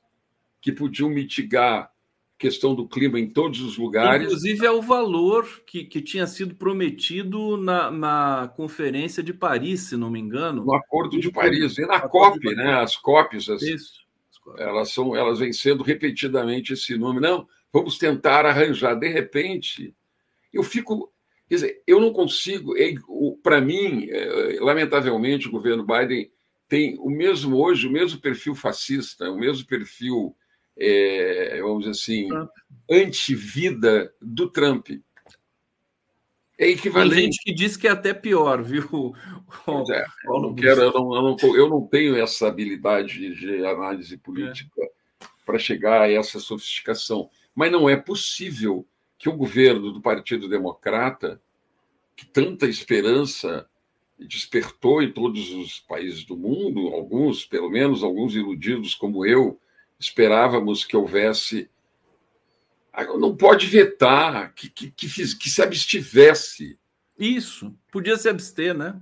que podiam mitigar a questão do clima em todos os lugares. Inclusive, é o valor que, que tinha sido prometido na, na Conferência de Paris, se não me engano. No Acordo de Paris, e na COP, né? As COPs, as, Isso. Elas, são, elas vêm sendo repetidamente esse nome. Não, vamos tentar arranjar. De repente, eu fico. Quer dizer, eu não consigo. É, Para mim, é, lamentavelmente, o governo Biden tem o mesmo hoje, o mesmo perfil fascista, o mesmo perfil, é, vamos dizer assim, anti-vida do Trump. É equivalente. Tem gente que diz que é até pior, viu? (laughs) É, (laughs) eu, não quero, eu, não, eu, não, eu não tenho essa habilidade de análise política é. para chegar a essa sofisticação. Mas não é possível que o governo do Partido Democrata, que tanta esperança despertou em todos os países do mundo, alguns, pelo menos alguns iludidos como eu, esperávamos que houvesse. Não pode vetar, que, que, que, que se abstivesse. Isso, podia se abster, né?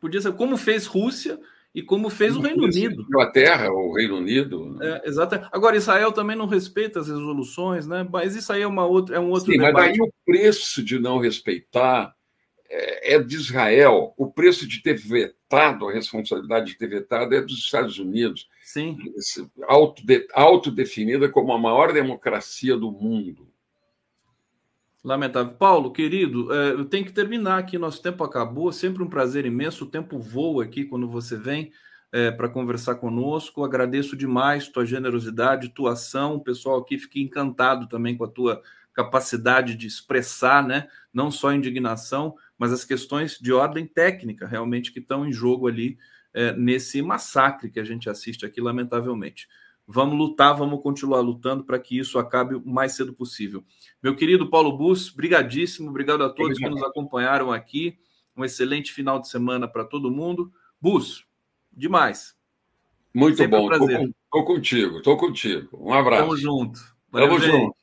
Podia ser como fez Rússia e como fez o Reino Unido. Inglaterra, o Reino Unido. É, exato. Agora, Israel também não respeita as resoluções, né? Mas isso aí é, uma outra, é um outro Sim, debate. Mas daí o preço de não respeitar é, é de Israel. O preço de ter vetado, a responsabilidade de ter vetado é dos Estados Unidos. Sim. Autodefinida como a maior democracia do mundo. Lamentável. Paulo, querido, é, eu tenho que terminar aqui, nosso tempo acabou. Sempre um prazer imenso. O tempo voa aqui quando você vem é, para conversar conosco. Agradeço demais tua generosidade, tua ação. O pessoal aqui fica encantado também com a tua capacidade de expressar, né? Não só indignação, mas as questões de ordem técnica realmente que estão em jogo ali é, nesse massacre que a gente assiste aqui, lamentavelmente. Vamos lutar, vamos continuar lutando para que isso acabe o mais cedo possível. Meu querido Paulo Bus, brigadíssimo, obrigado a todos obrigado. que nos acompanharam aqui. Um excelente final de semana para todo mundo. Bus, demais. Muito Sempre bom. Estou contigo, estou contigo. Um abraço. Tamo junto. Valeu, Tamo gente. junto.